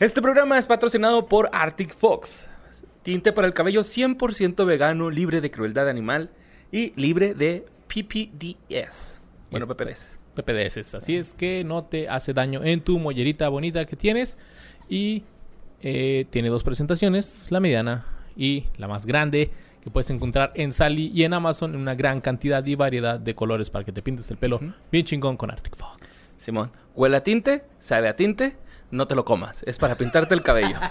Este programa es patrocinado por Arctic Fox. Tinte para el cabello 100% vegano, libre de crueldad animal y libre de PPDS. Bueno, PPDS. PPDS. Así es que no te hace daño en tu mollerita bonita que tienes. Y eh, tiene dos presentaciones, la mediana y la más grande, que puedes encontrar en Sally y en Amazon en una gran cantidad y variedad de colores para que te pintes el pelo bien chingón con Arctic Fox. Simón, huele a tinte, sabe a tinte, no te lo comas. Es para pintarte el cabello.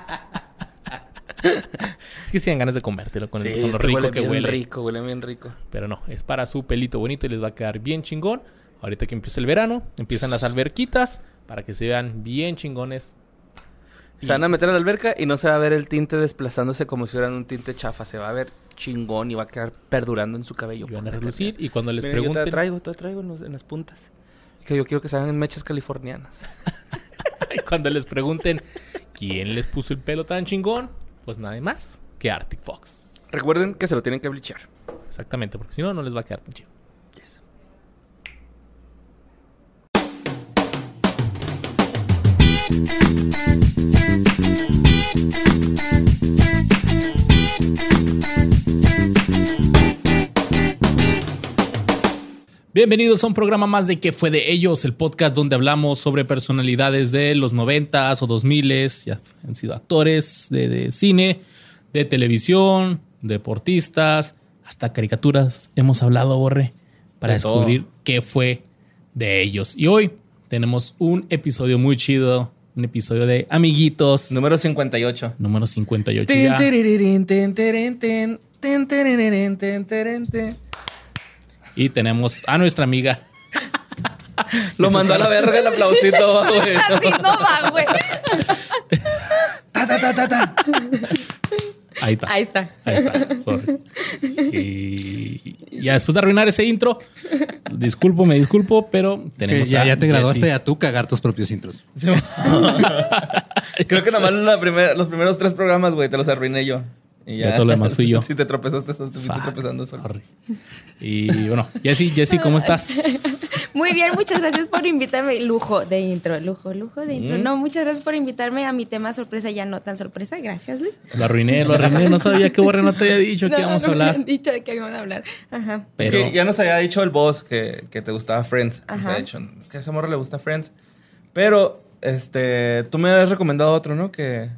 Es que si dan ganas de comértelo con, el- con lo rico huele que bien huele. rico, huele bien rico. Pero no, es para su pelito bonito y les va a quedar bien chingón. Ahorita que empieza el verano, empiezan las alberquitas para que se vean bien chingones. Se van a meter a la alberca y no se va a ver el tinte desplazándose como si fuera un tinte chafa. Se va a ver chingón y va a quedar perdurando en su cabello. Y van a relucir y cuando les Yo pregunten... te traigo, te traigo en, los- en las puntas. Que yo quiero que se hagan en mechas californianas. Y cuando les pregunten quién les puso el pelo tan chingón, pues nada más que Arctic Fox. Recuerden que se lo tienen que blichar. Exactamente, porque si no, no les va a quedar tan chido. Yes. Bienvenidos a un programa más de ¿Qué fue de ellos? El podcast donde hablamos sobre personalidades de los 90s o 2000s, ya han sido actores de, de cine, de televisión, deportistas, hasta caricaturas. Hemos hablado, Borre, para De todo. descubrir qué fue de ellos. Y hoy tenemos un episodio muy chido, un episodio de Amiguitos, Número 58. número 58 Tin, ya. tirirín, tin, Y tenemos a nuestra amiga. Lo mandó a la verga el aplausito, güey. Así no va, güey. Ta, ta, ta, ta, ta. Ahí está. Ahí está. Ahí está, sorry. Y ya después de arruinar ese intro, disculpo, me disculpo, pero Que tenemos ya, a ya te graduaste Jessy. a tú cagar tus propios intros. Sí, Creo que nada más la primer- los primeros tres programas, güey, te los arruiné yo. Y Ya todo lo demás fui yo. Si te tropezaste, te fuiste tropezando solo. sorry. Y bueno, Jessy, Jessy, ¿cómo estás? Muy bien, muchas gracias por invitarme. Lujo de intro, lujo, lujo de intro. No, muchas gracias por invitarme a mi tema sorpresa, ya no tan sorpresa. Gracias, Luis. Lo arruiné, lo arruiné. No sabía que Borre no te había dicho que No, íbamos a no me hablar. han dicho de qué íbamos a hablar. Ajá. Pero Es que ya nos había dicho el boss que, que te gustaba Friends. Nos Ajá. había dicho, es que a ese morro le gusta Friends. Pero, este, tú me habías recomendado otro, ¿no? Que...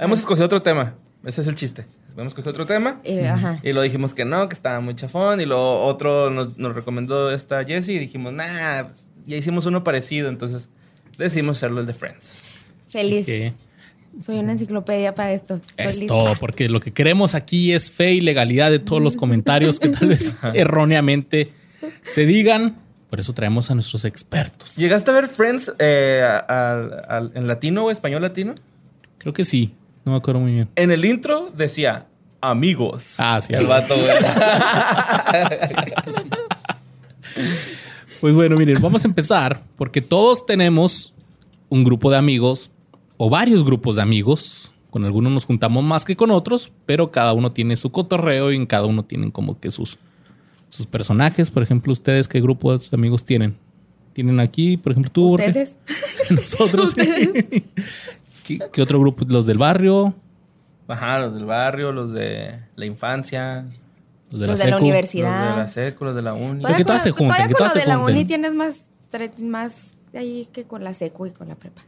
Hemos escogido otro tema. Ese es el chiste. Hemos escogido otro tema. Eh, ajá. Y lo dijimos que no, que estaba muy chafón. Y lo otro nos, nos recomendó esta Jessie. Y dijimos, nah, pues, ya hicimos uno parecido. Entonces decidimos hacerlo el de Friends. Feliz. que Soy una enciclopedia para esto. Estoy es lista. todo, porque lo que queremos aquí es fe y legalidad de todos los comentarios que tal vez erróneamente se digan. Por eso traemos a nuestros expertos. ¿Llegaste a ver Friends eh, en latino o español latino? Creo que sí. No me acuerdo muy bien. En el intro decía amigos. Ah, sí. El vato, güey. Pues bueno, miren, vamos a empezar porque todos tenemos un grupo de amigos o varios grupos de amigos. Con algunos nos juntamos más que con otros, pero cada uno tiene su cotorreo y en cada uno tienen como que sus, sus personajes. Por ejemplo, ustedes, ¿qué grupos de amigos tienen? Tienen aquí, por ejemplo, tú? Ustedes. nosotros. ¿Qué, qué otro grupo? Los del barrio, Ajá, los del barrio, los de la infancia, los de Los la, de la secu. universidad. los de la secu, los de la uni. Porque todas se juntan, todavía que con todas lo se de la uni tienes más, más ahí que con la secu y con la prepa.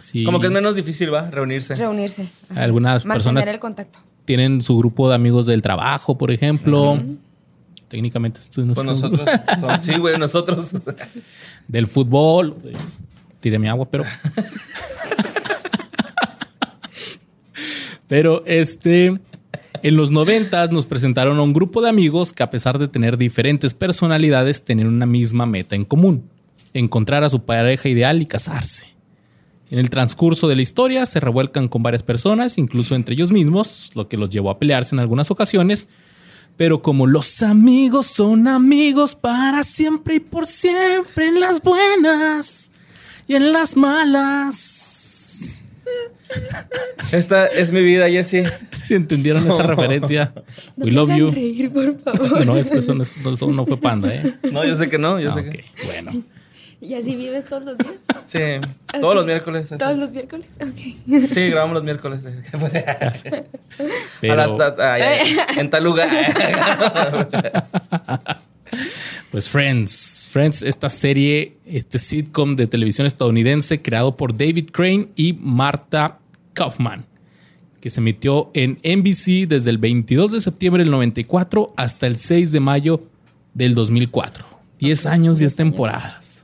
Sí. Como que es menos difícil, ¿va? Reunirse. Reunirse. ajá. Algunas Mantener personas el contacto. tienen su grupo de amigos del trabajo, por ejemplo. Técnicamente esto no es Pues nosotros. son- sí, güey, nosotros. del fútbol. Tiré mi agua, pero. pero este. En los noventas nos presentaron a un grupo de amigos que a pesar de tener diferentes personalidades, tenían una misma meta en común. Encontrar a su pareja ideal y casarse. En el transcurso de la historia se revuelcan con varias personas, incluso entre ellos mismos, lo que los llevó a pelearse en algunas ocasiones. Pero como los amigos son amigos para siempre y por siempre, en las buenas y en las malas. Esta es mi vida, Jesse. Si entendieron esa referencia, No we love you. reír, por favor. No, eso, eso no, es- eso no fue panda, ¿eh? No, yo sé que no, yo Ah, sé ok, que. bueno. ¿Y así vives todos los días? Sí, todos los miércoles. así. ¿Todos los miércoles? Ok. Sí, grabamos los miércoles. Pero- A las ta- ay, ay, en tal lugar. Pues Friends. Friends, esta serie, este sitcom de televisión estadounidense creado por David Crane y Marta Kaufman, que se emitió en NBC desde el 22 de septiembre del 94 hasta el 6 de mayo del 2004. 10 años, 10 10 años. temporadas.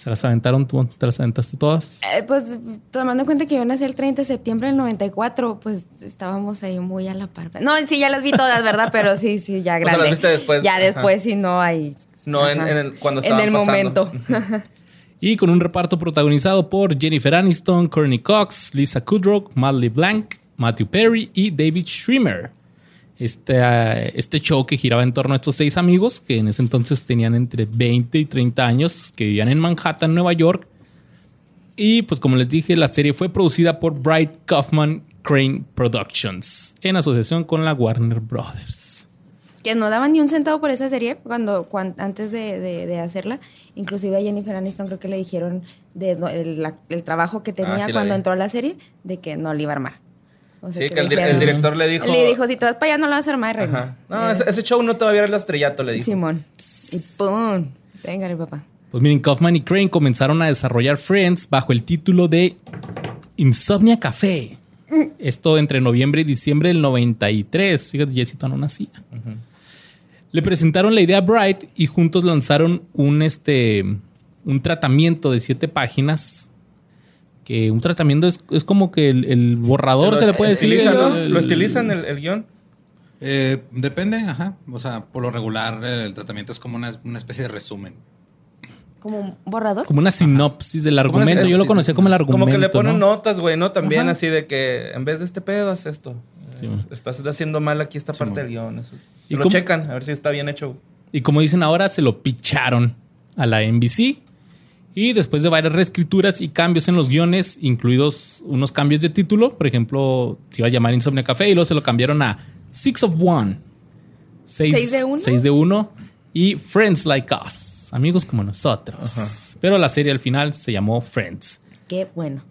¿Se las aventaron tú? ¿Te las aventaste todas? Eh, pues tomando en cuenta que yo nací el 30 de septiembre del 94, pues estábamos ahí muy a la par. No, sí, ya las vi todas, ¿verdad? Pero sí, sí, ya sea, grande. las viste después. Ya Ajá. después, sí, no hay. No, en- en el- cuando En estaban el pasando. momento. Y con un reparto protagonizado por Jennifer Aniston, Courtney Cox, Lisa Kudrow, Madeleine Blanc, Matthew Perry y David Schwimmer. Este, eh, este show que giraba en torno a estos seis amigos que en ese entonces tenían entre 20 y 30 años, que vivían en Manhattan, Nueva York. Y pues como les dije, la serie fue producida por Bright Kaufman Crane Productions en asociación con la Warner Brothers. Que no daban ni un centavo por esa serie cuando, cuan- antes de, de- de hacerla. Inclusive a Jennifer Aniston creo que le dijeron de, el, la- el trabajo que tenía Ah, sí cuando entró a la serie de que no le iba a armar. O sea, Sí, que el, director le dijo. Le dijo, si te vas para allá no la vas a armar, reina. Ajá. No, Eh, ese, ese show no te va a ver el estrellato, le dijo. Simón. Y pum. Véngale, papá. Pues miren, Kaufman y Crane comenzaron a desarrollar Friends bajo el título de Insomnia Café. Esto entre noviembre y diciembre del 93. Fíjate, Jessito no nacía. Le presentaron la idea a Bright y juntos lanzaron un, este, un tratamiento de siete páginas. Que un tratamiento es, es como que el, el borrador se, le puede decir. estilizan, ¿no? el- Lo estilizan el, el guion. Eh, depende, ajá. O sea, por lo regular eh, el tratamiento es como una, una especie de resumen. Como un borrador. Como una sinopsis del argumento. Yo lo conocía como el argumento. Como que le ponen ¿no? notas, güey, ¿no? También Ajá. así de que en vez de este pedo, haz esto. Sí, Eh, man. Estás haciendo mal aquí esta Sí, parte man. del guion. Eso es- ¿Y lo cómo- checan, a ver si está bien hecho. Y como dicen ahora, se lo picharon a la NBC. Y después de varias reescrituras y cambios en los guiones, incluidos unos cambios de título, por ejemplo, se iba a llamar Insomnia Café y luego se lo cambiaron a Six of One. Seis, ¿Seis de uno? seis de uno. Y Friends Like Us. Amigos como nosotros. Pero la serie al final se llamó Friends. Qué bueno.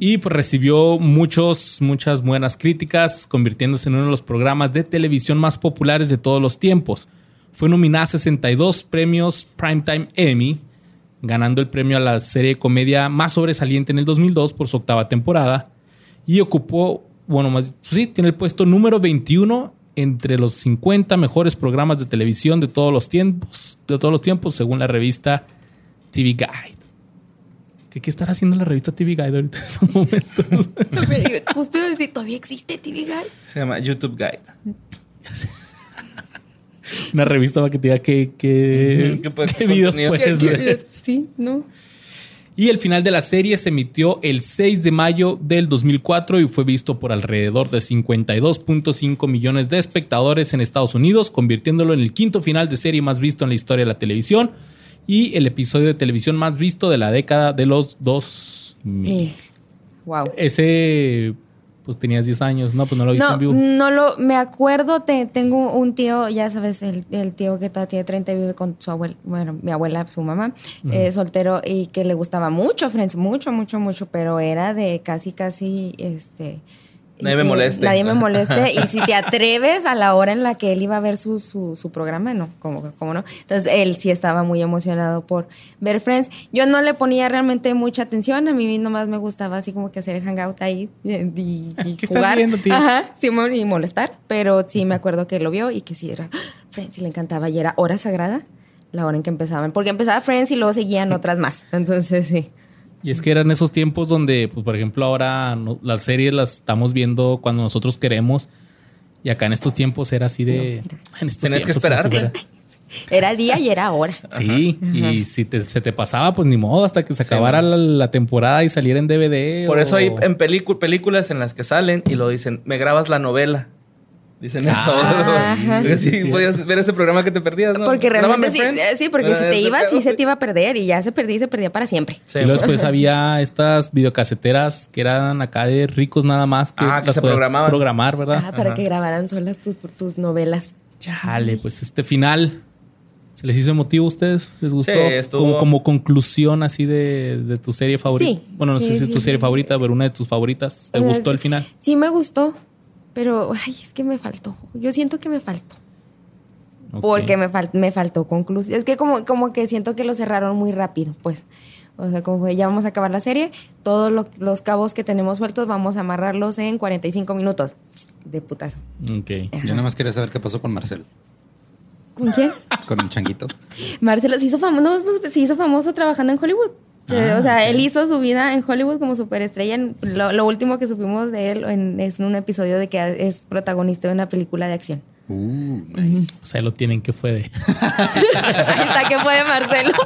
Y pues recibió muchos, muchas buenas críticas, convirtiéndose en uno de los programas de televisión más populares de todos los tiempos. Fue nominada a 62 premios Primetime Emmy, ganando el premio a la serie de comedia más sobresaliente en el 2002 por su octava temporada. Y ocupó, bueno, más, pues sí, tiene el puesto número 21 entre los 50 mejores programas de televisión de todos los tiempos, de todos los tiempos, según la revista TV Guide. ¿Qué, qué estará haciendo la revista TV Guide ahorita en estos momentos? Justo decir, ¿todavía existe TV Guide? Se llama YouTube Guide. Una revista para que te diga qué, qué, Ujú, qué puede- qué videos puedes ¿Qué- ver. Sí, ¿no? Y el final de la serie se emitió el 6 de mayo del 2004 y fue visto por alrededor de 52.5 millones de espectadores en Estados Unidos, convirtiéndolo en el quinto final de serie más visto en la historia de la televisión y el episodio de televisión más visto de la década de los 2000. Wow. Ese, pues tenías 10 años, ¿no? Pues no lo viste No, en vivo. no lo, me acuerdo, te, tengo un tío, ya sabes, el, el tío que todavía tiene 30 y vive con su abuela, bueno, mi abuela, su mamá, eh, soltero, y que le gustaba mucho Friends, mucho, mucho, mucho, pero era de casi, casi, este... Nadie me moleste. Nadie me moleste. y si te atreves a la hora en la que él iba a ver su, su, su programa, no, como, como no. Entonces él sí estaba muy emocionado por ver Friends. Yo no le ponía realmente mucha atención, a mí nomás me gustaba así como que hacer el hangout ahí eh, y, y ¿Qué estás jugar. viendo, tío? Ajá, Simón, y molestar. Pero sí me acuerdo que lo vio y que sí era Friends y le encantaba. Y era hora sagrada la hora en que empezaban. Porque empezaba Friends y luego seguían otras más. Entonces sí. Y es que eran esos tiempos donde, pues, por ejemplo, ahora no- las series las estamos viendo cuando nosotros queremos. Y acá en estos tiempos era así de. En estos Tenías que esperar. Era día y era hora. Sí, y si te- se te pasaba, pues ni modo, hasta que se Sí, acabara man. la, la temporada y saliera en DVD. Por o- eso hay en película, películas en las que salen y lo dicen, me grabas la novela. Dicen eso. Ajá. Porque sí, Sí, podías ver ese programa que te perdías, ¿no? Porque realmente sí, eh, sí, porque Ah, si te ibas, sí se te iba a perder y ya se perdía y se perdía para siempre. Sí. Y luego después había estas videocaseteras que eran acá de ricos nada más. Que Ah, que las se programaban. Programar, ¿verdad? Ah, para Ajá. que grabaran solas tus, tus novelas. Chale, pues este final ¿Se les hizo emotivo a ustedes? ¿Les gustó? Sí, estuvo- como, como conclusión así de, de tu serie favorita. Sí. Bueno, no sé Sí, si es sí, tu serie sí. favorita, pero una de tus favoritas. ¿Te O sea, gustó sí- el final? Sí, me gustó. Pero, ay, es que me faltó. Yo siento que me faltó. Porque me, fal- me faltó conclusión. Es que como, como que siento que lo cerraron muy rápido, pues. O sea, como fue, ya vamos a acabar la serie, todos lo- los cabos que tenemos sueltos vamos a amarrarlos en 45 minutos. De putazo. Ok. Yo nada más quería saber qué pasó con Marcel, ¿Con quién? con el changuito. Marcelo se hizo famoso, no, se hizo famoso trabajando en Hollywood. Se- Ah, o sea, él hizo su vida en Hollywood como superestrella. Lo, lo último que supimos de él en- es un episodio de que es protagonista de una película de acción. Uh, nice. O sea, lo tienen que fue de. Está que fue de Marcelo.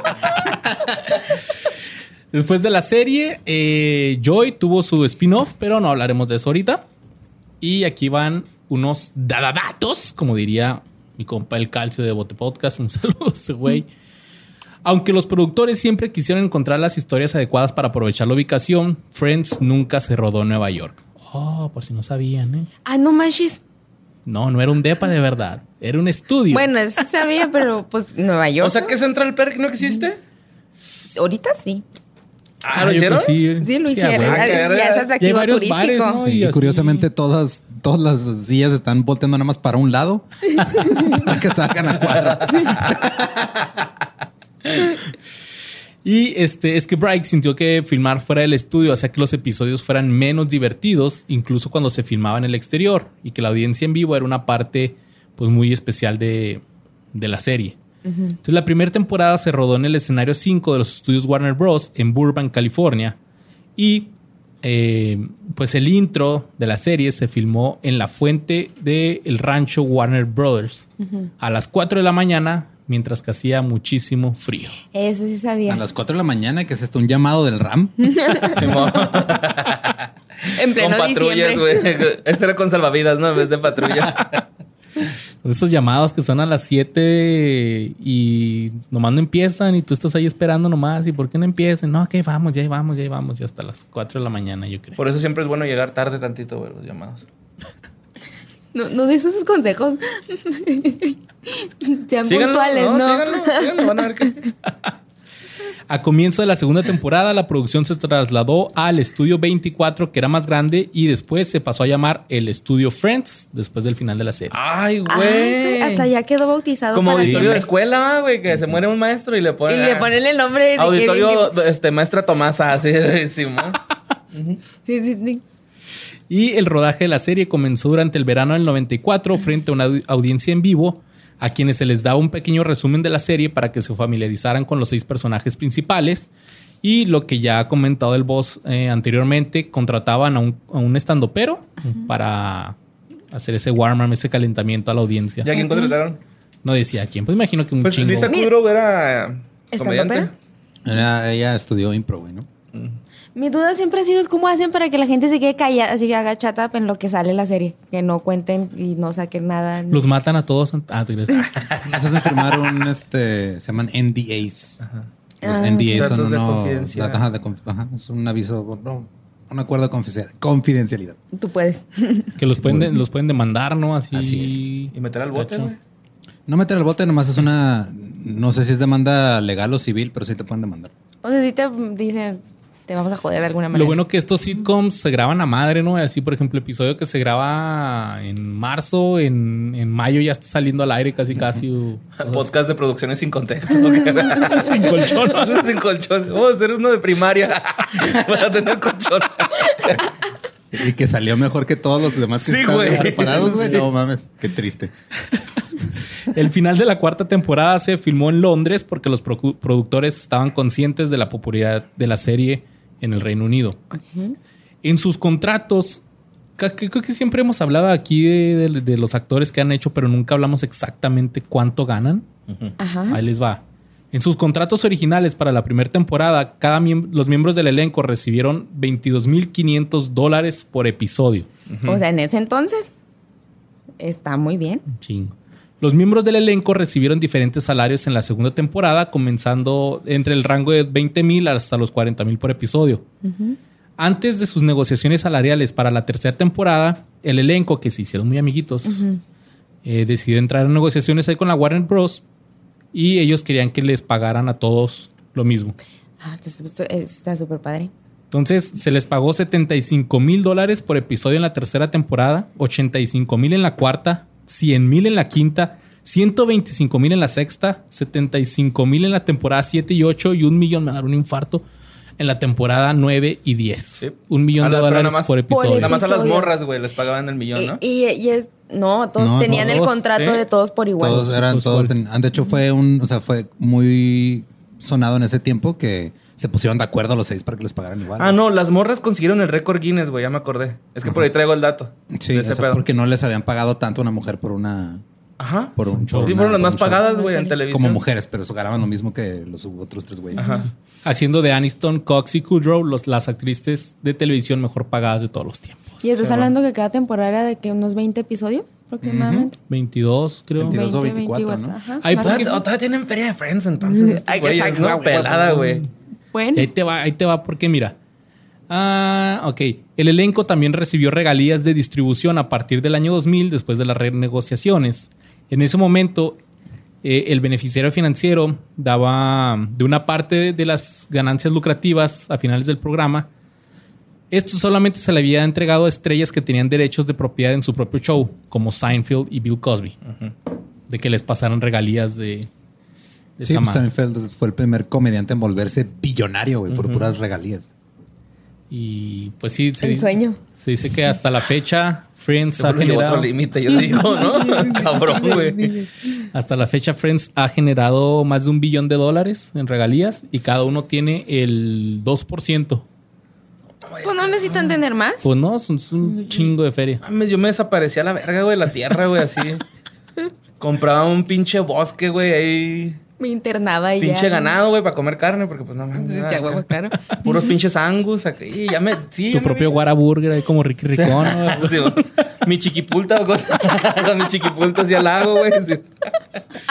Después de la serie, eh, Joy tuvo su spin-off, pero no hablaremos de eso ahorita. Y aquí van unos dadadatos, como diría mi compa el calcio de Bote Podcast. Un saludo a ese güey. Aunque los productores siempre quisieron encontrar las historias adecuadas para aprovechar la ubicación, Friends nunca se rodó en Nueva York. Oh, por si no sabían, ¿eh? Ah, no manches. No, no era un depa de verdad. Era un estudio. Bueno, eso sabía, pero pues Nueva York. O sea, que Central Perk no existe. ahorita sí. Ah, ¿lo yo hicieron? creo Sí, lo hicieron. Ah, ya, qué ya verga. es Y hay atractivo varios turístico. bares, ¿no? Sí, Y y así. curiosamente todas, todas las sillas están volteando nada más para un lado para que salgan a cuadro. Y este es que Bright sintió que filmar fuera del estudio hacía que los episodios fueran menos divertidos, incluso cuando se filmaba en el exterior, y que la audiencia en vivo era una parte pues muy especial de, de la serie. Entonces la primera temporada se rodó en el escenario 5 de los estudios Warner Bros. en Burbank, California. Y eh, pues el intro de la serie se filmó en la fuente del rancho Warner Brothers a las 4 de la mañana, mientras que hacía muchísimo frío. Eso sí sabía. A las 4 de la mañana, que es esto, un llamado del RAM. En pleno con patrullas, diciembre. güey. Eso era con salvavidas, ¿no? En vez de patrullas. Esos llamados que son a las 7 y nomás no empiezan y tú estás ahí esperando nomás. ¿Y por qué no empiezan? No, que vamos, ya vamos, ya vamos. Y hasta las 4 de la mañana, yo creo. Por eso siempre es bueno llegar tarde tantito, güey, los llamados. No, no de esos consejos. Sean Síganlo, puntuales, no, ¿no? síganlo, síganlo, van a ver que sí. A comienzo de la segunda temporada, la producción se trasladó al estudio 24, que era más grande, y después se pasó a llamar el estudio Friends, después del final de la serie. Ay, güey. hasta ya quedó bautizado Como para auditorio de escuela, güey, que se muere un maestro y le Y ponen. le ponen el nombre de Auditorio, este, maestra Tomasa, así de Simón. Sí, sí, sí. Y el rodaje de la serie comenzó durante el verano del 94 frente a una audi- audiencia en vivo a quienes se les daba un pequeño resumen de la serie para que se familiarizaran con los seis personajes principales. Y lo que ya ha comentado el boss eh, anteriormente, contrataban a un, a un estandopero para hacer ese warm-up, ese calentamiento a la audiencia. ¿Y a quién contrataron? No decía a quién, pues imagino que un Pues chingo. Lisa. Kudrow era eh, ¿Estando comediante. Era- ella estudió impro, güey, ¿no? Mi duda siempre ha sido es cómo hacen para que la gente se quede callada, así que haga chat up en lo que sale la serie. Que no cuenten y no saquen nada. Los matan a todos. Ah, te crees. Nos hacen firmar un, este, se llaman NDAs. Los Ah, NDAs son Datos de unos, confidencia. ajá, de ajá, es un aviso, no, un acuerdo de confidencia- confidencialidad. Tú puedes. Que los, Sí, pueden, de- los pueden demandar, ¿no? Así. Así Y meter al bote. No meter al bote, nomás es una, no sé si es demanda legal o civil, pero sí te pueden demandar. O sea, si te dicen, te vamos a joder de alguna manera. Lo bueno que estos sitcoms se graban a madre, ¿no? Así, por ejemplo, episodio que se graba en marzo, en, en mayo ya está saliendo al aire casi casi. Podcast de producciones sin contexto. Sin colchón. sin colchón. Vamos a hacer uno de primaria para tener colchón. Y que salió mejor que todos los demás que Sí, estaban preparados, güey. Sí. No mames, qué triste. El final de la cuarta temporada se filmó en Londres porque los productores estaban conscientes de la popularidad de la serie en el Reino Unido. En sus contratos, creo que siempre hemos hablado aquí de, de- de los actores que han hecho, pero nunca hablamos exactamente cuánto ganan. Ajá. Ahí les va. En sus contratos originales para la primera temporada, cada los miembros del elenco recibieron 22.500 dólares por episodio. O sea, en ese entonces está muy bien. Chingo. Los miembros del elenco recibieron diferentes salarios en la segunda temporada, comenzando entre el rango de 20 mil hasta los 40 mil por episodio. Antes de sus negociaciones salariales para la tercera temporada, el elenco, que se hicieron muy amiguitos, eh, decidió entrar en negociaciones ahí con la Warner Bros. y ellos querían que les pagaran a todos lo mismo. Ah, entonces, esto está súper padre. Entonces se les pagó 75 mil dólares por episodio en la tercera temporada, 85 mil en la cuarta, 100 mil en la quinta, 125 mil en la sexta, 75 mil en la temporada 7 y 8 y un millón, me va a dar un infarto, en la temporada 9 y 10. Sí. Un millón de dólares más- por episodio. Nada más a las Episodio. morras, güey, les pagaban el millón, ¿no? Y, y es. No, todos No, tenían el todos, contrato ¿sí? de todos por igual. Todos eran, todos. igual. ten- de hecho, fue un, o sea, fue muy sonado en ese tiempo que se pusieron de acuerdo los seis para que les pagaran igual. Ah, no, las morras consiguieron el récord Guinness, güey, ya me acordé. Es que por ahí traigo el dato. Sí, o sea, porque no les habían pagado tanto a una mujer por una, Ajá. por un show. Sí, una- fueron las más pagadas, güey, en Como televisión. Como mujeres, pero eso ganaban lo mismo que los otros tres güeyes. Ajá. Haciendo de Aniston, Cox y Kudrow los, las actrices de televisión mejor pagadas de todos los tiempos. Y estás Sí, hablando que cada temporada era de que unos 20 episodios aproximadamente. 22, creo. 22 o 24, ¿no? ajá. Ay, Más ¿por o qué- menos. Todavía, tienen feria de Friends entonces. estos Ay, güeyes, exacto, ¿no? güey. Pelada, güey. Bueno, Y ahí te va, ahí te va, porque mira. Ah, ok. El elenco también recibió regalías de distribución a partir del año 2000, después de las renegociaciones. En ese momento, eh, el beneficiario financiero daba de una parte de las ganancias lucrativas a finales del programa. Esto solamente se le había entregado a estrellas que tenían derechos de propiedad en su propio show, como Seinfeld y Bill Cosby, de que les pasaran regalías de Sí, pues. Seinfeld fue el primer comediante en volverse billonario, güey, por puras regalías. Y pues sí, se el dice, sueño. se dice que hasta la fecha Friends Se ha generado, otro límite, yo digo, ¿no? Cabrón, güey. hasta la fecha Friends ha generado más de un billón de dólares en regalías y cada uno tiene el 2%. Pues no necesitan tener más. Pues no, son es un chingo de feria. Mames, yo me desaparecía a la verga, güey, de la tierra, güey, así. Compraba un pinche bosque, güey, ahí. Me internaba y ya. Pinche ganado, güey, para comer carne, porque pues no mames. Sí, huevo, claro. Puros pinches angus, acá. Y ya me. Sí, Tu ya propio vi. Whataburger ahí como Ricky Ricón. ¿no? Sí, güey. mi chiquipulta o cosa. Con mi chiquipulta hacia el lago, güey. sí.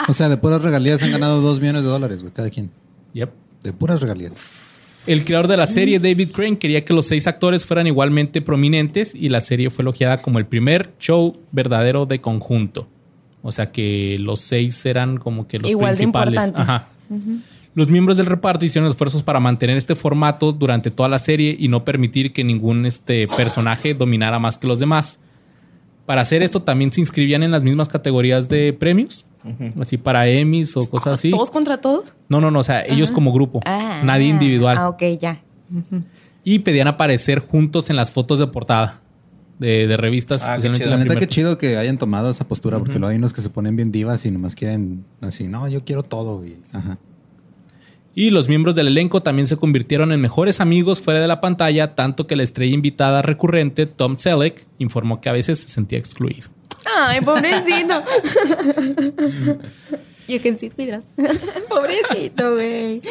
O sea, de puras regalías han ganado dos millones de dólares, güey, cada quien. Yep. De puras regalías. El creador de la serie, David Crane, quería que los seis actores fueran igualmente prominentes y la serie fue elogiada como el primer show verdadero de conjunto. O sea que los seis eran como que los Igual de principales. importantes. Ajá. Los miembros del reparto hicieron esfuerzos para mantener este formato durante toda la serie y no permitir que ningún este, personaje dominara más que los demás. Para hacer esto también se inscribían en las mismas categorías de premios, así para Emmys o cosas así. ¿Todos contra todos? No, no, no, o sea, ellos como grupo, Ah. nadie individual. Ah, ok, ya. Y pedían aparecer juntos en las fotos de portada de, de revistas, Ah, qué especialmente chido. La la neta, qué chido que hayan tomado esa postura, porque luego hay unos que se ponen bien divas y nomás quieren así, no, yo quiero todo, güey. Ajá. Y los miembros del elenco también se convirtieron en mejores amigos fuera de la pantalla, tanto que la estrella invitada recurrente, Tom Selleck, informó que a veces se sentía excluido. Ay, pobrecito. You can sit with us. pobrecito, güey.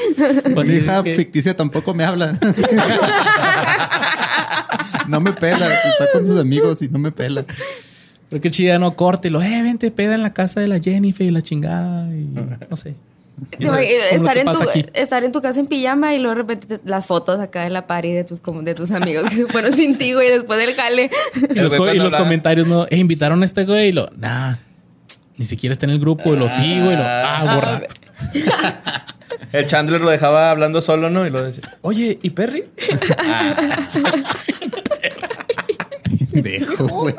Pues Mi hija que- ficticia tampoco me habla. no me pela, está con sus amigos y no me pela. Pero qué chida, no corte. Y lo, eh, vente, peda en la casa de la Jennifer y la chingada. Y no sé. Te imagino ¿Cómo estar, en tu, pasa aquí? estar en tu casa en pijama y luego de repente te- las fotos acá de la party de tus, como de tus amigos que se fueron sin ti, güey, después del jale. Y los, güey co- y cuando los hablaba- comentarios, no, eh, invitaron a este güey. Y lo, nah, ni siquiera está en el grupo. Y lo sigo. Y lo, ah, borra. El Chandler lo dejaba hablando solo, ¿no? Y lo decía, oye, ¿y Perry? Dejo, güey.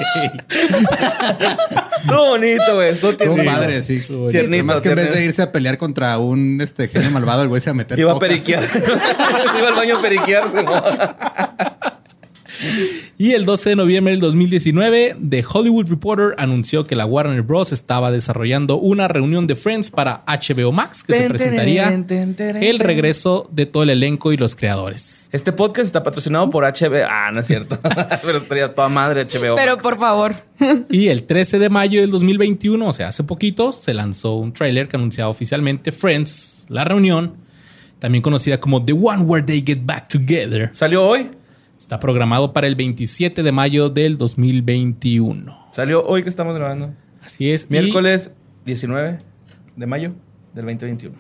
Estuvo bonito, güey. Estuvo Estuvo tiernito. padre, sí. Estuvo Tiernito, Además que en vez de irse a pelear contra un este genio malvado, el güey se va a meter Iba a periquear. Iba al baño a periquearse, ¿no? Y el 12 de noviembre del 2019, The Hollywood Reporter anunció que la Warner Bros. estaba desarrollando una reunión de Friends para HBO Max que se Ten, presentaría ten, el regreso de todo el elenco y los creadores. Este podcast está patrocinado por HBO. Ah, no es cierto. Pero estaría toda madre HBO. Pero Max. por favor. Y el 13 de mayo del 2021, o sea, hace poquito, se lanzó un tráiler que anunciaba oficialmente Friends, la reunión, también conocida como The One Where They Get Back Together. ¿Salió hoy? Está programado para el 27 de mayo del 2021. Salió hoy que estamos grabando. Así es. y- Miércoles 19 de mayo del 2021.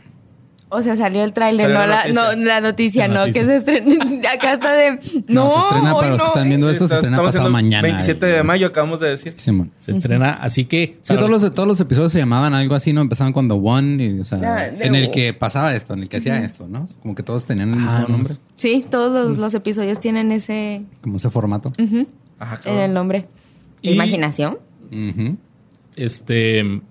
O sea, salió el tráiler, no la no, noticia. la noticia, La no, noticia. que se estrena. Acá está de. No, No, se estrena para los que están viendo esto, se estrena pasado mañana. 27 de mayo, acabamos de decir. Simón. Se estrena, así que. Sí, todos los, todos los episodios se llamaban algo así, ¿no? Empezaban The One, y, o sea, de- en el que pasaba esto, en el que hacía esto, ¿no? Como que todos tenían el mismo Ah, no, nombre, Sí, todos los, los episodios tienen ese como ese formato. Ajá, en el nombre. Y- Imaginación. Este.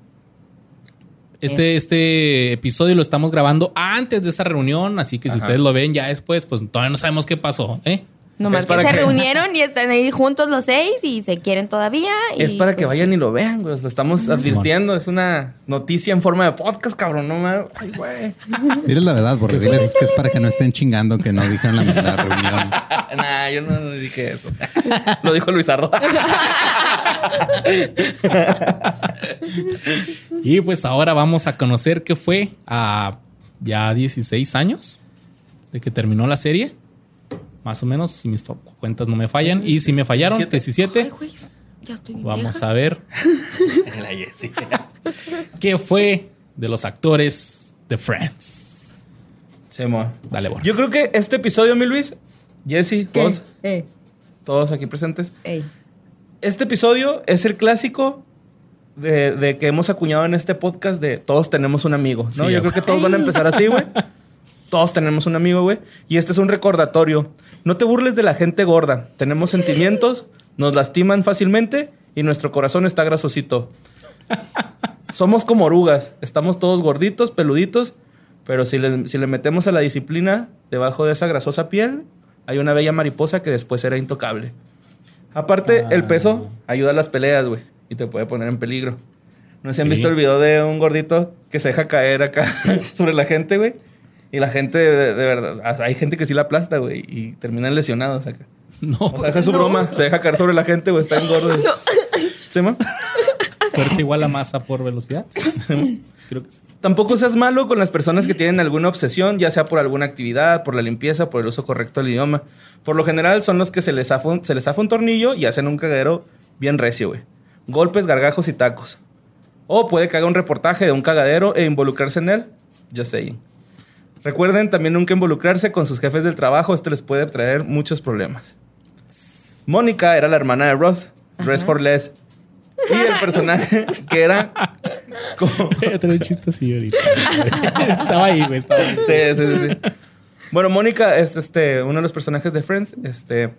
Este, este episodio lo estamos grabando antes de esa reunión, así que si Ajá. ustedes lo ven ya después, pues todavía no sabemos qué pasó, ¿eh? Nomás es que para se que- reunieron y están ahí juntos los seis y se quieren todavía. Es para que pues, vayan y lo vean, güey. Lo estamos advirtiendo. Es una noticia en forma de podcast, cabrón. No mames. Ay, güey. Diles la verdad, porque diles es que es para que no estén chingando que no dijeron la, la reunión. nah, yo no dije eso. Lo dijo Luisardo. Y pues ahora vamos a conocer qué fue a ya 16 años de que terminó la serie. Más o menos, si mis cuentas no me fallan. Y si me fallaron, 17. Ay, güey, ya estoy bien Vamos vieja. a ver La Jessica. qué fue de los actores de Friends. Sí, mo. Dale, Borja. Yo creo que este episodio, mi Luis, Jesse, vos, Eh, todos aquí presentes. ey. Este episodio es el clásico de, de que hemos acuñado en este podcast de todos tenemos un amigo, ¿no? Sí, Yo creo que todos van a empezar así, güey. Todos tenemos un amigo, güey. Y este es un recordatorio. No te burles de la gente gorda. Tenemos sentimientos, nos lastiman fácilmente y nuestro corazón está grasosito. Somos como orugas. Estamos todos gorditos, peluditos, pero si le, si le metemos a la disciplina debajo de esa grasosa piel, hay una bella mariposa que después será intocable. Aparte, el peso ayuda a las peleas, güey, y te puede poner en peligro. No si han Sí. visto el video de un gordito que se deja caer acá sobre la gente, güey. Y la gente, de, de verdad, hay gente que sí la aplasta, güey, y terminan lesionados acá. No, O sea, esa es su broma. Se deja caer sobre la gente, güey, está en gordo. ¿Sí, ma? fuerza igual a masa por velocidad. Creo que sí. Tampoco seas malo con las personas que tienen alguna obsesión, ya sea por alguna actividad, por la limpieza, por el uso correcto del idioma. Por lo general son los que se les zafa un, se les un tornillo y hacen un cagadero bien recio, güey. Golpes, gargajos y tacos. O puede que haga un reportaje de un cagadero e involucrarse en él. Just saying. Recuerden también nunca involucrarse con sus jefes del trabajo, esto les puede traer muchos problemas. Mónica era la hermana de Ross, Dress for Less. Y el personaje que era como, Voy a tener un chiste así ahorita. estaba ahí, güey. Estaba ahí. Sí, sí, sí, sí. Bueno, Mónica es este, uno de los personajes de Friends. Este,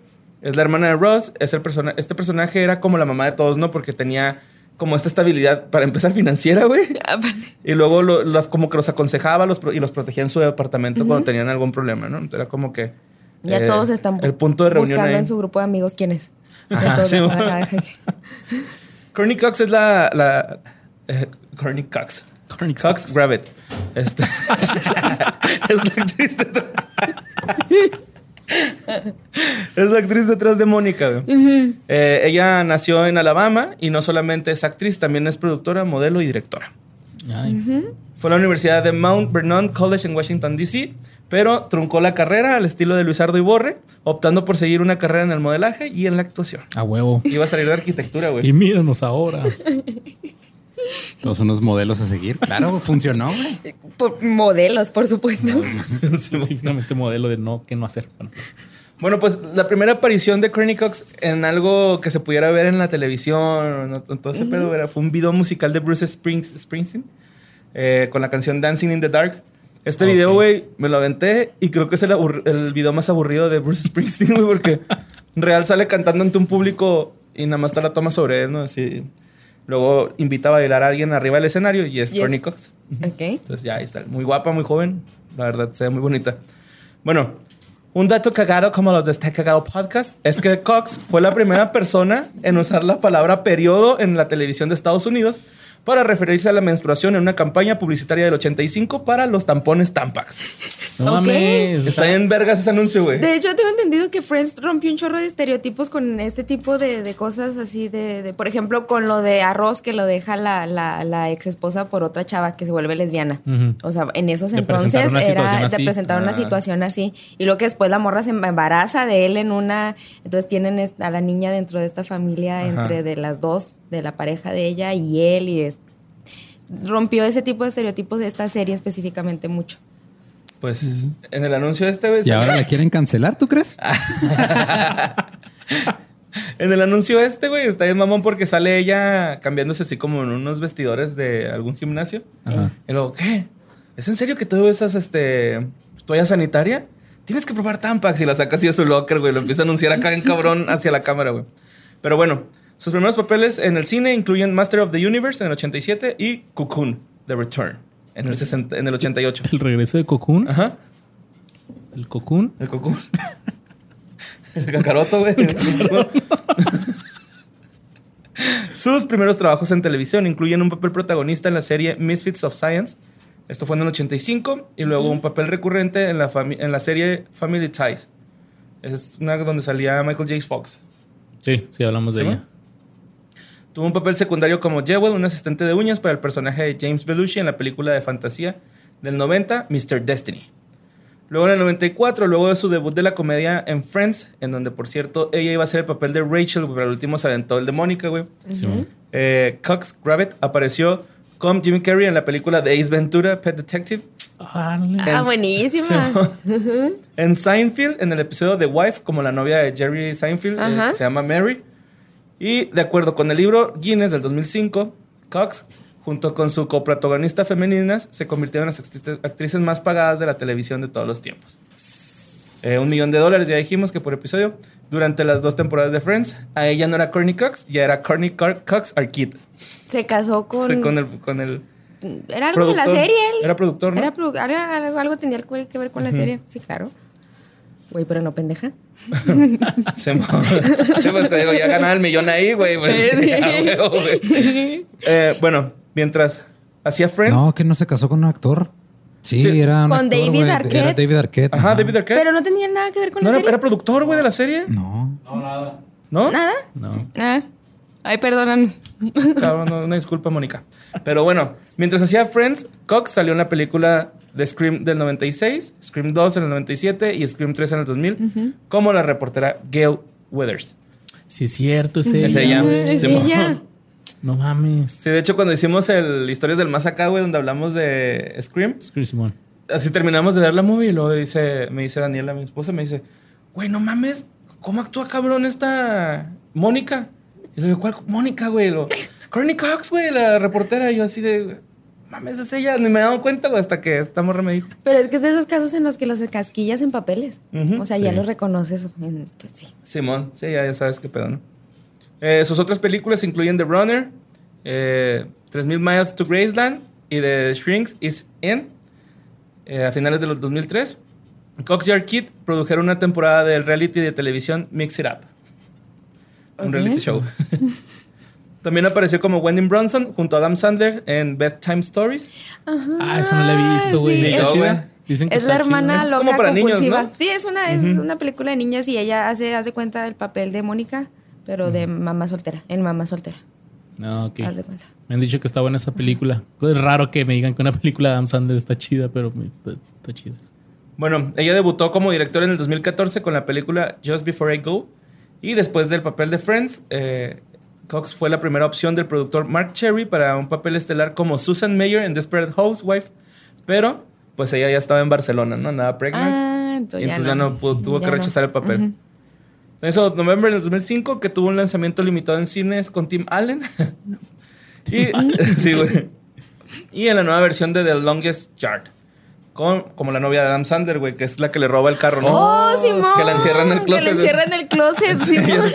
es la hermana de Ross. Es el persona este personaje era como la mamá de todos, ¿no? Porque tenía como esta estabilidad, para empezar, financiera, güey. Aparte. Y luego lo- las, como que los aconsejaba los, y los protegía en su departamento cuando tenían algún problema, ¿no? Entonces era como que... Ya eh, todos están El punto de reunión buscando ahí. en su grupo de amigos quién es. Ajá, sí, bueno. Courtney Cox es la... la eh, Courtney Cox. Courtney Cox, Cox. Gravitt. Este, es la actriz detrás. Es la actriz detrás de Mónica. güey. Eh, ella nació en Alabama y no solamente es actriz, también es productora, modelo y directora. Nice. Fue a la Universidad de Mount Vernon College en Washington, D.C., pero truncó la carrera al estilo de Luisardo Iborre, optando por seguir una carrera en el modelaje y en la actuación. A huevo. Iba a salir de arquitectura, güey. Y míranos ahora. Todos unos modelos a seguir. Claro, funcionó, güey. Por modelos, por supuesto. Específicamente modelo de no, qué no hacer. Bueno, Bueno, pues la primera aparición de Courtney Cox en algo que se pudiera ver en la televisión, ¿no? todo ese pedo, era- fue un video musical de Bruce Springs- Springsteen eh, con la canción Dancing in the Dark. Este video, Ok. güey, me lo aventé y creo que es el video más aburrido de Bruce Springsteen, güey, porque real sale cantando ante un público y nada más está la toma sobre él, ¿no? Así. Luego invita a bailar a alguien arriba del escenario y es Y es- Courtney Cox. ok. Entonces ya ahí está. Muy guapa, muy joven. La verdad, se ve muy bonita. Bueno, un dato cagado como los de este cagado podcast es que Cox fue la primera persona en usar la palabra periodo en la televisión de Estados Unidos para referirse a la menstruación en una campaña publicitaria del 85 para los tampones Tampax. no mames. Está en vergas ese anuncio, güey. De hecho, tengo entendido que Friends rompió un chorro de estereotipos con este tipo de, de cosas así de, de- por ejemplo, con lo de arroz que lo deja la, la, la ex esposa por otra chava que se vuelve lesbiana. O sea, en esos entonces era así. presentaron una Ah. situación así. Y lo que después la morra se embaraza de él en una. Entonces tienen a la niña dentro de esta familia Ajá. entre de las dos, de la pareja de ella y él. Y es- rompió ese tipo de estereotipos de esta serie específicamente mucho. Pues en el anuncio este, güey. Y ahora la quieren cancelar, ¿tú crees? En el anuncio este, güey, está bien mamón porque sale ella cambiándose así como en unos vestidores de algún gimnasio. Ajá. Y luego, ¿qué? ¿Es en serio que tú usas este toalla sanitaria? Tienes que probar Tampax y la saca así de su locker, güey. Lo empieza a anunciar acá en cabrón hacia la cámara, güey. Pero bueno, sus primeros papeles en el cine incluyen Master of the Universe en el 87 y Cocoon, The Return, en el, 60 en el 88. El regreso de Cocoon. Ajá, El Cocoon. el Cocoon. el cacaroto, güey. Sus primeros trabajos en televisión incluyen un papel protagonista en la serie Misfits of Science. Esto fue en el 85 y luego un papel recurrente en la, fami- en la serie Family Ties. Es una donde salía Michael J. Fox. Sí, sí, hablamos de ¿Sí, ella. Tuvo un papel secundario como Jewel, un asistente de uñas para el personaje de James Belushi en la película de fantasía del 90, Mr. Destiny. Luego en el 94, luego de su debut de la comedia en Friends, en donde por cierto ella iba a hacer el papel de Rachel, pero al último se aventó el de Mónica, güey. Eh, Cox Gravett apareció con Jimmy Carrey en la película de Ace Ventura, Pet Detective. Ah, En- buenísima. En Seinfeld, en el episodio de Wife, como la novia de Jerry Seinfeld, eh, se llama Mary. Y de acuerdo con el libro Guinness del 2005, Cox, junto con su coprotagonista femeninas, se convirtieron en las actrices- más pagadas de la televisión de todos los tiempos. Eh, un millón de dólares, ya dijimos que por episodio, durante las dos temporadas de Friends. A ella no era Courtney Cox, ya era Courtney Cox Arquette. Se casó con. Sí, con el, con el Era algo de la productor. serie. él. Era productor, ¿no? Era produ- era algo, algo tenía que ver con la serie. Sí, claro. Güey, pero no pendeja. Se pues te digo, ya ganaba el millón ahí, güey. pues. Eh, bueno, mientras hacía Friends. No, que no se casó con un actor. Sí, Sí. era un Con actor, David. Arquette. Era David Arquette. Ajá, David Arquette. Pero no tenía nada que ver con no la era, serie. era productor, güey, de la serie. No. ¿No? ¿Nada? No. Ah. Ay, perdóname. Cabrón, no, una disculpa, Mónica. Pero bueno, mientras hacía Friends, Cox salió en la película de Scream del 96, Scream 2 en el 97 y Scream 3 en el 2000, como la reportera Gail Withers. Sí, es cierto, es Es ella. Es ella. No mames. Sí, de hecho, cuando hicimos el Historias del Más Acá, güey, donde hablamos de Scream, Scream Simón. así terminamos de ver la movie y luego dice, me dice Daniela, mi esposa, me dice, güey, no mames, ¿cómo actúa cabrón esta Mónica? Y le digo, ¿cuál Mónica, güey? Lo, Courtney Cox, güey, la reportera. Y yo así de, mames, es ella. Ni me he dado cuenta, güey, hasta que esta morra me dijo. Pero es que es de esos casos en los que los casquillas en papeles. O sea, ya los reconoces. en- pues sí. Simón, sí, ya, ya sabes qué pedo, ¿no? Eh, sus otras películas incluyen The Runner, eh, 3000 Miles to Graceland y The Shrinks Is In, eh, a finales de los 2003. Cox y Arquette produjeron una temporada del reality de televisión Mix It Up. Un Ok. reality show. También apareció como Wendy Bronson junto a Adam Sandler en Bedtime Stories. Ah, esa no la he visto, güey. Sí, Ni ¿Está yo, chida? güey. Dicen que Es la está hermana Es loca como para niños, compulsiva. ¿no? Sí, es una, es una película de niñas y ella hace, hace cuenta del papel de Mónica, pero de mamá soltera, en mamá soltera. No, ok. Haz de cuenta. Me han dicho que está buena esa película. Es raro que me digan que una película de Adam Sandler está chida, pero me- está chida. Bueno, ella debutó como directora en el 2014 con la película Just Before I Go. Y después del papel de Friends, eh, Cox fue la primera opción del productor Mark Cherry para un papel estelar como Susan Mayer en Desperate Housewife. Pero, pues ella ya estaba en Barcelona, ¿no? Andaba pregnant. Ah, y entonces, entonces ya no, pudo- tuvo Ya que no. rechazar el papel. Ujú. Eso, noviembre del 2005, que tuvo un lanzamiento limitado en cines con Tim Allen. y, sí, güey. Y en la nueva versión de The Longest Yard. Con, como la novia de Adam Sandler, güey, que es la que le roba el carro, ¿no? Oh, Simón. Que la encierran en el closet. Que la encierran en el closet, Simón.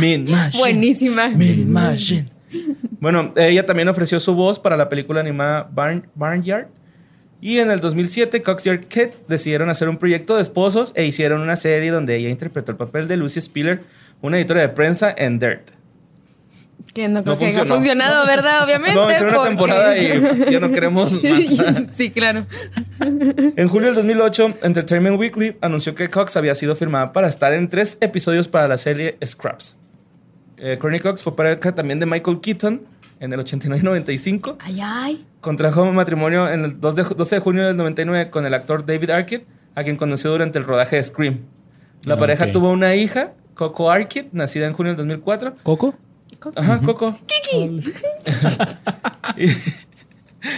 Mean Machine. Buenísima. Mean Machine. Bueno, ella también ofreció su voz para la película animada Barn, Barnyard. Y en el 2007, Cox y Arquette decidieron hacer un proyecto de esposos e hicieron una serie donde ella interpretó el papel de Lucy Spiller, una editora de prensa en Dirt. Que no creo No que haya funcionado, ¿verdad? Obviamente. No, hicieron una porque- temporada y ya no queremos más. sí, claro. En julio del 2008, Entertainment Weekly anunció que Cox había sido firmada para estar en tres episodios para la serie Scraps. Eh, Courtney Cox fue pareja también de Michael Keaton en el 89 y 95. Ay, ay. Contrajo matrimonio en el 2 de, 12 de junio del 99 con el actor David Arquette, a quien conoció durante el rodaje de Scream. La Ah, pareja tuvo una hija, Coco Arquette, nacida en junio del 2004. ¿Coco? Ajá, Coco.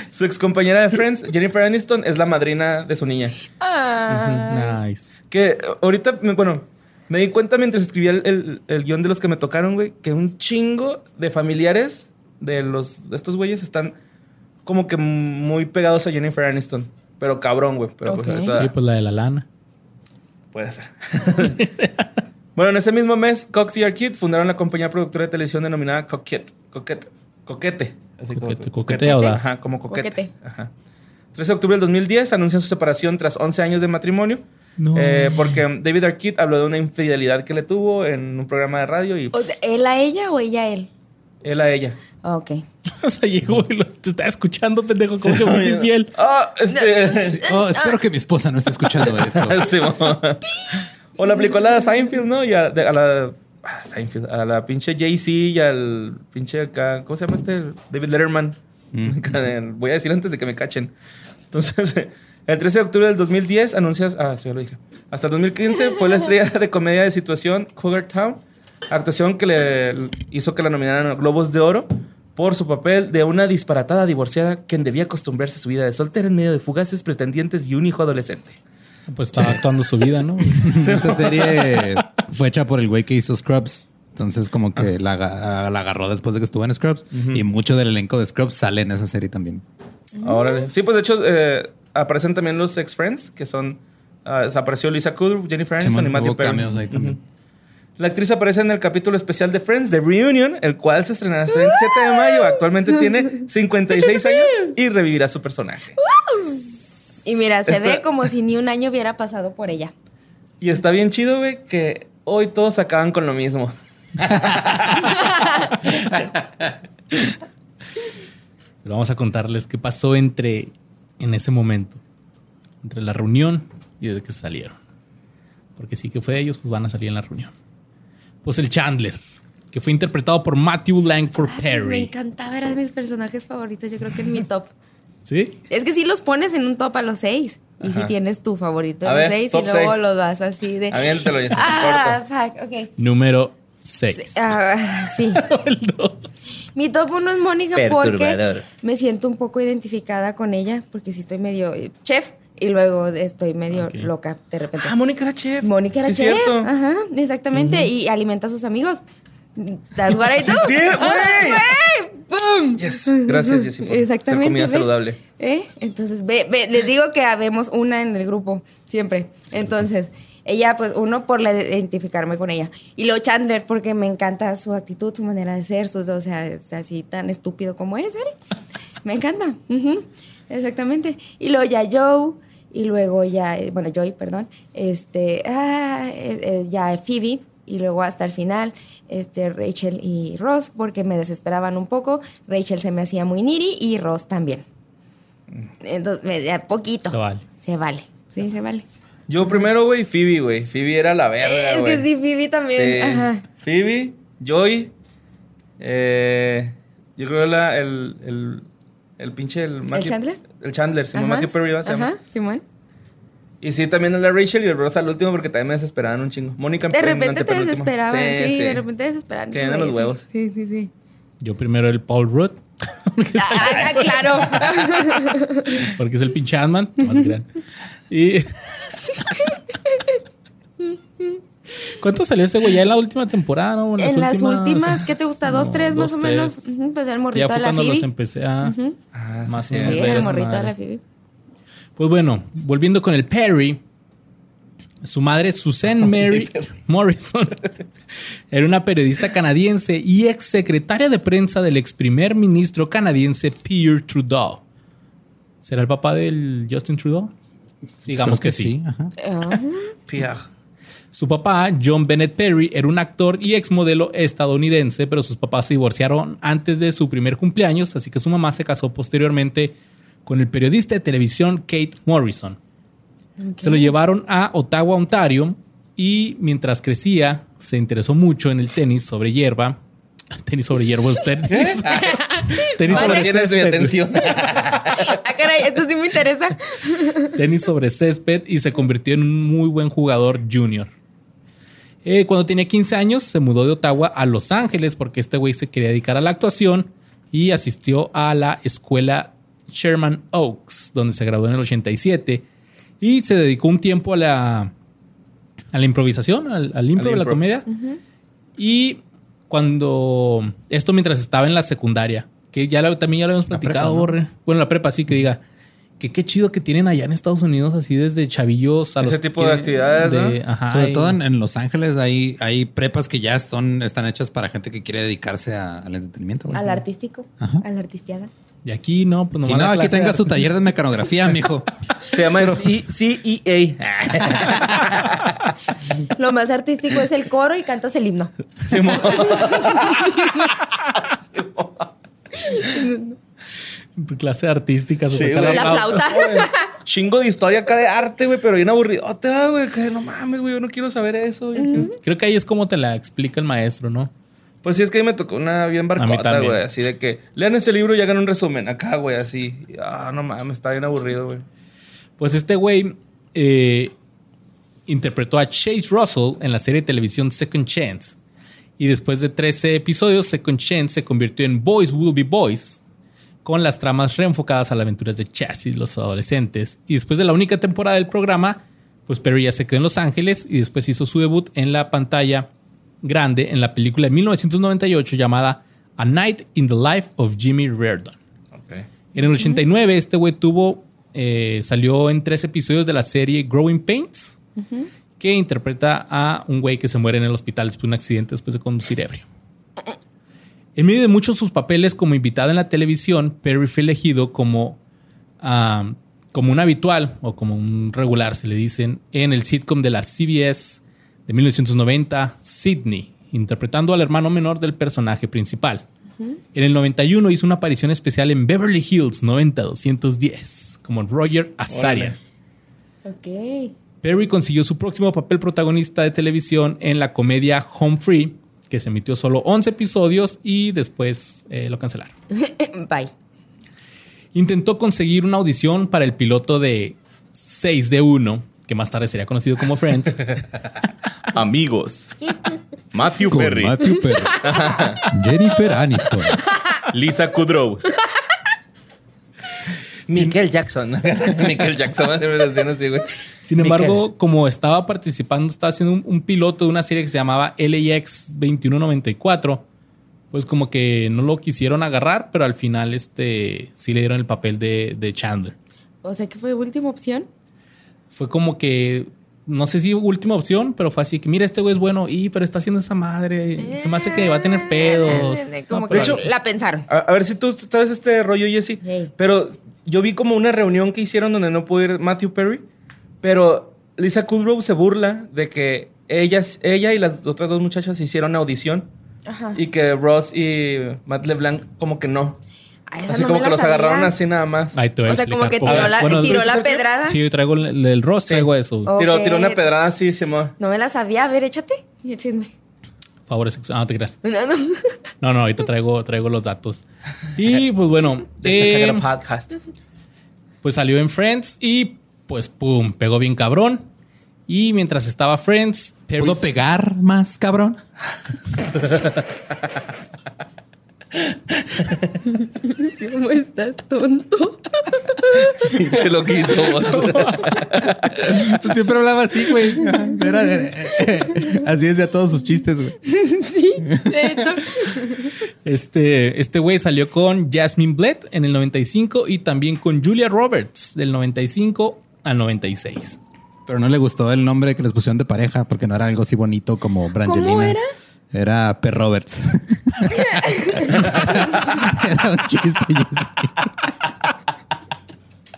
Su ex compañera de Friends, Jennifer Aniston, es la madrina de su niña. Ah. Nice. Que ahorita, me- bueno, me di cuenta mientras escribía el, el- el guion de los que me tocaron, güey, que un chingo de familiares de los de estos güeyes están como que muy pegados a Jennifer Aniston. Pero cabrón, güey. Pero pues Ok. ahorita Y pues la de la lana. puede ser. bueno, en ese mismo mes, Cox y Arkid fundaron la compañía productora de televisión denominada Coquette. Coquette. Coquete. Así Coquete, coquete audaz. Ajá, como coquete. Coquete. Ajá. 13 de octubre del 2010 anuncian su separación tras 11 años de matrimonio. No. Eh, porque David Arquette habló de una infidelidad que le tuvo en un programa de radio y O sea, ¿Él a ella o ella a él? él a ella. Ah, Ok. O sea, llegó y lo, te estaba escuchando, pendejo, como que muy infiel. Ah, este. Oh, espero que mi esposa no esté escuchando esto. Sí. O la aplicó a la Seinfeld, ¿no? Y a, de- a la. ah, Seinfeld, a la pinche Jay-Z y al pinche acá. ¿Cómo se llama este? David Letterman. De- Voy a decir antes de que me cachen. Entonces, el 13 de octubre del 2010 anuncias. Ah, sí, ya lo dije. Hasta el 2015 fue la estrella de comedia de situación Cougar Town. Actuación que le hizo que la nominaran a Globos de Oro por su papel de una disparatada divorciada quien debía acostumbrarse a su vida de soltera en medio de fugaces pretendientes y un hijo adolescente. Pues estaba actuando su vida, ¿no? Esa serie fue hecha por el güey que hizo Scrubs. Entonces, como que la, aga- la agarró después de que estuvo en Scrubs. Y mucho del elenco de Scrubs sale en esa serie también. Órale. Sí, pues de hecho eh, aparecen también los ex-friends, que son... ah, apareció Lisa Kudrow, Jennifer Aniston y Matthew Perry. cameos ahí también. La actriz aparece en el capítulo especial de Friends, The Reunion, el cual se estrenará hasta el 7 de mayo. Actualmente tiene 56 años y revivirá su personaje. Y mira, se Está- ve como si ni un año hubiera pasado por ella. Y está bien chido, güey, que hoy todos acaban con lo mismo. Pero vamos a contarles qué pasó entre en ese momento, entre la reunión y desde que salieron. Porque sí que fue de ellos, pues van a salir en la reunión. Pues el Chandler, que fue interpretado por Matthew Langford Me Perry. encantaba, era de mis personajes favoritos, yo creo que en mi top. ¿Sí? Es que sí los pones en un top a los seis. Y si tienes tu favorito A los ver, seis y luego seis. lo das así de. Aviéntalo, se Ah, fuck, ok. Número 6. Ah, sí. el 2. Mi top uno es Mónica porque me siento un poco identificada con ella, porque sí estoy medio chef y luego estoy medio loca de repente. Ah, Mónica era chef. Mónica era Sí, chef. cierto. Ajá, exactamente. Y alimenta a sus amigos. That's what I do. sí, güey. Yes. Gracias, Jessy, por Exactamente. comida ¿ves? saludable. ¿Eh? Entonces, ve, ve, les digo que habemos una en el grupo, siempre. Entonces, ella, pues, uno por la de identificarme con ella. Y luego Chandler, porque me encanta su actitud, su manera de ser, su, o sea, es así tan estúpido como es él. Me encanta. Exactamente. Y luego ya Joe, y luego ya, eh, bueno, Joy, perdón, este, ah, eh, eh, ya Phoebe, y luego hasta el final, este, Rachel y Ross, porque me desesperaban un poco. Rachel se me hacía muy niri y Ross también. Entonces, me, poquito. Se vale. Se vale. Sí, se vale. Yo primero, güey, Phoebe, güey. Phoebe era la verga, Es güey. que sí, Phoebe también. Sí. Ajá. Phoebe, Joy. eh, yo creo la, el, el, el pinche. ¿El, Matthew- Chandler? El Chandler, Ajá. Matthew Perry ¿va? se llama. Ajá, Simón. Y sí, también el de Rachel y el Ross al último porque también me desesperaban un chingo. Mónica De en repente te desesperaban. Sí, de repente desesperaban. Tienen esos los huevos. Sí, sí, sí. Yo primero el Paul Rudd, Ah, claro. porque es el pinche Ant-Man. más crean. Y. ¿Cuánto salió ese güey? Ya en la última temporada, ¿no? en las últimas, ¿qué te gusta? ¿Dos, No, tres más o menos? Ujú, Pues el Ya morrito fue de la cuando los empecé a. Ah, sí, Más o sí. menos. Sí, el morrito de la Phoebe. Pues bueno, volviendo con el Perry, su madre Suzanne Mary Morrison era una periodista canadiense y ex secretaria de prensa del ex primer ministro canadiense Pierre Trudeau. ¿Será el papá del Justin Trudeau? Digamos Creo que, sí. ajá. Ah, Pierre. Su papá, John Bennett Perry, era un actor y ex modelo estadounidense, pero sus papás se divorciaron antes de su primer cumpleaños, así que su mamá se casó posteriormente con el periodista de televisión Kate Morrison. Se lo llevaron a Ottawa, Ontario, y mientras crecía, se interesó mucho en el tenis sobre hierba. Tenis sobre hierba, es tenis. sobre tienes mi césped. atención. Ah, caray, esto sí me interesa. tenis sobre césped y se convirtió en un muy buen jugador junior. Eh, cuando tenía 15 años se mudó de Ottawa a Los Ángeles porque este güey se quería dedicar a la actuación y asistió a la escuela Sherman Oaks, donde se graduó en el 87 y se dedicó un tiempo a la, a la improvisación, al, al impro de la comedia. Y cuando esto mientras estaba en la secundaria, que ya lo- también ya lo habíamos La platicado, prepa, ¿no? Borre. Bueno, la prepa sí que diga que qué chido que tienen allá en Estados Unidos así desde chavillos a Ese los tipo que- de actividades, ¿no? ajá, Sobre y- todo en, en Los Ángeles hay, hay prepas que ya están, están hechas para gente que quiere dedicarse a- al entretenimiento. Al artístico, Ajá. a la artisteada. Y aquí no, pues Y nomás no, la aquí tenga su taller de mecanografía, mijo. Se llama C- CEA. Lo más artístico es el coro y cantas el himno. Simón. En tu clase artística. Sí, güey. La flauta. Chingo de historia acá de arte, güey, pero bien aburrido. güey. Que no mames, güey, yo no quiero saber eso. quiero- Creo que ahí es como te la explica el maestro, ¿no? Pues sí, es que ahí me tocó una bien barcota, güey. Así de que lean ese libro y hagan un resumen acá, güey, así. Ah, no mames, está bien aburrido, güey. Pues este güey eh, interpretó a Chase Russell en la serie de televisión Second Chance. Y después de 13 episodios, Second Chance se convirtió en Boys Will Be Boys, con las tramas reenfocadas a las aventuras de Chase y los adolescentes. Y después de la única temporada del programa, pues Perry ya se quedó en Los Ángeles y después hizo su debut en la pantalla grande en la película de 1998 llamada A Night in the Life of Jimmy Reardon. En el 89, este güey tuvo, eh, salió en tres episodios de la serie Growing Pains, que interpreta a un güey que se muere en el hospital después de un accidente después de conducir ebrio. En medio de muchos de sus papeles como invitado en la televisión, Perry fue elegido como, ah, como un habitual o como un regular, se le dicen, en el sitcom de la CBS de 1990, Sydney, interpretando al hermano menor del personaje principal. En el 91 hizo una aparición especial en Beverly Hills 90210 como Roger Azarian. Ok. Perry consiguió su próximo papel protagonista de televisión en la comedia Home Free, que se emitió solo 11 episodios y después eh, lo cancelaron. Bye. Intentó conseguir una audición para el piloto de 6 de 1, que más tarde sería conocido como Friends. Amigos. Matthew Con Perry. Matthew Perry. Jennifer Aniston. Lisa Kudrow. Michael Jackson. Michael Jackson. así, güey. Sin embargo, como estaba participando, estaba haciendo un, un piloto de una serie que se llamaba LAX 2194, pues como que no lo quisieron agarrar, pero al final este sí le dieron el papel de, de Chandler. O sea que fue última opción. Fue como que, no sé si última opción, pero fue así que, mira, este güey es bueno, y pero está haciendo esa madre, se me hace que va a tener pedos. Eh, Como No, que de hecho- la pensaron. A, a ver si tú sabes este rollo, Jesse. Hey. Pero yo vi como una reunión que hicieron donde no pudo ir Matthew Perry. Pero Lisa Kudrow se burla de que ellas, ella y las otras dos muchachas hicieron audición. Ajá. Y que Ross y Matt LeBlanc como que no. Así no como que los agarraron así nada más. Ahí te voy a O sea, como que tiró la, Bueno, tiró ¿ese la el pedrada. Sí, yo traigo el del Ross, Sí. traigo eso. Oh. Tiró, tiró una pedrada así, Simón. No me la sabía. A ver, échate. Y el chisme. Favores sexuales. Ah, no te creas. No, no. No, no, ahorita traigo, traigo los datos. Y pues bueno, De este eh, podcast. pues salió en Friends y pues pum, pegó bien cabrón. Y mientras estaba Friends, Perry ¿Puedo pegar más, cabrón? ¿Cómo estás, tonto? Se lo quitó. Pues siempre hablaba así, güey. Era, eh, eh, así decía todos sus chistes, güey. sí, de hecho. Este, este güey salió con Jasmine Blett en el 95 y también con Julia Roberts del 95 al 96. Pero no le gustó el nombre que les pusieron de pareja porque no era algo así bonito como Brangelina. ¿Cómo era? Era Per Roberts. era un chiste, Jessy.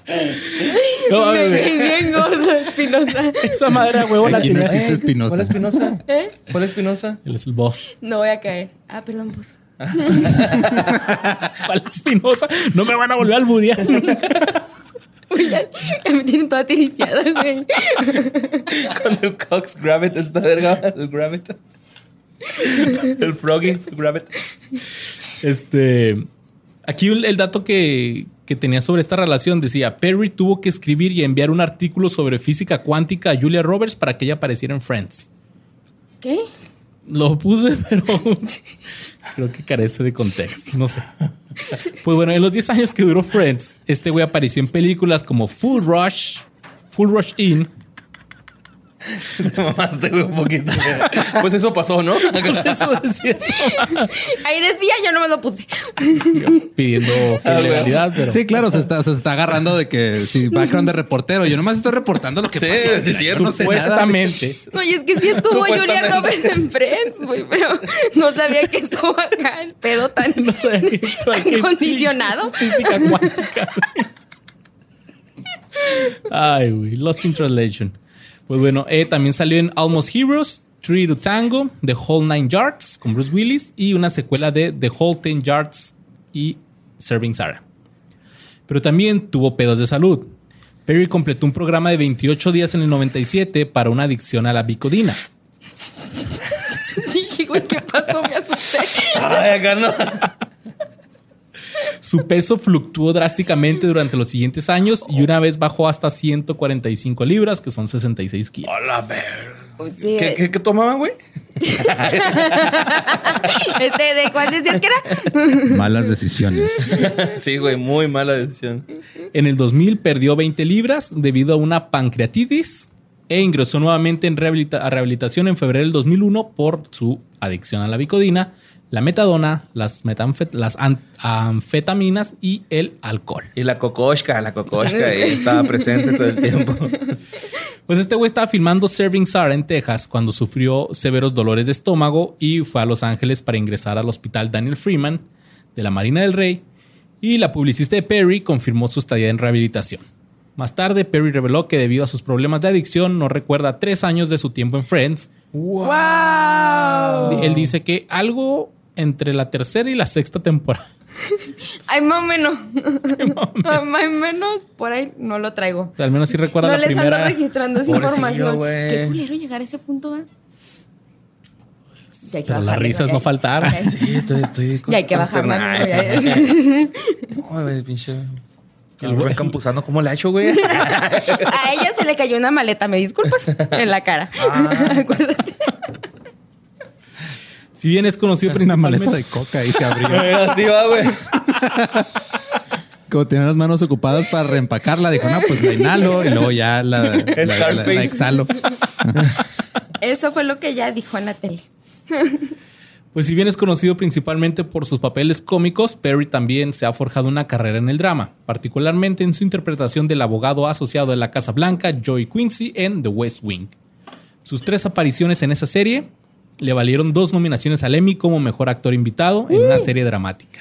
No, a Bien, gordo, Espinosa. esa madre huevo la Aquí no tiene. existe Espinosa. ¿Cuál Espinosa? ¿Eh? ¿Cuál Espinosa? Él es el boss. No voy a caer. Ah, perdón, pues. ¿Cuál Espinosa? No me van a volver al. Uy, ya, ya me tienen toda tiriciada, güey. Con el Cox Grabbit, esta verga. El Grabbit. El Froggy, el Grabbit. Este. Aquí el, el dato que, que tenía sobre esta relación decía: Perry tuvo que escribir y enviar un artículo sobre física cuántica a Julia Roberts para que ella apareciera en Friends. ¿Qué? Lo puse, pero creo que carece de contexto. No sé. Pues bueno, en los 10 años que duró Friends, este güey apareció en películas como Full Rush, Full Rush In, Te mamaste, güey, un poquito. Pues eso pasó, ¿no? pues eso decía eso, Ahí decía, yo no me lo puse. pidiendo fidelidad, pero Sí, claro, se está, se está agarrando de que si background de reportero. Yo nomás estoy reportando lo que Sí, pasó. sí, es cierto. No sé nada. supuestamente. No, y es que sí estuvo Julia Supuestamente. Roberts en Friends, güey, pero no sabía que estuvo acá el pedo tan, No sé qué- qué- Acondicionado. Física cuántica. Ay, güey. Lost in Translation. Pues bueno, eh, también salió en Almost Heroes, Three to Tango, The Whole Nine Yards con Bruce Willis y una secuela de The Whole Ten Yards y Serving Sarah. Pero también tuvo pedos de salud. Perry completó un programa de 28 días en el 97 para una adicción a la bicodina. Dije, güey, ¿qué pasó? Me asusté. Ay, acá no. Su peso fluctuó drásticamente durante los siguientes años y una vez bajó hasta 145 libras, que son 66 kilos. Hola, ver. Sí, ¿Qué, qué, qué tomaba, güey? Este, ¿de cuál decías que era? Malas decisiones. Sí, güey, muy mala decisión. En el 2000 perdió 20 libras debido a una pancreatitis e ingresó nuevamente en rehabilita- a rehabilitación en febrero del 2001 por su adicción a la bicodina, la metadona, las, metanfet- las an- anfetaminas y el alcohol. Y la cocoshka, la cocoshka estaba presente todo el tiempo. Pues este güey estaba filmando Serving Sarah en Texas cuando sufrió severos dolores de estómago y fue a Los Ángeles para ingresar al hospital Daniel Freeman de la Marina del Rey y la publicista de Perry confirmó su estadía en rehabilitación. Más tarde, Perry reveló que debido a sus problemas de adicción no recuerda tres años de su tiempo en Friends. ¡Wow! Él dice que algo entre la tercera y la sexta temporada. Ay, más o menos. Más o menos, por ahí no lo traigo. Al menos sí recuerda No la les ando registrando esa Pobrecillo, información. güey. Qué culero llegar a ese punto, ¿eh? Ya hay que Pero las risas ya- no faltaron. Ya, Sí, estoy, estoy ya hay que bajar ya- No, güey, pinche. El buen campusano, ¿cómo le ha hecho, güey? A ella se le cayó una maleta, me disculpas, en la cara. Ah. Acuérdate. Si bien es conocido Una principalmente. maleta de coca y se abrió. Así va, güey. Como tenía las manos ocupadas para reempacarla, dijo, no, pues la inhalo y luego ya la, la- la- la Scarface. exhalo. Eso fue lo que ella dijo en la tele. Pues si bien es conocido principalmente por sus papeles cómicos, Perry también se ha forjado una carrera en el drama, particularmente en su interpretación del abogado asociado de la Casa Blanca, Joey Quincy, en The West Wing. Sus tres apariciones en esa serie le valieron dos nominaciones al Emmy como mejor actor invitado en una serie dramática.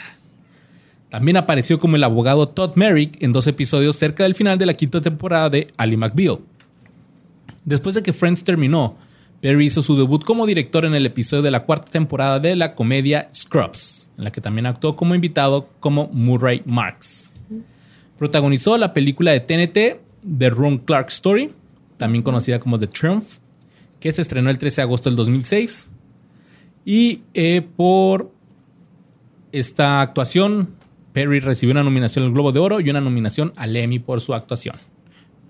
También apareció como el abogado Todd Merrick en dos episodios cerca del final de la quinta temporada de Ali McBeal. Después de que Friends terminó, Perry hizo su debut como director en el episodio de la cuarta temporada de la comedia Scrubs, en la que también actuó como invitado como Murray Marks. Protagonizó la película de TNT The Ron Clark Story, también conocida como The Triumph, que se estrenó el 13 de agosto del 2006. Y eh, por esta actuación, Perry recibió una nominación al Globo de Oro y una nominación al Emmy por su actuación.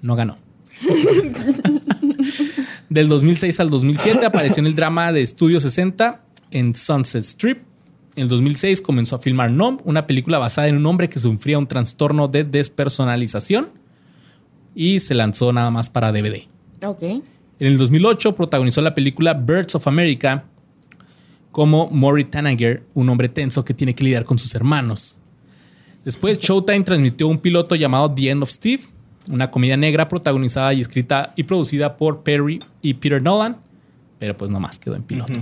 No ganó. Del 2006 al 2007 apareció en el drama de Estudio 60 en Sunset Strip. En el 2006 comenzó a filmar Nom, una película basada en un hombre que sufría un trastorno de despersonalización y se lanzó nada más para DVD. Ok. En el 2008 protagonizó la película Birds of America como Maury Tanager, un hombre tenso que tiene que lidiar con sus hermanos. Después Showtime transmitió un piloto llamado The End of Steve, una comedia negra protagonizada y escrita y producida por Perry y Peter Nolan, pero pues nomás quedó en piloto.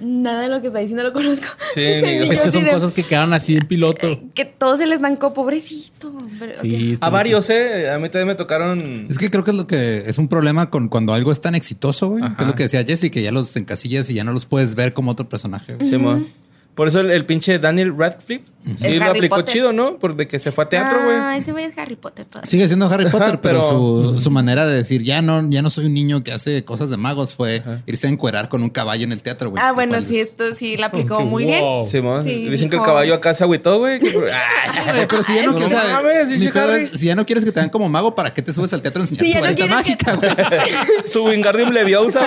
Nada de lo que está diciendo lo conozco. Sí, Es que son cosas que quedaron así en piloto. Que todos se les dan co, pobrecito. Pero, Sí. A varios, ¿eh? A mí también me tocaron. Es que creo que es lo que es un problema con cuando algo es tan exitoso, güey. Que es lo que decía Jesse, que ya los encasillas y ya no los puedes ver como otro personaje. güey. Simón. Por eso el, el pinche Daniel Radcliffe sí lo Harry aplicó Potter. chido, ¿no? Por de que se fue a teatro, güey. Ah, ese güey es Harry Potter todavía. Sigue siendo Harry Ajá, Potter, pero, pero- su, su manera de decir ya no, ya no soy un niño que hace cosas de magos fue irse a encuerar con un caballo en el teatro, güey. Ah, bueno, sí, es- esto sí la aplicó muy bien. Simón. Sí, Dicen que el caballo acá se agüitó, güey. pero si ya no, No quieres, si ya no quieres que te vean como mago, ¿para qué te subes al teatro a enseñar Sí, tu ya no varita quieres mágica, güey? Su Wingardium Leviosa.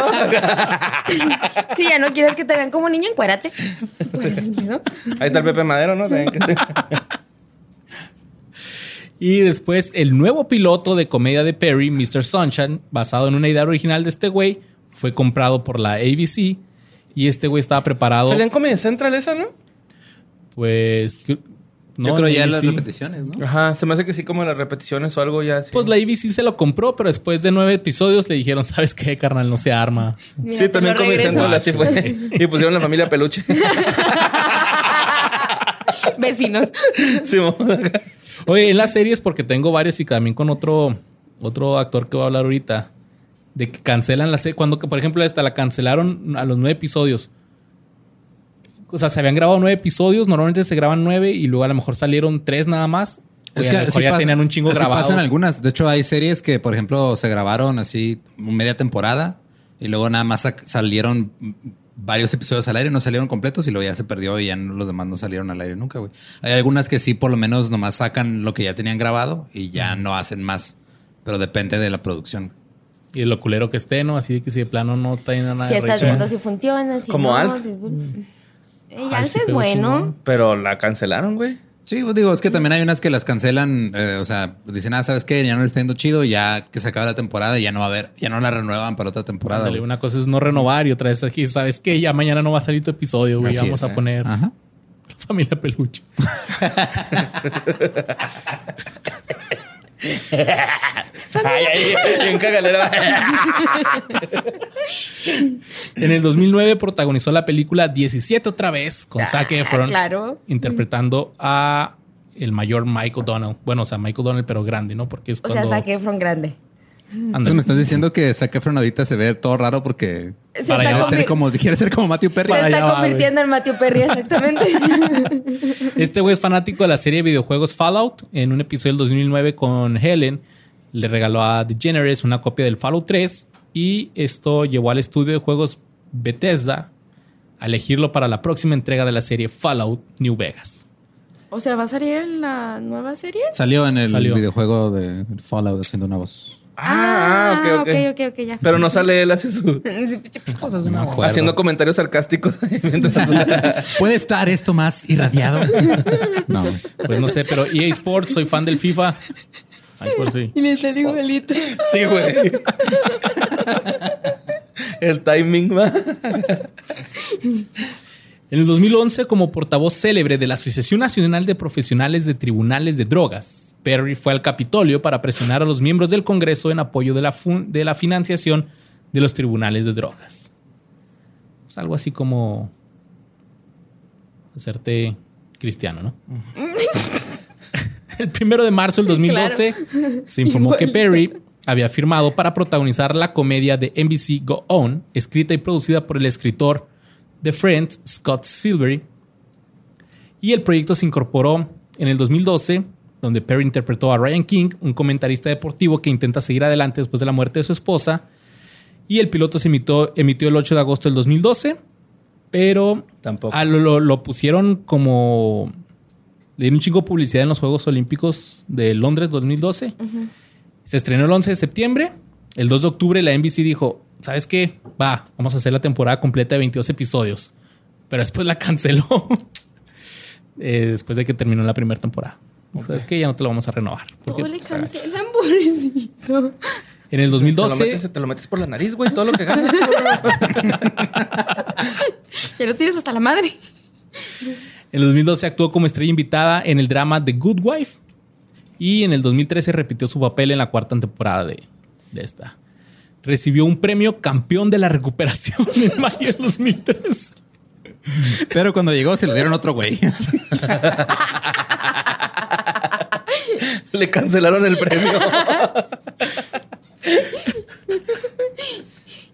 Sí, ya no quieres que te vean como niño, encuérate. Ahí está el Pepe Madero, ¿no? Y después el nuevo piloto de comedia de Perry, Mr. Sunshine, basado en una idea original de este güey, fue comprado por la ABC y este güey estaba preparado. Salía en Comedy Central esa, ¿no? Pues no, Yo creo ya ABC. las repeticiones, ¿no? Ajá, se me hace que sí, como las repeticiones o algo ya. Sí, Pues la ABC se lo compró, pero después de nueve episodios le dijeron, ¿sabes qué, carnal? No se arma. Mira, sí también regreso. Central así fue. y pusieron la familia peluche. Vecinos. Sí, Oye, en las series, porque tengo varios y también con otro, otro actor que voy a hablar ahorita, de que cancelan la serie. Cuando, por ejemplo, esta la cancelaron a los nueve episodios. O sea, se habían grabado nueve episodios, normalmente se graban nueve y luego a lo mejor salieron tres nada más. O a lo mejor sí ya pasa- tenían un chingo así grabados. pasan algunas. De hecho, hay series que, por ejemplo, se grabaron así media temporada y luego nada más salieron varios episodios al aire, no salieron completos y luego ya se perdió y ya no- los demás no salieron al aire nunca, güey. Hay algunas que sí, por lo menos nomás sacan lo que ya tenían grabado y ya no hacen más, pero depende de la producción. Y lo culero que esté, ¿no? Así de que si de plano no tiene nada Si de estás viendo si funciona, si Como no. Alf. si- Sí es bueno. chingón. Pero la cancelaron, güey. Sí, pues digo, es que también hay unas que las cancelan, eh, o sea, dicen, ah, ¿sabes qué? Ya no le está yendo chido, ya que se acaba la temporada y ya no va a haber, ya no la renuevan para otra temporada. Ándale, una cosa es no renovar y otra es aquí, ¿sabes qué? Ya mañana no va a salir tu episodio, güey. Vamos es. a poner Ajá. familia peluche. Ay, ay, bien cagalera. En el 2009 protagonizó la película 17 otra vez con Zac Efron Ah, Claro. interpretando a el mayor Michael Donald. Bueno, o sea, Michael Donald pero grande, ¿no? Porque es O cuando... sea, saqué Efron grande. Entonces me estás diciendo que Zac Efron ahorita se ve todo raro porque Se Para está, ser como, quiere ser como Matthew Perry. se Para está allá va, convirtiendo en Matthew Perry, exactamente. Este güey es fanático de la serie de videojuegos Fallout. En un episodio del 2009 con Helen, le regaló a DeGeneres una copia del Fallout 3 y esto llevó al estudio de juegos Bethesda a elegirlo para la próxima entrega de la serie Fallout New Vegas. o sea, ¿va a salir en la nueva serie? Salió en el Salió. videojuego de Fallout haciendo una voz. Ah, ok, ok. ok, ok, ok, ya. Pero no sale él así su... Cosas de No. Haciendo comentarios sarcásticos. mientras- ¿Puede estar esto más irradiado? no. Pues no sé, pero EA Sports, soy fan del FIFA. Ay, por sí. Y le sale igualito. sí, güey. El timing va. En el 2011, como portavoz célebre de la Asociación Nacional de Profesionales de Tribunales de Drogas, Perry fue al Capitolio para presionar a los miembros del Congreso en apoyo de la, de la financiación de los tribunales de drogas. Es algo así como hacerte cristiano, ¿no? el primero de marzo del 2012 se informó que. Perry había firmado para protagonizar la comedia de NBC Go On, escrita y producida por el escritor de Friends, Scott Silvery. Y el proyecto se incorporó en el 2012, donde Perry interpretó a Ryan King, un comentarista deportivo que intenta seguir adelante después de la muerte de su esposa. Y el piloto se emitió, emitió el 8 de agosto del 2012, pero Tampoco. lo, lo- lo pusieron como... Le dieron un chingo de publicidad en los Juegos Olímpicos de Londres 2012. Se estrenó el 11 de septiembre. El 2 de octubre la NBC dijo, ¿sabes qué? Va, vamos a hacer la temporada completa de 22 episodios. Pero después la canceló. Eh, después de que terminó la primera temporada. ¿Sabes qué? Ya no te lo vamos a renovar. Porque, Todo le pues, cancelan, pobrecito. en el Te lo, 2012... metes, te lo metes por la nariz, güey. Todo lo que ganas. Ya lo tienes hasta la madre. En el 2012 actuó como estrella invitada en el drama The Good Wife. Y en el 2013 repitió su papel en la cuarta temporada de, de esta. Recibió un premio campeón de la recuperación en mayo del 2003. Pero cuando llegó se lo dieron otro güey. Le cancelaron el premio.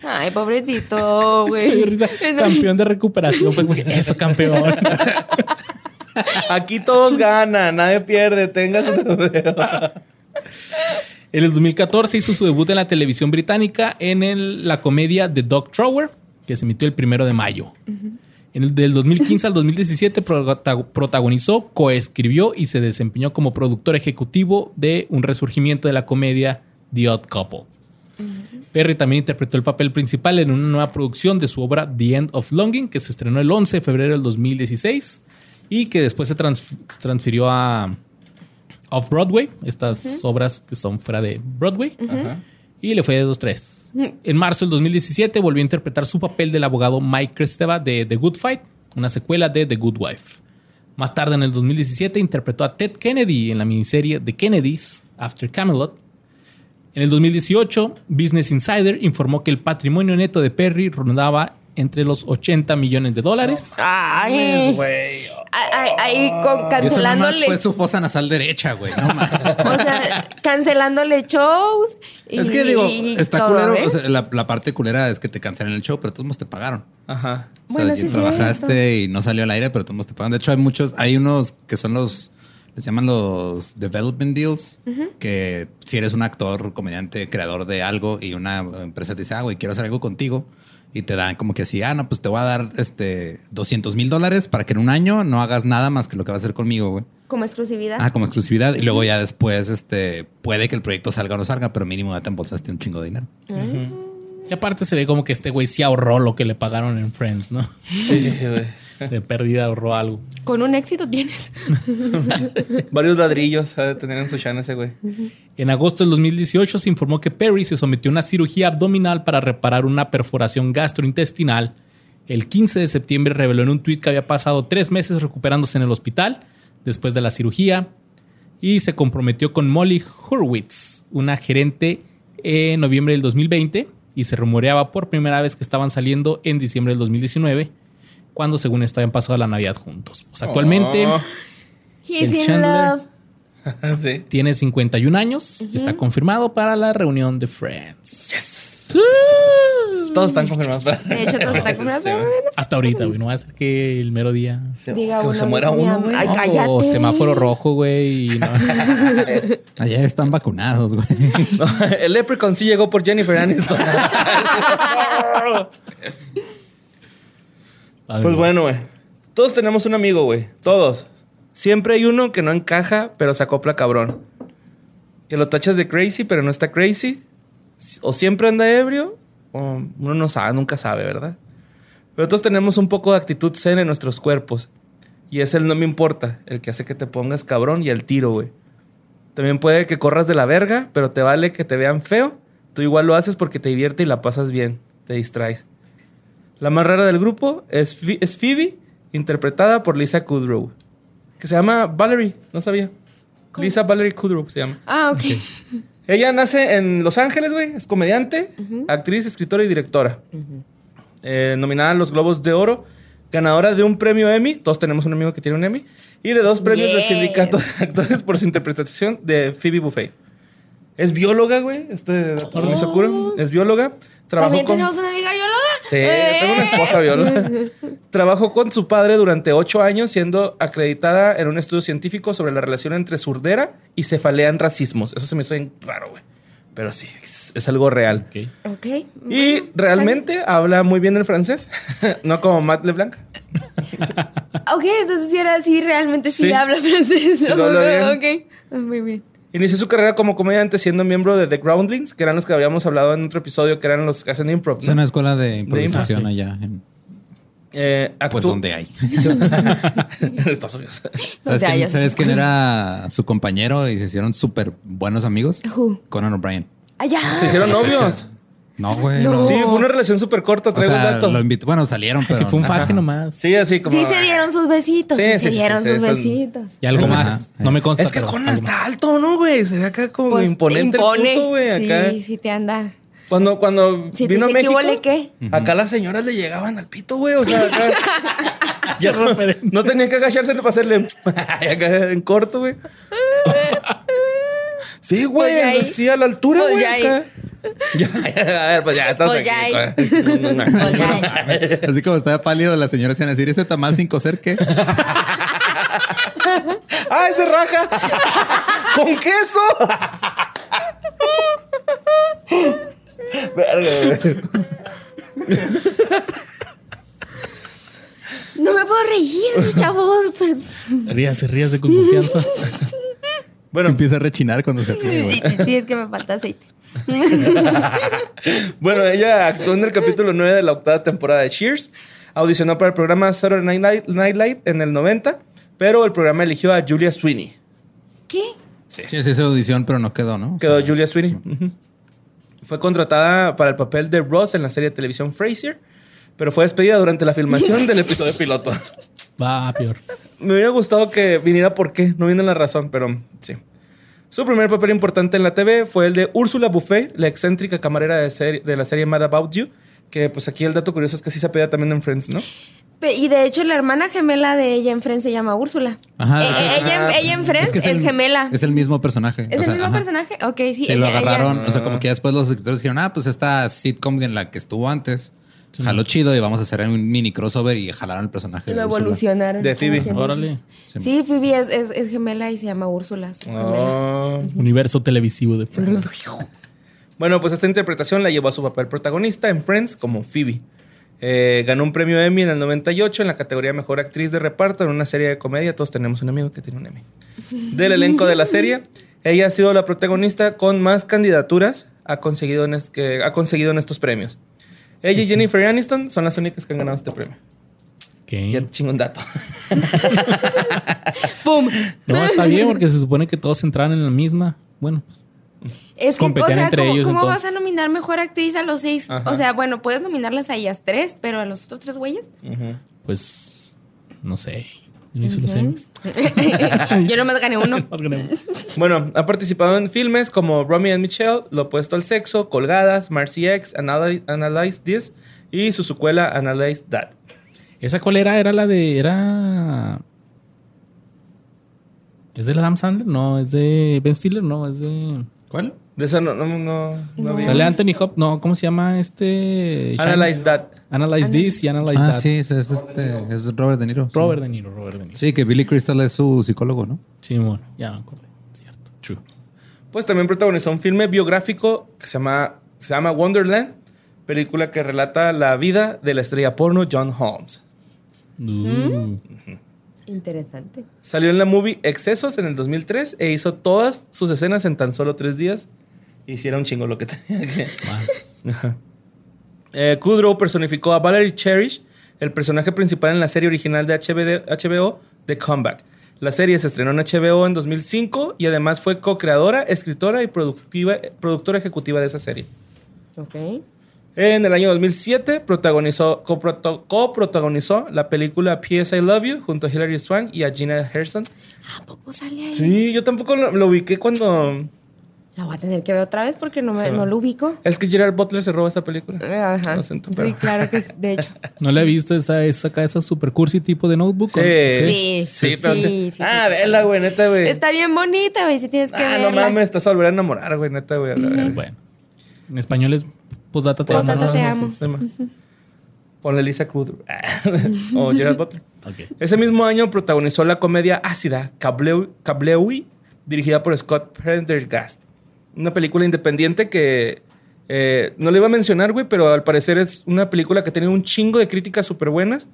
Ay, pobrecito, güey. Campeón de recuperación. Como que, eso, campeón. Aquí todos ganan, nadie pierde. Tengas otro En el 2014 hizo su debut en la televisión británica en el- la comedia The Dog Thrower, que se emitió el primero de mayo. En el del 2015 al 2017 prota- protagonizó, coescribió y se desempeñó como productor ejecutivo de un resurgimiento de la comedia The Odd Couple. Perry también interpretó el papel principal en una nueva producción de su obra The End of Longing, que se estrenó el 11 de febrero del 2016 y que después se trans- transfirió a Off Broadway, estas obras que son fuera de Broadway, y le fue de 2-3. En marzo del 2017 volvió a interpretar su papel del abogado Mike Cristeva de The Good Fight, una secuela de The Good Wife. Más tarde, en el 2017, interpretó a Ted Kennedy en la miniserie The Kennedys After Camelot. En el 2018, Business Insider informó que el patrimonio neto de Perry rondaba entre los 80 millones de dólares. Ay, Güey. Ahí ahí con- Y eso cancelándole. fue su fosa nasal derecha, güey. No mames. O sea, cancelándole shows. y- Es que digo, está todo, culero. ¿eh? o sea, la, la parte culera es que te cancelan el show, pero todos te pagaron. Ajá. O sea, Bueno, sí, trabajaste y no salió al aire, pero todos te pagan. De hecho, hay muchos, hay unos que son los, les llaman los development deals, que si eres un actor, comediante, creador de algo y una empresa te dice, ah, güey, quiero hacer algo contigo. Y te dan como que así, ah, no, pues te voy a dar este 200 mil dólares para que en un año no hagas nada más que lo que vas a hacer conmigo, güey. Como exclusividad. Ah, como exclusividad. Y luego ya después, este, puede que el proyecto salga o no salga, pero mínimo ya te embolsaste un chingo de dinero. Y aparte se ve como que este güey sí ahorró lo que le pagaron en Friends, ¿no? Sí, güey. De pérdida ahorró algo. Con un éxito tienes. Varios ladrillos ha de tener en su chan ese güey. En agosto del 2018 se informó que Perry se sometió a una cirugía abdominal para reparar una perforación gastrointestinal. El 15 de septiembre reveló en un tuit que había pasado tres meses recuperándose en el hospital después de la cirugía y se comprometió con Molly Hurwitz, una gerente en noviembre del 2020 y se rumoreaba por primera vez que estaban saliendo en diciembre del 2019 cuando según esto habían pasado la Navidad juntos. Pues actualmente Oh. He's El in Chandler. love. sí. tiene 51 años y está confirmado para la reunión de Friends. Todos están confirmados. De hecho, todo está como. Sí, güey. Hasta ahorita, güey. No va a ser que el mero día. Se- Diga que uno, se muera uno, güey. Ay, No, cállate. O semáforo rojo, güey. no. Allá están vacunados, güey. No, el Leprechaun sí llegó por Jennifer Aniston. Pues bueno, güey. Todos tenemos un amigo, güey. Todos. Siempre hay uno que no encaja, pero se acopla cabrón. Que lo tachas de crazy, pero no está crazy. O siempre anda ebrio, o uno no sabe, nunca sabe, ¿verdad? Pero todos tenemos un poco de actitud zen en nuestros cuerpos. Y es el no me importa, el que hace que te pongas cabrón y al tiro, güey. También puede que corras de la verga, pero te vale que te vean feo. Tú igual lo haces porque te divierte y la pasas bien, te distraes. La más rara del grupo es, es Phoebe, interpretada por Lisa Kudrow. Que se llama Valerie, no sabía. Lisa Valerie Kudrow se llama. Ah, ok. Ella nace en Los Ángeles, güey. Es comediante, actriz, escritora y directora. Eh, nominada a los Globos de Oro. Ganadora de un premio Emmy. Todos tenemos un amigo que tiene un Emmy. Y de dos premios del sindicato de actores por su interpretación de Phoebe Buffet. Es bióloga, güey. Este dato se me hizo cura. Es bióloga. Trabajó También con... tenemos una amiga bióloga. Sí, tengo una esposa bióloga. Trabajó con su padre durante ocho años, siendo acreditada en un estudio científico sobre la relación entre surdera y cefalea en racismos. Eso se me hizo bien raro, güey. Pero sí, es, es algo real. Ok. Ok. Y realmente habla muy bien el francés, no como Matt LeBlanc. Ok, entonces si era así, realmente sí, Sí. habla francés. Sí ¿no? lo habla bien. Ok, muy bien. Inició su carrera como comediante siendo miembro de The Groundlings, que eran los que habíamos hablado en otro episodio, que eran los que hacen improv. Es una escuela de improvisación impro. allá. en- Eh, pues donde hay. en Estados Unidos. ¿Sabes, quién, ya sé. ¿sabes quién era su compañero y se hicieron súper buenos amigos? Who? Conan O'Brien. Allá. Se hicieron novios. No, güey. No. no. Sí, fue una relación súper corta, O traigo un dato. lo invitó. Bueno, salieron, pero. Si fue un faje nomás. Sí, así como. Sí se dieron sus besitos. Sí, Sí, sí, se sí, dieron sí, sus besitos. Y algo más. No me consta. Es que pero Conan está alto, ¿no, güey? Se ve acá como Pues, imponente impone. el puto, güey. Acá. Sí, sí te anda. Cuando, cuando Si vino a dice, ¿qué México, huele qué? acá las señoras le llegaban al pito, güey. O sea, acá. ya no, tenía que agacharse para hacerle acá en corto, güey. Sí, güey, Pues ya ahí. así a la altura, Pues güey. ya. Ya, ya, a ver, pues ya, estamos Pues aquí. güey. Pues ya. Así como estaba pálido, las señoras iban a decir: ¿Este tamal sin cocer qué? ¡Ah, es de raja! ¡Con queso! Verga, güey. No me puedo reír, chavos. pero- Ríase, ríase con confianza. Bueno, Empieza a rechinar cuando se ríe. Sí, es que me falta aceite. Bueno, ella actuó en el capítulo 9 de la octava temporada de Cheers. Audicionó para el programa Saturday Night Live en el 90, pero el programa eligió a Julia Sweeney. ¿Qué? Sí, sí, esa audición, pero no quedó, ¿no? O Quedó sea, Julia Sweeney. Fue contratada para el papel de Ross en la serie de televisión Frasier, pero fue despedida durante la filmación del episodio piloto. Va peor. Me hubiera gustado que viniera por qué, no viene la razón, pero sí. Su primer papel importante en la TV fue el de Úrsula Buffet, la excéntrica camarera de, serie- de la serie Mad About You, que pues aquí el dato curioso es que sí se pedía también en Friends, ¿no? Y de hecho, la hermana gemela de ella en Friends se llama Úrsula. Ajá, Eh, sí. ella, Ajá. ella en Friends es, el, gemela. Es el mismo personaje. ¿Es o el sea, mismo ajá. personaje? Ok, sí. Sí, lo agarraron. ella- O sea, como que ya después los escritores dijeron, ah, pues esta sitcom en la que estuvo antes, jaló chido y vamos a hacer un mini crossover y jalaron el personaje. lo de evolucionaron. De Phoebe. Órale. Sí, Phoebe es, es, es gemela y se llama Úrsula. Oh. Universo televisivo de Friends. Bueno, pues esta interpretación la llevó a su papel protagonista en Friends como Phoebe. Eh, ganó un premio Emmy en el 98 en la categoría Mejor Actriz de Reparto en una serie de comedia. Todos tenemos un amigo que tiene un Emmy. Del elenco de la serie, ella ha sido la protagonista con más candidaturas ha conseguido en, que ha conseguido en estos premios. Ella y Jennifer Aniston son las únicas que han ganado este premio. Ok. Ya te chingo un dato. ¡Pum! No, está bien porque se supone que todos entraron en la misma. Bueno, pues, Es que, o sea, entre ¿cómo, ellos, cómo vas a nominar mejor actriz a los seis? Ajá. O sea, bueno, puedes nominarlas a ellas tres, pero a los otros tres güeyes. pues no sé. Yo no hice los Emmys. Yo nomás gané uno. Más gané. Bueno, ha participado en filmes como Romy and Michelle, Lo opuesto al sexo, Colgadas, Marcy X, Analyze, Analyze This y su secuela Analyze That. ¿Esa cuál era? Era la de. Era. ¿Es de Adam Sandler? No, es de Ben Stiller, no, es de. ¿Cuál? De esa no, no, no, no vi. Sale Anthony Hop. No, ¿cómo se llama este? Analyze That. Analyze this y Analyze Ah, that. sí, es, es este, es Robert De Niro. sí. Robert De Niro, Robert De Niro. Sí, que Billy Crystal es su psicólogo, ¿no? Sí, bueno, ya me acordé. Cierto. True. Pues también protagonizó un filme biográfico que se llama, se llama Wonderland, película que relata la vida de la estrella porno John Holmes. Uh, Interesante. Salió en la movie Excesos en el 2003 e hizo todas sus escenas en tan solo tres días. Hiciera un chingo lo que tenía que. Eh, Kudrow personificó a Valerie Cherish, el personaje principal en la serie original de HBO, The Comeback. La serie se estrenó en HBO en 2005 y además fue co-creadora, escritora y productiva, productora ejecutiva de esa serie. Ok. En el año 2007 protagonizó, coprotagonizó la película P.S. I Love You junto a Hilary Swank y a Gina Harrison. ¿A poco sale ahí? Sí, yo tampoco lo, lo ubiqué cuando... La voy a tener que ver otra vez porque no, me, Sí. no lo ubico. Es que Gerard Butler se roba esa película. Ajá. Lo siento, sí, pero- claro que es, de hecho. ¿No le he visto esa, esa acá, esa super cursi tipo de notebook? Sí. Sí, Sí, sí, pero sí, sí, Ah, sí. vela, güey, neta, güey. Está bien bonita, güey, si tienes que Ah, no mames, estás a volver a enamorar, güey, neta, güey. Bueno. En español es Posdata te amo. Postdata ¿no? te No, amo. Sí. Ponle Lisa Kudrow. o Gerard Butler. Ok. Ese mismo año protagonizó la comedia ácida Cableu- Cableui, dirigida por Scott Prendergast. Una película independiente que eh, no le iba a mencionar, güey, pero al parecer es una película que tiene un chingo de críticas súper buenas,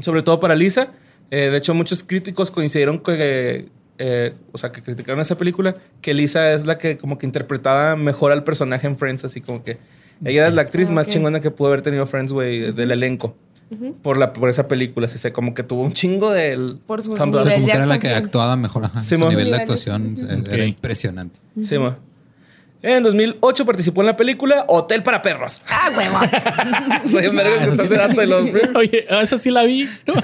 sobre todo para Lisa. Eh, de hecho, muchos críticos coincidieron que, eh, o sea, que criticaron esa película, que Lisa es la que como que interpretaba mejor al personaje en Friends, así como que ella era la actriz más Ok. chingona que pudo haber tenido Friends, güey, del elenco. Por, la, por esa película, sí sé, como que tuvo un chingo del... Por su Tumblr. O sea, nivel como de que era la que actuaba mejor. Ajá, Sí, su nivel de actuación era impresionante. Sí, ma. En 2008 participó en la película Hotel para Perros. Ah, huevo. Oye, verga, que está ese dato de los- Oye, esa sí la vi. ¿no?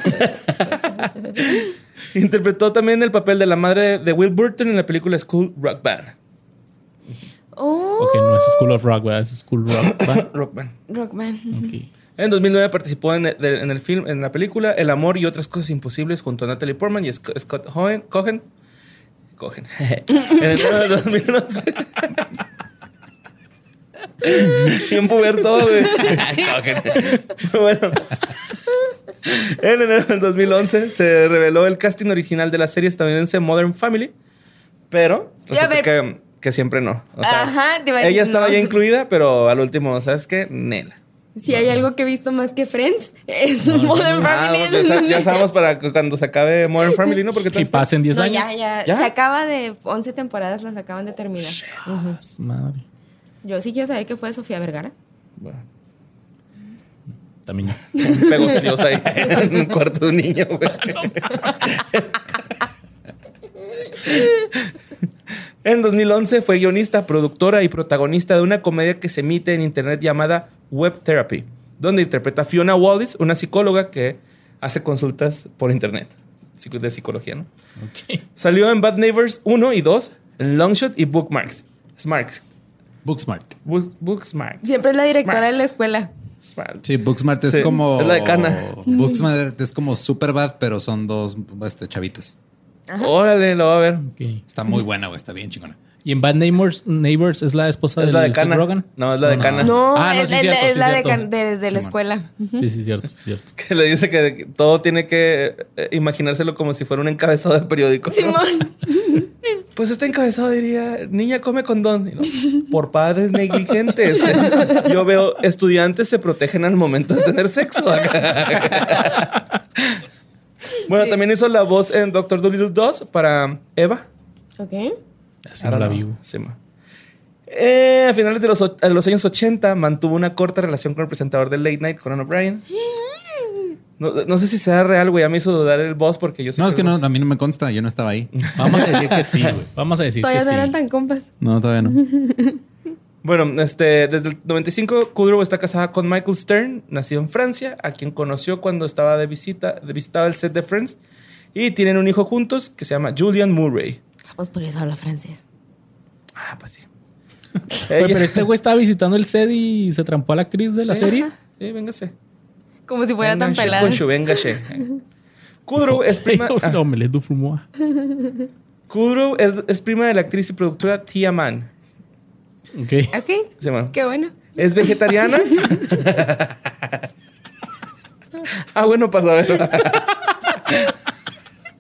Interpretó también el papel de la madre de Will Burton en la película School Rock Band. Oh, ok, no es School of Rock, ¿verdad? Es School Rock. ¿va? Rock Band. Rockman. Ok. En 2009 participó en el, en el film, en la película El amor y otras cosas imposibles junto a Natalie Portman y Sc- Scott Cohen. Cohen. Cohen. en enero de 2011. Bien puber todo, güey. Cohen. bueno. En enero del 2011 se reveló el casting original de la serie estadounidense Modern Family, pero resulta que, que siempre no. O sea, Ajá, te iba a decir, ella estaba no. ya incluida, pero al último, ¿sabes qué? Nela. Si hay algo que he visto más que Friends, es Modern Ah, Family. pues ya, ya sabemos para cuando se acabe Modern Family, ¿no? Porque Y pasen 10 No, años. ya, ya, ¿Ya? Se acaba de 11 temporadas, las acaban de terminar. Madre. Yo sí quiero saber qué fue de Sofía Vergara. Bueno, También. pegó Dios ahí en un cuarto de un niño, güey. En 2011 fue guionista, productora y protagonista de una comedia que se emite en internet llamada Web Therapy, donde interpreta a Fiona Wallis, una psicóloga que hace consultas por internet de psicología, ¿no? Ok. Salió en Bad Neighbors 1 y 2, en Longshot y Bookmarks. Smarks. Booksmart. Book- Booksmart. Siempre es la directora Smart. de la escuela. Smart. Sí, Booksmart es Sí, como. es la decana. Booksmart es como Superbad, pero son dos este, chavitas. Órale, lo va a ver. Está muy buena, güey. Está bien chingona. ¿Y en Bad Neighbors, Neighbors es la esposa Es de la Seth decana. Rogen? No, es la decana. No, Ah, no, es, sí, es cierto, la, es sí, la cierto. de, de- de la escuela. Sí, sí, cierto, cierto. Que le dice que todo tiene que eh, imaginárselo como si fuera un encabezado de periódico. ¿no? Simón. Pues este encabezado diría, niña come condón. No, por padres negligentes. Yo veo estudiantes se protegen al momento de tener sexo. bueno, Sí. también hizo la voz en Doctor Dolittle 2 para Eva. Ok. Así no la no. vivo. Sí, ma. Eh, a finales de los, a años 80 mantuvo una corta relación con el presentador de Late Night, Conan O'Brien. No, no sé si sea real, güey. Ya me hizo dudar el boss porque yo sé No, es que no, a mí no me consta. Yo no estaba ahí. Vamos a decir que sí, güey. Vamos a decir Todavía que no sí. eran tan compas. No, todavía no. Bueno, este, desde el 95, Kudrow está casada con Michael Stern, nacido en Francia, a quien conoció cuando estaba de visita, de visitaba el set de Friends. Y tienen un hijo juntos que se llama Julian Murray. Pues por eso habla francés. Ah, pues sí. Pero este güey estaba visitando el set y se trampó a la actriz de la Sí. serie. Sí, véngase. Como si fuera tan pelada. Conchu, véngase. Kudrow es prima. ah, Omelette du froumois. Kudrow es, es prima de la actriz y productora Tia Mann. Ok. Ok. Llama. Qué bueno. Es vegetariana. ah, bueno, para saber.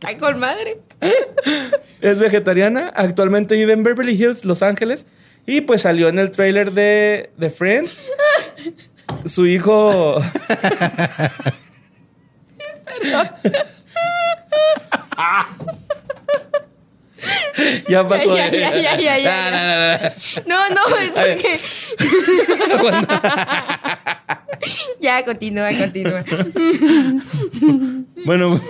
Ay, con madre. Es vegetariana. Actualmente vive en Beverly Hills, Los Ángeles. Y pues salió en el tráiler de, de Friends. Su hijo. ya pasó. Ya, ya, ya, ya, ya, ya. No, no, no, no. No, no, es porque. ya, continúa, continúa. Bueno,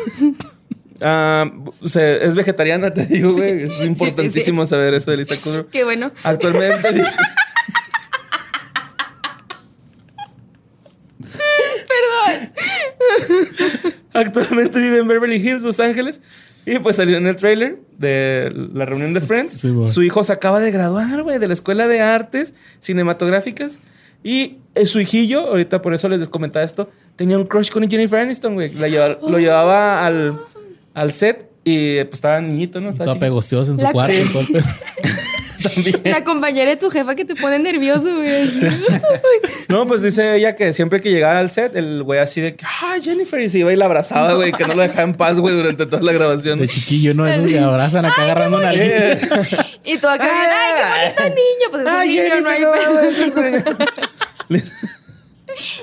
ah, o sea, es vegetariana, te digo, güey. Es importantísimo saber eso de Lisa Kudrow. Qué bueno. Actualmente. Perdón. Actualmente vive en Beverly Hills, Los Ángeles. Y pues salió en el trailer de la reunión de Friends. Sí, su hijo se acaba de graduar, güey, de la Escuela de Artes Cinematográficas. Y eh, su hijillo, ahorita por eso les comentaba esto, tenía un crush con Jennifer Aniston, güey. La lleva- Lo llevaba al, al set y pues estaba niñito, ¿no? Estaba pegostiosa en su La- cuarto. Sí. También. La compañera de tu jefa que te pone nervioso, güey. No, pues dice ella que siempre que llegara al set, el güey así de que, ah, Jennifer, y se iba y la abrazaba, güey, que no lo dejaba en paz, güey, durante toda la grabación. De chiquillo, ¿no? Esos que abrazan acá agarrando una Eh, Y tú acá, ay, qué bonito niño. Pues es un Ay, niño, no hay Jennifer, no mames.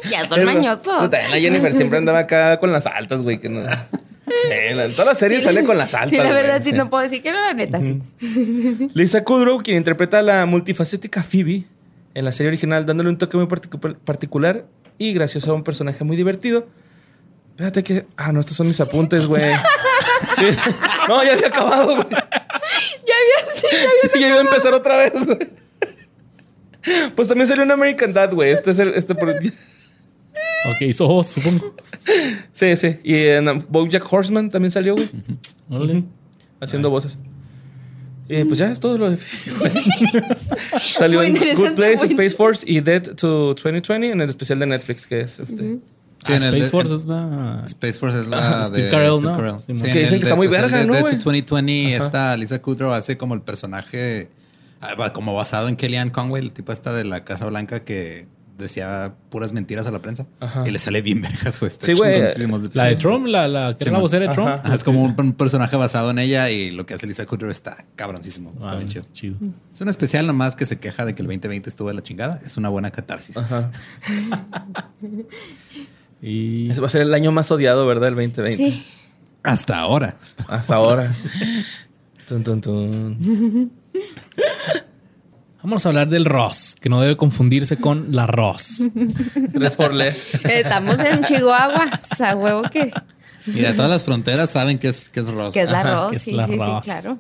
Ya son mañosos. Puta, la Jennifer siempre andaba acá con las altas, güey, que no. Sí, la- en todas las series sale con las altas. Sí, la verdad, sí, sí. no puedo decir que no, la neta, sí. Lisa Kudrow, quien interpreta a la multifacética Phoebe en la serie original, dándole un toque muy particu- particular y gracioso a un personaje muy divertido. Espérate que. Ah, no, estos son mis apuntes, güey. Sí. No, ya había acabado, güey. Ya había, sí, ya había. Sí, ya iba a empezar otra vez, güey. Pues también salió un American Dad, güey. Este es el. Este por- Ok, hizo voz, supongo. Sí, sí. Y en um, Bojack Horseman también salió, güey. Órale. Haciendo voces. Y pues ya es todo lo de. Salió en Good Place, muy- Space Force y Dead to 2020 en el especial de Netflix que es este. Sí, Ah, en el- Space Force en- es la... Space Force es la Steve de Carell, Steve ¿no? Carell. Sí, Sí, Que en dicen que está muy verga, de ¿no, Dead to 2020, Ajá. esta Lisa Kudrow hace como el personaje ah, como basado en Kellyanne Conway, el tipo esta de la Casa Blanca que decía puras mentiras a la prensa Ajá. y le sale bien vergas, güey. Está Sí, güey. La de. Trump, la, la que Sí, era la vocera de Trump. Ajá. Ajá, es como un, un personaje basado en ella y lo que hace Lisa Kudrow está cabroncísimo. Está Ah, bien chido. chido. Es un especial nomás que se queja de que el 2020 estuvo de la chingada. Es una buena catarsis. Ajá. Y Ese va a ser el año más odiado, ¿verdad? El 2020. Sí. Hasta ahora. Hasta ahora. Tun, tun, tun. vamos a hablar del Rosk. que no debe confundirse con la Ross. Tres for less. Estamos en Chihuahua. O sea, huevo que, Mira, todas las fronteras saben que es, que es rosa. que es la Ross. es Sí, la sí, Ross. sí, claro.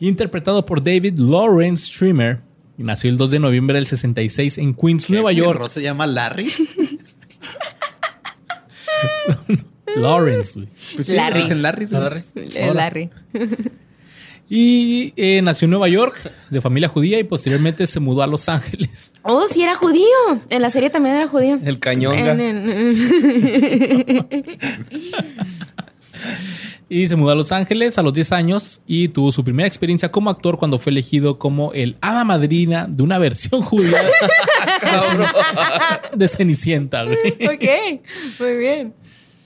Interpretado por David Lawrence Streamer. y Nació el 2 de noviembre del 66 en Queens, Nueva ¿El York. Ross se llama Larry? Lawrence. Pues sí, Larry. dicen Larry. El Larry. Y eh, nació en Nueva York, de familia judía, y posteriormente se mudó a Los Ángeles. Oh, sí, era judío. En la serie también era judío. El en- Y se mudó a Los Ángeles a los 10 años y tuvo su primera experiencia como actor cuando fue elegido como el hada madrina de una versión judía de Cenicienta. güey. ok, muy bien.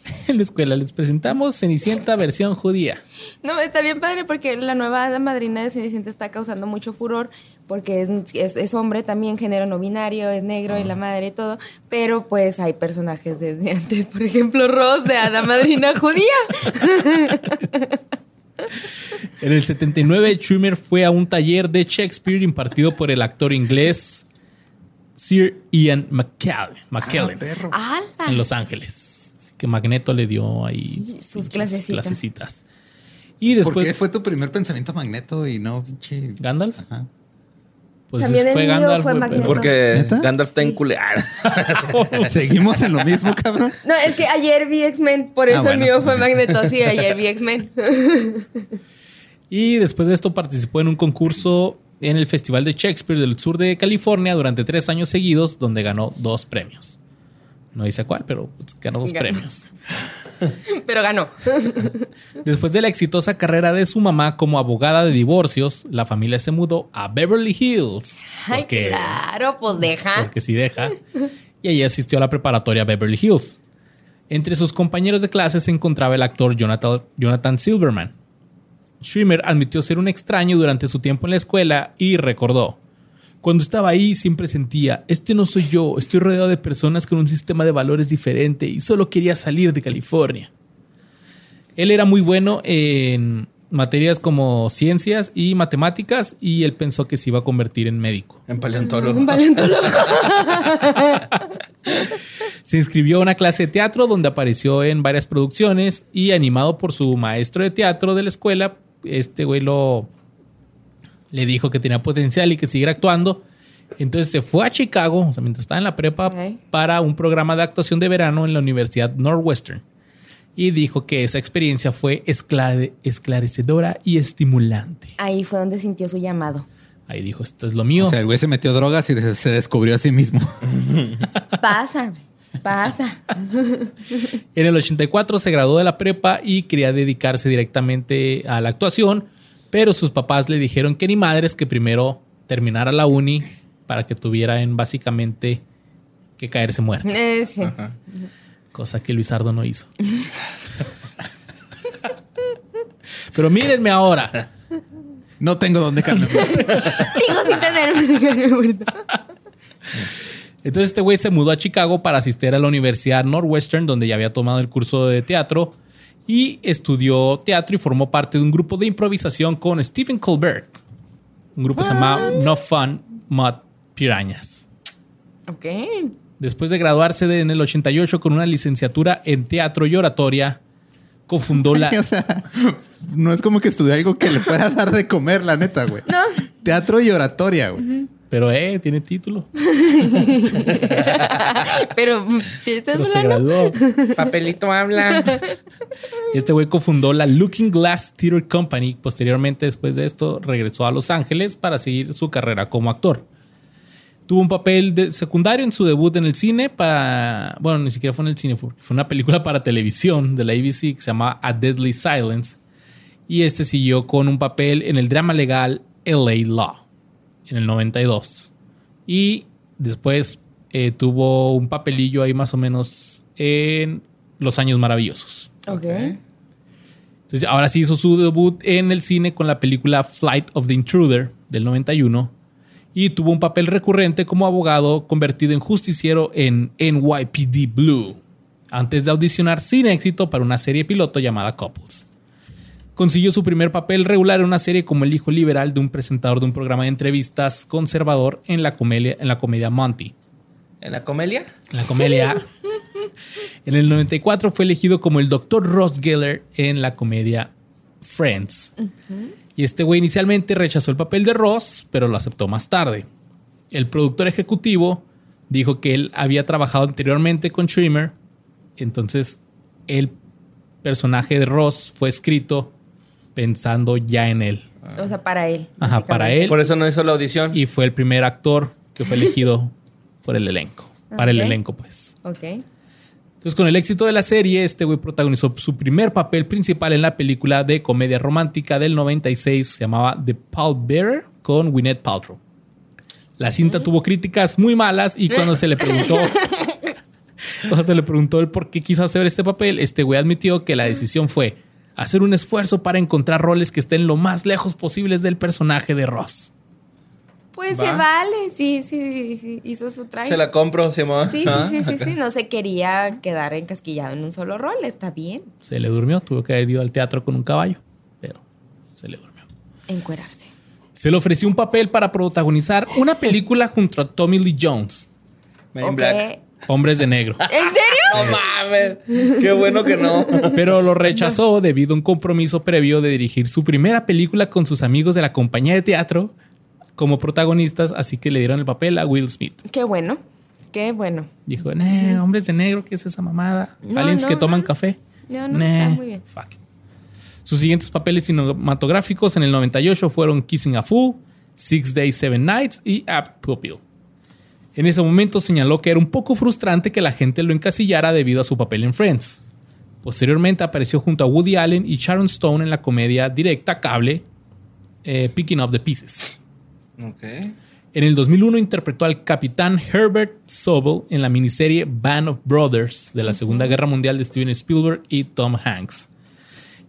En la escuela les presentamos Cenicienta versión judía. No, está bien padre porque la nueva hada madrina de Cenicienta está causando mucho furor porque es, es, es hombre también, género no binario, es negro y la madre y todo, pero pues hay personajes desde antes, por ejemplo, Ross de hada madrina judía. En el 79, Schumer fue a un taller de Shakespeare impartido por el actor inglés Sir Ian McKellen, McKellen ¡Hala! en Los Ángeles. Que Magneto le dio ahí Sus clasecitas. clasecitas. Y ¿Por después qué fue tu primer pensamiento magneto y no pinche? Gandalf. Ajá. Pues También el fue mío Gandalf. fue Magneto. Porque ¿Neta? Gandalf está enculeado. Seguimos en lo mismo, cabrón. No, es que ayer vi X-Men, por Ah, eso bueno. el mío fue Magneto. Sí, ayer vi X-Men. Y después de esto participó en un concurso en el Festival de Shakespeare del sur de California durante tres años seguidos, donde ganó dos premios. No dice cuál, pero ganó dos Ganó. premios. Pero ganó. Después de la exitosa carrera de su mamá como abogada de divorcios, la familia se mudó a Beverly Hills. Ay, porque- claro, pues deja. Porque sí deja. Y allí asistió a la preparatoria Beverly Hills. Entre sus compañeros de clase se encontraba el actor Jonathan, Jonathan Silverman. Schwimmer admitió ser un extraño durante su tiempo en la escuela y recordó. Cuando estaba ahí siempre sentía, este no soy yo, estoy rodeado de personas con un sistema de valores diferente y solo quería salir de California. Él era muy bueno en materias como ciencias y matemáticas y él pensó que se iba a convertir en médico. En paleontólogo. Un paleontólogo. Se inscribió a una clase de teatro donde apareció en varias producciones y animado por su maestro de teatro de la escuela, este güey lo le dijo que tenía potencial y que siguiera actuando. Entonces se fue a Chicago, o sea, mientras estaba en la prepa, para un programa de actuación de verano en la Universidad Northwestern. Y dijo que esa experiencia fue esclare- esclarecedora y estimulante. Ahí fue donde sintió su llamado. Ahí dijo, esto es lo mío. O sea, el güey se metió drogas y se descubrió a sí mismo. Pasa, pasa. En el 84 se graduó de la prepa y quería dedicarse directamente a la actuación, pero sus papás le dijeron que ni madres que primero terminara la uni para que tuvieran básicamente que caerse muerto, Eh, sí. cosa que Luisardo no hizo. pero mírenme ahora. No tengo dónde carne. Sigo sin tener muerto. Entonces este güey se mudó a Chicago para asistir a la Universidad Northwestern, donde ya había tomado el curso de teatro y estudió teatro y formó parte de un grupo de improvisación con Stephen Colbert. Un grupo que se llama No Fun, Mud Pirañas. Ok. Después de graduarse de- en el 88 con una licenciatura en teatro y oratoria, cofundó la... o sea, no es como que estudió algo que le fuera a dar de comer, la neta, güey. No. Teatro y oratoria, güey. Pero, eh, tiene título. Pero, ¿tienes Pero se graduó. Papelito habla. Este güey cofundó la Looking Glass Theater Company. Posteriormente, después de esto, regresó a Los Ángeles para seguir su carrera como actor. Tuvo un papel de secundario en su debut en el cine para... Bueno, ni siquiera fue en el cine, fue, fue una película para televisión de la ABC que se llama A Deadly Silence. Y este siguió con un papel en el drama legal LA Law en el 92. Y después eh, tuvo un papelillo ahí más o menos en Los Años Maravillosos. Ok. Entonces, ahora sí hizo su debut en el cine con la película Flight of the Intruder del 91 y tuvo un papel recurrente como abogado convertido en justiciero en NYPD Blue antes de audicionar sin éxito para una serie piloto llamada Couples. Consiguió su primer papel regular en una serie como el hijo liberal de un presentador de un programa de entrevistas conservador en la comedia, en la comedia Monty. ¿En la comedia? En la comedia. en el 94 fue elegido como el Dr. Ross Geller en la comedia Friends. Y este güey inicialmente rechazó el papel de Ross, pero lo aceptó más tarde. El productor ejecutivo dijo que él había trabajado anteriormente con Trimmer, entonces el personaje de Ross fue escrito pensando ya en él. O sea, para él. Ajá, para él. Por eso no hizo la audición. Y fue el primer actor que fue elegido por el elenco. Para el elenco, pues. Ok. Entonces, con el éxito de la serie, este güey protagonizó su primer papel principal en la película de comedia romántica del 96, se llamaba The Pallbearer, con Gwyneth Paltrow. La cinta tuvo críticas muy malas y cuando se le preguntó, cuando se le preguntó el por qué quiso hacer este papel, este güey admitió que la decisión fue hacer un esfuerzo para encontrar roles que estén lo más lejos posibles del personaje de Ross. Pues Va. se vale, sí, sí, sí, hizo su traje. Se la compro, Simón. Sí, sí, Ah, sí, sí, acá. sí, no se quería quedar encasquillado en un solo rol, está bien, Se le durmió, tuvo que haber ido al teatro con un caballo, pero se le durmió. encuerarse. Se le ofreció un papel para protagonizar una película junto a Tommy Lee Jones, Men in. Black. Hombres de Negro. ¿En serio? No mames. Qué bueno que no. Pero lo rechazó debido a un compromiso previo de dirigir su primera película con sus amigos de la compañía de teatro como protagonistas, así que le dieron el papel a Will Smith. Qué bueno, qué bueno. Dijo, "Nah, hombres de negro, ¿qué es esa mamada? No, Aliens no, que toman no. café. No, no, Nah, está muy bien. fuck it". Sus siguientes papeles cinematográficos en el 98 fueron Kissing a Fool, Six Days, Seven Nights y Apt Pupil. En ese momento señaló que era un poco frustrante que la gente lo encasillara debido a su papel en Friends. Posteriormente apareció junto a Woody Allen y Sharon Stone en la comedia directa cable eh, Picking Up the Pieces. Ok. En el 2001 interpretó al capitán Herbert Sobel en la miniserie Band of Brothers de la Segunda Guerra Mundial de Steven Spielberg y Tom Hanks.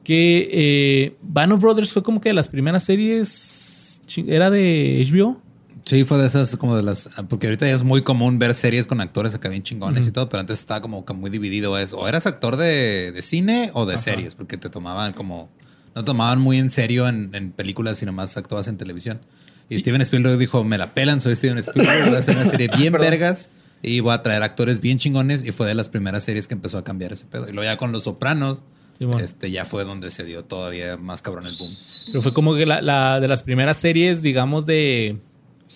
Que eh, Band of Brothers fue como que de las primeras series. ¿Era de HBO? Sí, fue de esas como de las. Porque ahorita ya es muy común ver series con actores acá bien chingones y todo, pero antes estaba como que muy dividido. Es, o eras actor de, de cine o de series, porque te tomaban como. No tomaban muy en serio en, en películas, sino más actuabas en televisión. Y Steven Spielberg dijo: Me la pelan, soy Steven Spielberg, voy a hacer una serie bien vergas y voy a traer actores bien chingones. Y fue de las primeras series que empezó a cambiar ese pedo. Y luego ya con Los Sopranos, Sí, bueno. este ya fue donde se dio todavía más cabrón el boom. Pero fue como que la, la- de las primeras series, digamos, de,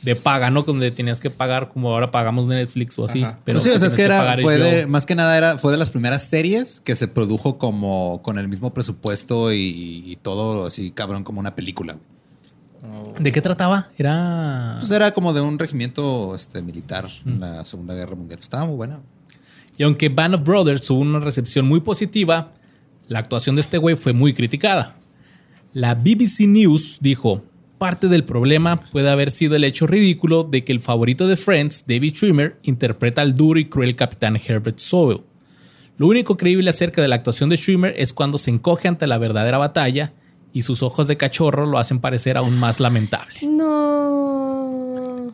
de paga, ¿no? Donde tenías que pagar como ahora pagamos Netflix o así. Ajá. Pero Pues sí, o sea, es que era, fue de, más que nada era, fue de las primeras series que se produjo como con el mismo presupuesto y, y todo así cabrón como una película. güey. ¿De qué trataba? Era... Pues era como de un regimiento este, militar en la Segunda Guerra Mundial. Estaba muy buena. Y aunque Band of Brothers tuvo una recepción muy positiva, la actuación de este güey fue muy criticada. La BBC News dijo, parte del problema puede haber sido el hecho ridículo de que el favorito de Friends, David Schwimmer, interpreta al duro y cruel capitán Herbert Sowell. Lo único creíble acerca de la actuación de Schwimmer es cuando se encoge ante la verdadera batalla y sus ojos de cachorro lo hacen parecer aún más lamentable. No.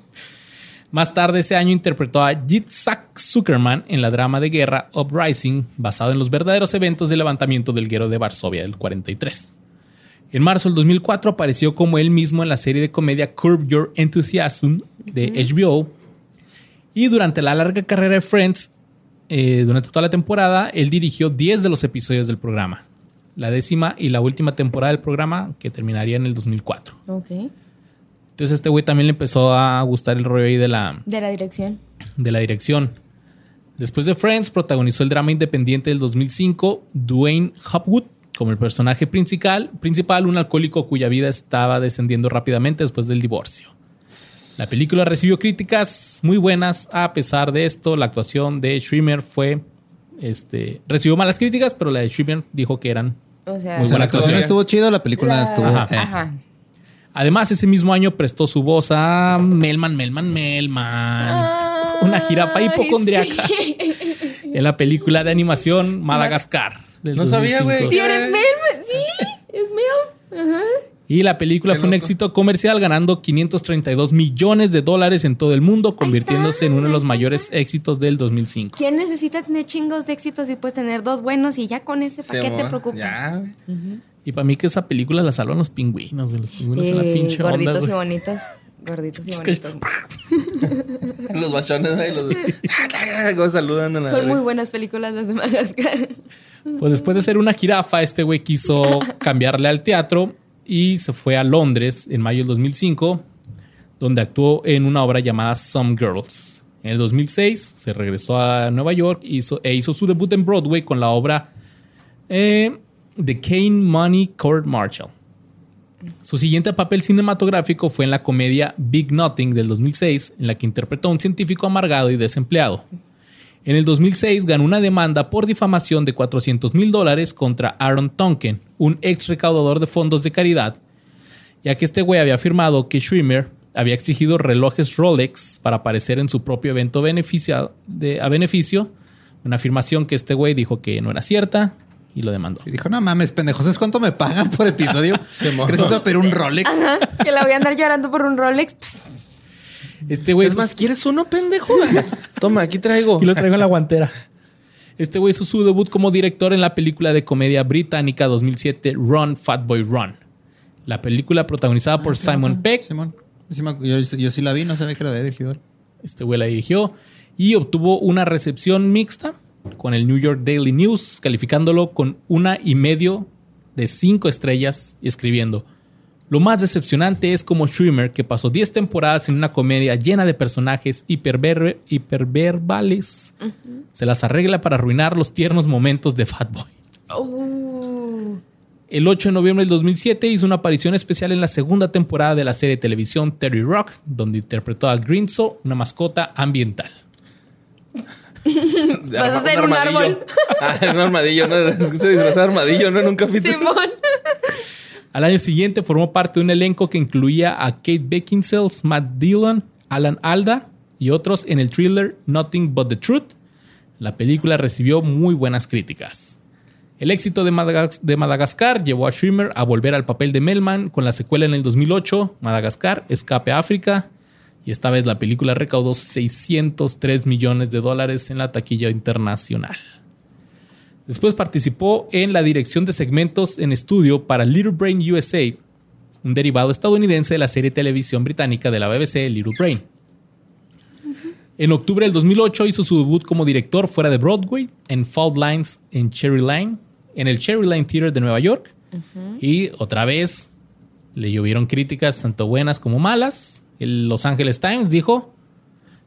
Más tarde ese año interpretó a Yitzhak Zuckerman en la drama de guerra Uprising, basado en los verdaderos eventos del levantamiento del guero de Varsovia del 43. En marzo del 2004 apareció como él mismo en la serie de comedia Curb Your Enthusiasm de HBO. Y durante la larga carrera de Friends, eh, durante toda la temporada, él dirigió 10 de los episodios del programa. La décima y la última temporada del programa, que terminaría en el 2004. Ok. Entonces este güey también le empezó a gustar el rollo ahí de la, De la dirección. de la dirección. Después de Friends, protagonizó el drama independiente del 2005, Dwayne Hopwood, como el personaje principal, principal, un alcohólico cuya vida estaba descendiendo rápidamente después del divorcio. La película recibió críticas muy buenas. A pesar de esto, la actuación de Schwimmer fue. Este, recibió malas críticas, pero la de Schwimmer dijo que eran. O sea, Muy O sea, buena la actuación estuvo chido, la película la- estuvo. Ajá. eh. Ajá. Además, ese mismo año prestó su voz a Melman, Melman, Melman. Una jirafa hipocondriaca. sí. en la película de animación Madagascar. Del No sabía, 2005. güey. Sí, eres Mel. Sí, es Mel. Ajá. Y la película Qué fue un éxito comercial, ganando 532 millones de dólares en todo el mundo, convirtiéndose en uno de los mayores éxitos del 2005. ¿Quién necesita tener chingos de éxitos y puedes tener dos buenos y ya con ese, ¿para qué te preocupas? Ya, güey. Y para mí que esa película la salvan los pingüinos, güey. Los pingüinos en la Eh, pinche onda, gorditos y bonitos. Gorditos y bonitos. Los bachones, güey. Los... ¿Cómo saludan a la Son muy buenas películas las de Madagascar. Pues después de ser una jirafa, este güey quiso cambiarle al teatro y se fue a Londres en mayo del 2005, donde actuó en una obra llamada Some Girls. En el 2006 se regresó a Nueva York hizo- e hizo su debut en Broadway con la obra eh, The Kane Money Court Marshall. Su siguiente papel cinematográfico fue en la comedia Big Nothing del 2006, en la que interpretó a un científico amargado y desempleado. En el 2006 ganó una demanda por difamación de 400 mil dólares contra Aaron Tonkin, un ex recaudador de fondos de caridad, ya que este güey había afirmado que Schwimmer había exigido relojes Rolex para aparecer en su propio evento beneficia- de- a beneficio, una afirmación que este güey dijo que no era cierta y lo demandó. Y dijo, no mames, pendejos, ¿sabes cuánto me pagan por episodio? Simón. ¿Crees que te voy a pedir un Rolex? Ajá, que la voy a andar llorando por un Rolex. Este güey Es más, ¿quieres uno, pendejo? Toma, aquí traigo. Y los traigo en la guantera. Este güey hizo su debut como director en la película de comedia británica 2007 Run, Fatboy Run. La película protagonizada por Simon Peck. Simón. Sí me- yo, yo sí la vi, no sabía que era de dirigido. Este güey la dirigió y obtuvo una recepción mixta con el New York Daily News, calificándolo con una y medio de cinco estrellas y escribiendo. Lo más decepcionante es como Schwimmer, que pasó 10 temporadas en una comedia llena de personajes hiperver- hiperverbales, se las arregla para arruinar los tiernos momentos de Fatboy. Uh, El 8 de noviembre del 2007 hizo una aparición especial en la segunda temporada de la serie de televisión Terry Rock, donde interpretó a Grinzo, una mascota ambiental. Vas a hacer un armadillo. árbol. Ah, es un armadillo, ¿no? Es que se disfraza de armadillo, ¿no? En un capítulo. Simón. Al año siguiente formó parte de un elenco que incluía a Kate Beckinsale, Matt Dillon, Alan Alda y otros en el thriller Nothing But the Truth. La película recibió muy buenas críticas. El éxito de, Madagas- de Madagascar llevó a Schwimmer a volver al papel de Melman con la secuela en el 2008, Madagascar, Escape a África. Y esta vez la película recaudó 603 millones de dólares en la taquilla internacional. Después participó en la dirección de segmentos en estudio para Little Brain USA, un derivado estadounidense de la serie de televisión británica de la BBC Little Brain. En octubre del 2008 hizo su debut como director fuera de Broadway en Fault Lines en Cherry Line, en el Cherry Line Theater de Nueva York. Y otra vez le llovieron críticas tanto buenas como malas. El Los Angeles Times dijo,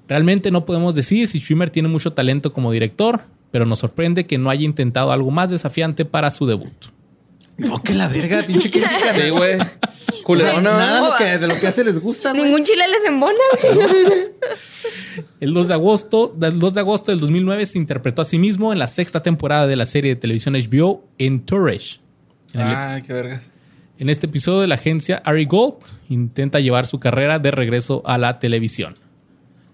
realmente no podemos decir si Schwimmer tiene mucho talento como director, pero nos sorprende que no haya intentado algo más desafiante para su debut. No, que la verga, pinche crítica. Sí, güey. Nada de lo que, de lo que hace les gusta, güey. Ningún chile les embona. güey. El 2 de agosto, del 2 de agosto del 2009 se interpretó a sí mismo en la sexta temporada de la serie de televisión HBO en el- Ah, qué vergas. en este episodio de la agencia Ari Gold intenta llevar su carrera de regreso a la televisión.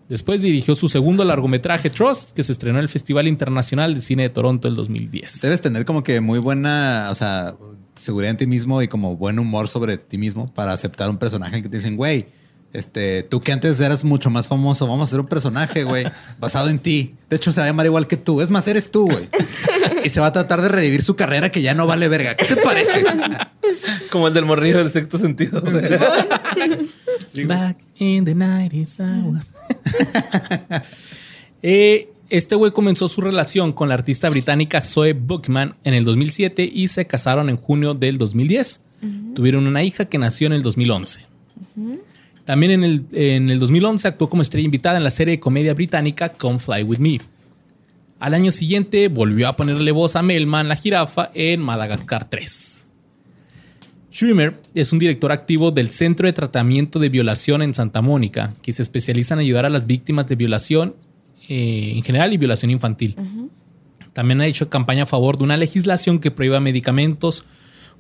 Después dirigió su segundo largometraje Trust, que se estrenó en el Festival Internacional de Cine de Toronto el 2010. Debes tener como que muy buena, o sea, seguridad en ti mismo y como buen humor sobre ti mismo para aceptar un personaje que te dicen, güey, este, tú que antes eras mucho más famoso, vamos a hacer un personaje, güey, basado en ti. De hecho, se va a llamar igual que tú. Es más, eres tú, güey. Y se va a tratar de revivir su carrera que ya no vale verga. ¿Qué te parece? Como el del morrillo del sexto sentido. Back in the 90s I was- Eh, este güey comenzó su relación con la artista británica Zoe Bookman en el 2007 y se casaron en junio del 2010. Tuvieron una hija que nació en el 2011. También en el, en el 2011 actuó como estrella invitada en la serie de comedia británica Come Fly With Me. Al año siguiente volvió a ponerle voz a Melman, la jirafa, en Madagascar 3. Schwimmer es un director activo del Centro de Tratamiento de Violación en Santa Mónica, que se especializa en ayudar a las víctimas de violación eh, en general y violación infantil. También ha hecho campaña a favor de una legislación que prohíba medicamentos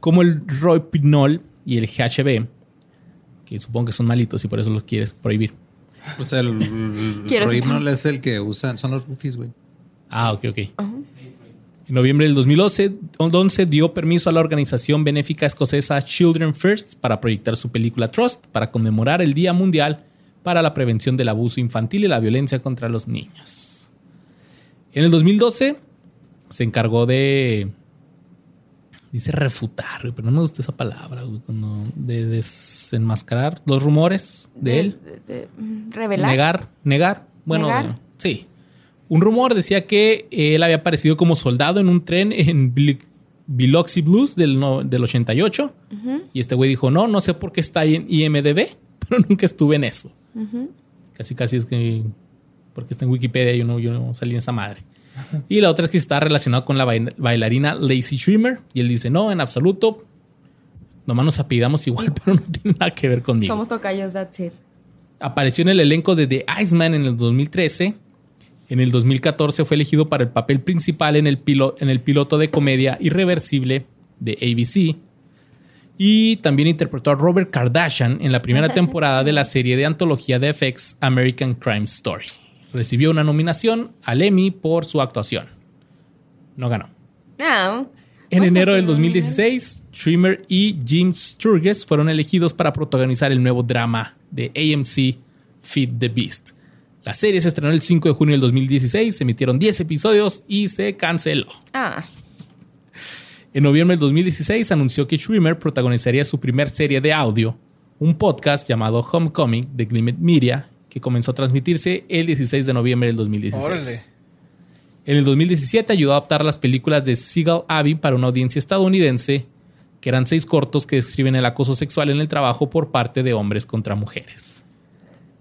como el Rohypnol y el GHB, que supongo que son malitos y por eso los quieres prohibir. Pues el, el es el que usan, son los rufis, güey. Ah, ok, ok. En noviembre del 2011, 11 dio permiso a la organización benéfica escocesa Children First para proyectar su película Trust para conmemorar el Día Mundial para la Prevención del Abuso Infantil y la Violencia contra los Niños. En el 2012 se encargó de dice refutar, pero no me gusta esa palabra, de desenmascarar los rumores de, él. de- de- mm, revelar. Negar, negar. Bueno, Negar. sí. Un rumor decía que él había aparecido como soldado en un tren en Biloxi Blues del, no- del 88. Y este güey dijo, no, no sé por qué está ahí en IMDB, pero nunca estuve en eso. Casi, casi es que... Porque está en Wikipedia y yo no, yo no salí en esa madre. Y la otra es que está relacionado con la bail- bailarina Lacey Schremer. Y él dice, no, en absoluto. Nomás nos apellidamos igual, pero no tiene nada que ver conmigo. Somos tocayos, that's it. Apareció en el elenco de The Iceman en el 2013. En el 2014 fue elegido para el papel principal en el, pilo- en el piloto de comedia Irreversible de ABC. Y también interpretó a Robert Kardashian en la primera temporada de la serie de antología de FX American Crime Story. Recibió una nominación al Emmy por su actuación. No ganó. No. En enero del pero- 2016, Schwimmer y Jim Sturgess fueron elegidos para protagonizar el nuevo drama de AMC Feed the Beast. La serie se estrenó el 5 de junio del 2016, se emitieron 10 episodios y se canceló. Ah, En noviembre del 2016 anunció que Schwimmer protagonizaría su primer serie de audio, un podcast llamado Homecoming de Glimmet Media, que comenzó a transmitirse el 16 de noviembre del 2016. Órale. En el 2017 ayudó a adaptar las películas de Seagal Abbey para una audiencia estadounidense, que eran seis cortos que describen el acoso sexual en el trabajo por parte de hombres contra mujeres.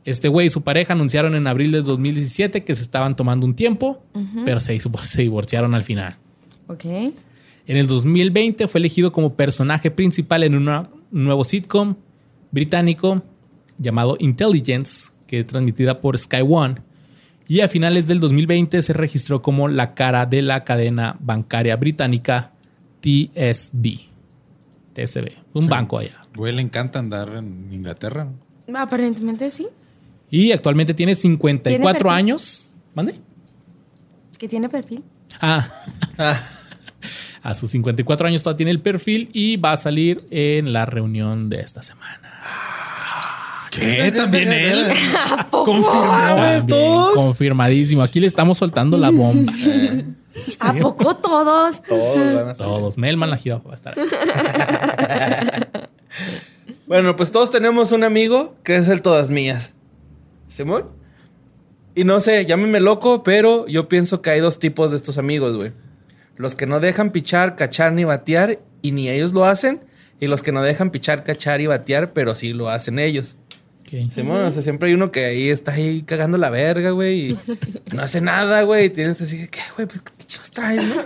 Este güey y su pareja anunciaron en abril del 2017 que se estaban tomando un tiempo, pero se, se divorciaron al final. ok. En el 2020 fue elegido como personaje principal en una- un nuevo sitcom británico llamado Intelligence, que es transmitida por Sky One. Y a finales del 2020 se registró como la cara de la cadena bancaria británica TSB. TSB, un banco allá. Güey, le encanta andar en Inglaterra. Aparentemente sí. Y actualmente tiene 54 perfil? años. ¿Mande? Que tiene perfil. Ah. A sus 54 años todavía tiene el perfil y va a salir en la reunión de esta semana. ¿Qué? ¿También él? ¿A poco? También, Confirmadísimo. Aquí le estamos soltando la bomba. ¿A poco todos? Todos van a salir. Todos. Melman la jirafa va a estar. ahí. Bueno, pues todos tenemos un amigo que es el todas mías. ¿Simón? Y no sé, llámeme loco, pero yo pienso que hay dos tipos de estos amigos, güey. Los que no dejan pichar, cachar ni batear y ni ellos lo hacen. Y los que no dejan pichar, cachar y batear, pero sí lo hacen ellos. Ok. Simón, o sea, siempre hay uno que ahí está ahí cagando la verga, güey, y no hace nada, güey. Y tienes así, ¿qué, güey? Pues, ¿Qué chicos traes, no?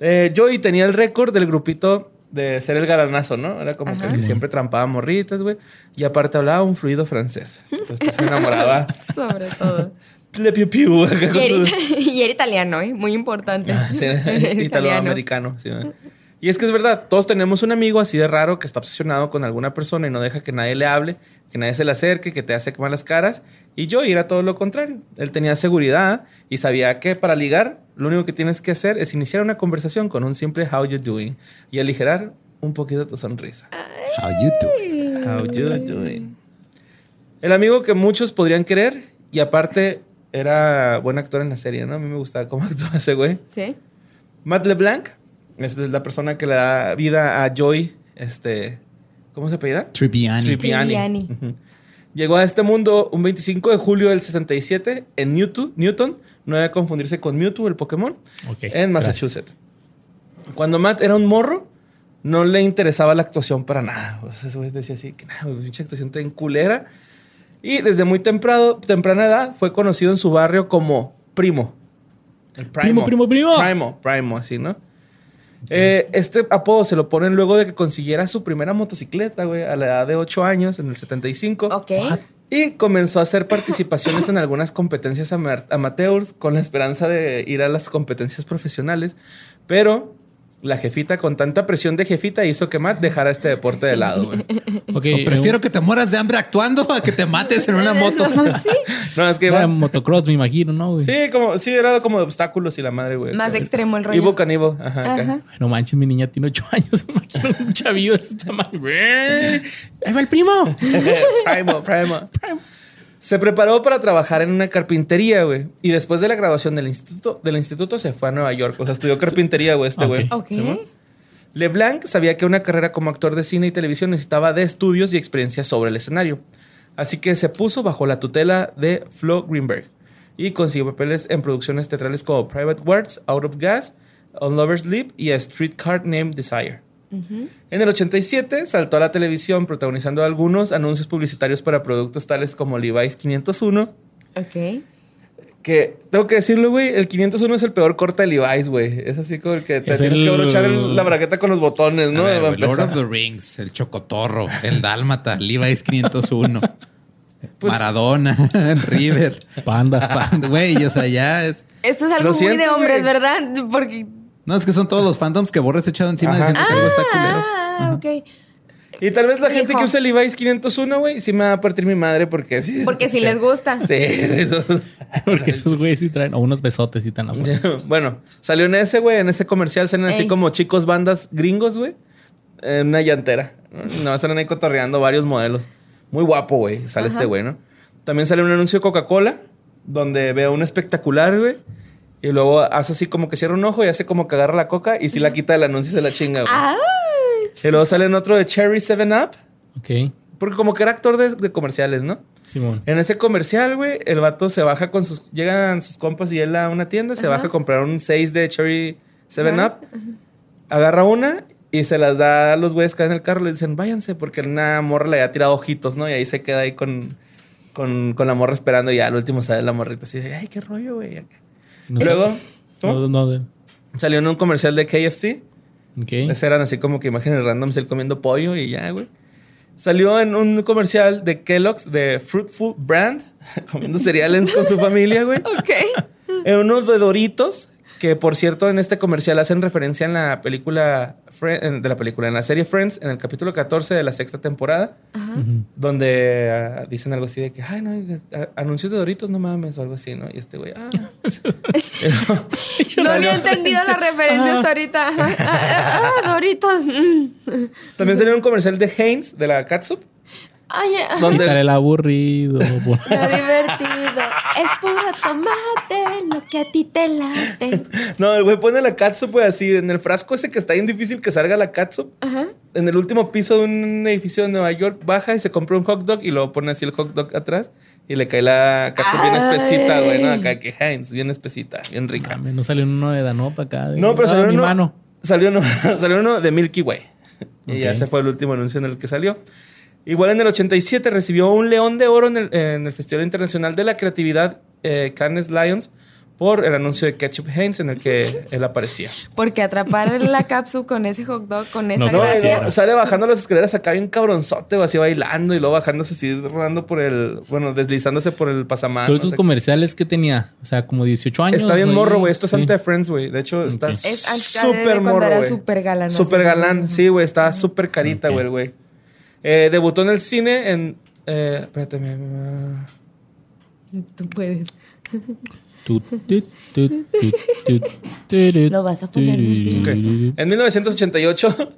Eh, Joey tenía el récord del grupito de ser el galanazo, ¿no? Era como que el que siempre trampaba morritas, güey. Y aparte hablaba un fluido francés. Entonces, pues se enamoraba. Sobre todo. Le piu piu. Y era, y italiano, ¿eh? Muy importante. Ah, sí. Italoamericano. y es que es verdad, todos tenemos un amigo así de raro que está obsesionado con alguna persona y no deja que nadie le hable, que nadie se le acerque, que te hace malas caras. Y yo era todo lo contrario. Él tenía seguridad y sabía que para ligar, lo único que tienes que hacer es iniciar una conversación con un simple how you doing y aligerar un poquito tu sonrisa. How you doing? How you doing? El amigo que muchos podrían querer y aparte era buen actor en la serie, ¿no? A mí me gustaba cómo actuaba ese güey. Sí. Matt LeBlanc es la persona que le da vida a Joy, este, ¿cómo se apellida? Tribbiani. Tribbiani. Tribbiani. Llegó a este mundo un 25 de julio del 67 en Newton, Newton, no debe confundirse con Mewtwo, el Pokémon, Ok, en Massachusetts. Cuando Matt era un morro, no le interesaba la actuación para nada. O sea, ese decía así, que nada, pinche actuación tan culera. Y desde muy temprano, temprana edad fue conocido en su barrio como Primo. El Primo, primo, primo. Primo, Primo, así, ¿no? Eh, este apodo se lo ponen luego de que consiguiera su primera motocicleta, güey, a la edad de 8 años, en el 75. Ok. Y comenzó a hacer participaciones en algunas competencias ama- amateurs con la esperanza de ir a las competencias profesionales. Pero la jefita, con tanta presión de jefita, hizo que Matt dejara este deporte de lado, güey. Ok, O prefiero que te mueras de hambre actuando a que te mates en una moto. Sí. No, es que Era motocross, me imagino, ¿no? güey? Sí, como, sí, era como de obstáculos y la madre, güey. Más extremo el rollo. Ivo Canivo. Ajá. Ajá. No manches, mi niña tiene ocho años. Me imagino un chavillo de ese tamaño. Ahí va el primo. primo, primo. Se preparó para trabajar en una carpintería, güey. Y después de la graduación del instituto, del instituto se fue a Nueva York. O sea, estudió carpintería, güey, este güey. Ok. ¿Simón? LeBlanc sabía que una carrera como actor de cine y televisión necesitaba de estudios y experiencia sobre el escenario. Así que se puso bajo la tutela de Flo Greenberg y consiguió papeles en producciones teatrales como Private Words, Out of Gas, On Lover's Leap y A Streetcar Named Desire. En el 87 saltó a la televisión protagonizando algunos anuncios publicitarios para productos tales como Levi's 501. Ok. Que tengo que decirlo, güey, el 501 es el peor corte de Levi's, güey. Es así como el que te Es tienes el- que abrochar el- la bragueta con los botones, ¿no? Ver, güey, Lord of the Rings, el Chocotorro, el Dálmata, Levi's 501, Pues- Maradona, River. Panda. Pan- Güey, o sea, ya es. Esto es algo Lo muy siento, de hombres. ¿verdad? Porque. No, es que son todos los fandoms que Borres echado encima Ajá. diciendo que algo está culero. Ah, ok. Y tal vez la gente que usa Levi's 501, güey, sí me va a partir mi madre porque sí. Porque si les gusta. Sí, eso. Porque esos güeyes sí traen o unos besotes y tan Bueno, salió en ese, güey, en ese comercial salen así como chicos bandas gringos, güey, en una llantera. No, salen ahí cotorreando varios modelos. Muy guapo, güey, sale Ajá. este güey, ¿no? También sale un anuncio de Coca-Cola donde veo un espectacular, güey. Y luego hace así como que cierra un ojo y hace como que agarra la coca y si la quita del anuncio y se la chinga, güey. Ah, Y luego sale en otro de Cherry 7-Up. Ok. Porque como que era actor de, de comerciales, ¿no? Simón. En ese comercial, güey, el vato se baja con sus... Llegan sus compas y él a una tienda, se Ajá. baja a comprar un 6 de Cherry 7-Up. Agarra una y se las da a los güeyes que en el carro. Le dicen, váyanse, porque una morra le había tirado ojitos, ¿no? Y ahí se queda ahí con, con, con la morra esperando. Y ya al último sale la morrita así de, ay, qué rollo, güey. No. Luego salió en un comercial de KFC. Ok. Esas eran así como que imágenes randoms, él comiendo pollo y ya, güey. Salió en un comercial de Kellogg's de Fruitful Brand, comiendo cereales con su familia, güey. ok. En uno de Doritos, que por cierto en este comercial hacen referencia en la película, de la película, en la serie Friends, en el capítulo 14 de la sexta temporada, donde ah, dicen algo así de que, ay, no, ah, anuncios de Doritos, no mames, o algo así, ¿no? Y este güey, ah. No había entendido la referencia hasta ahorita. Ah, ah, Doritos. mm. También salió un comercial de Heinz, de la Catsup, Ah, donde... Quítale el aburrido. por- lo divertido. Es puro tomate, lo que a ti te late. No, el güey pone la catsup, güey, así en el frasco ese que está bien difícil que salga la catsup. Ajá. En el último piso de un edificio de Nueva York, baja y se compra un hot dog y luego pone así el hot dog atrás y le cae la catsup bien espesita, güey, ¿no? Acá que Heinz, bien espesita, bien rica. Mames, no salió uno de Danopa acá. de- No, pero Ah, salió mi uno, mano. salió uno. Salió uno de Milky Way. Y ya ese fue el último anuncio en el que salió. Igual en el 87 recibió un León de Oro en el, en el Festival Internacional de la Creatividad eh, Cannes Lions por el anuncio de Ketchup Heinz en el que él aparecía. Porque atrapar la cápsula con ese hot dog, con esa No, No, gracia. luego sale bajando las escaleras acá bien cabronzote, o así bailando y luego bajándose así, rodando por el, bueno, deslizándose por el pasamanos. Todos estos comerciales que tenía, o sea, como 18 años. Está bien morro, güey. Esto es Sí. antes de Friends, güey. De hecho, está Ok. Es antes de súper cuando morro, güey. súper galán, Súper galán. Sí, güey. Está súper carita, güey, güey. Eh, debutó en el cine en... Eh, espérate, Tú puedes. Lo vas a poner. En 1988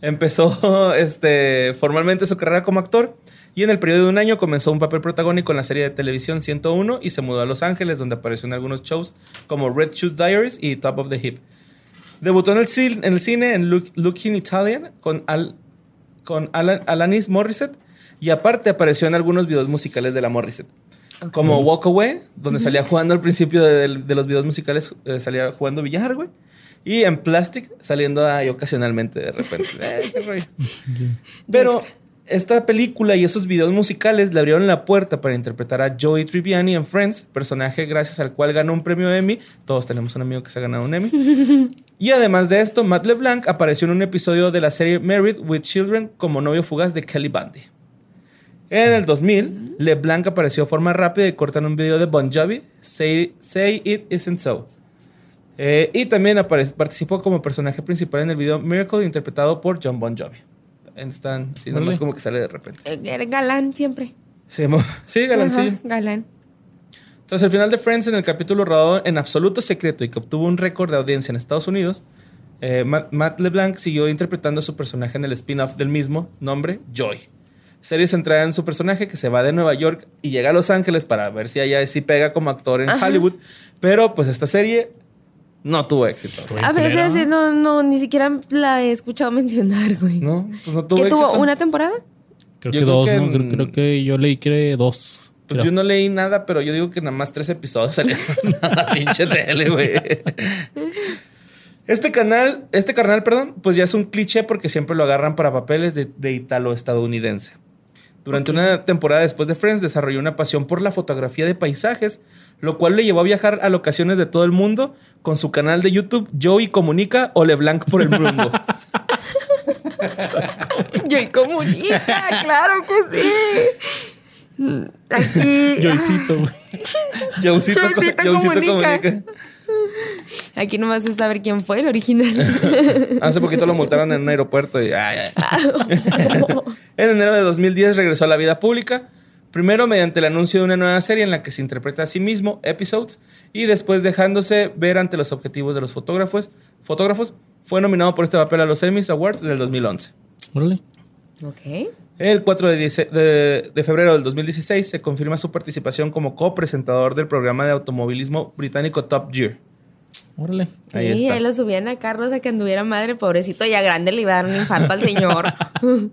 empezó este, formalmente su carrera como actor y en el periodo de un año comenzó un papel protagónico en la serie de televisión 101 y se mudó a Los Ángeles donde apareció en algunos shows como Red Shoe Diaries y Top of the Hip. Debutó en el, cine, en, el cine en Look- Looking Italian con, Al- con Alan- Alanis Morissette y aparte apareció en algunos videos musicales de la Morissette. Como Walk Away, donde salía jugando al principio de, de los videos musicales, eh, salía jugando billar, güey. Y en Plastic, saliendo ahí ocasionalmente de repente. Eh, qué rollo. Pero esta película y esos videos musicales le abrieron la puerta para interpretar a Joey Tribbiani en Friends, personaje gracias al cual ganó un premio Emmy. Todos tenemos un amigo que se ha ganado un Emmy. y además de esto, Matt LeBlanc apareció en un episodio de la serie Married with Children como novio fugaz de Kelly Bundy. En el 2000, LeBlanc apareció de forma rápida y corta en un video de Bon Jovi, Say, Say It Isn't So. Eh, y también participó como personaje principal en el video Miracle, interpretado por John Bon Jovi. Están, sí, nomás como que sale de repente. Eh, Era galán siempre. Sí, mo- sí. Ajá, galán. Tras el final de Friends en el capítulo rodado en absoluto secreto y que obtuvo un récord de audiencia en Estados Unidos, eh, Matt, Matt LeBlanc siguió interpretando a su personaje en el spin-off del mismo nombre, Joy. Serie centrada en su personaje que se va de Nueva York y llega a Los Ángeles para ver si allá sí pega como actor en Ajá. Hollywood. Pero pues esta serie No tuvo éxito. A ver, ese- no, no, ni siquiera la he escuchado mencionar, güey. No, pues no tuvo ¿Que tuvo éxito. una temporada? Creo Yo que creo dos, que ¿no? Creo, en- creo que yo leí que dos. Pues creo. yo no leí nada, pero yo digo que nada más tres episodios salieron a la pinche tele, güey. Este canal, este carnal, perdón, pues ya es un cliché porque siempre lo agarran para papeles de, de italo-estadounidense. Durante una temporada después de Friends desarrolló una pasión por la fotografía de paisajes, lo cual le llevó a viajar a locaciones de todo el mundo con su canal de YouTube Joey Comunica o LeBlanc por el mundo. Yo y comunica, claro que sí. Aquí, Joycito, Joeycito Joeycito Comunica. Comunica. aquí nomás es saber quién fue el original. Hace poquito lo multaron en un aeropuerto y... ay, ay. en enero de 2010 regresó a la vida pública. Primero mediante el anuncio de una nueva serie en la que se interpreta a sí mismo, Episodes, y después dejándose ver ante los objetivos de los fotógrafos. Fotógrafos fue nominado por este papel a los Emmys Awards del 2011. Órale. ok. El 4 de, de- de febrero del 2016 se confirma su participación como copresentador del programa de automovilismo británico Top Gear. Órale. Ahí sí, está. ahí lo subían a Carlos a que anduviera madre, pobrecito, ya grande le iba a dar un infarto al señor.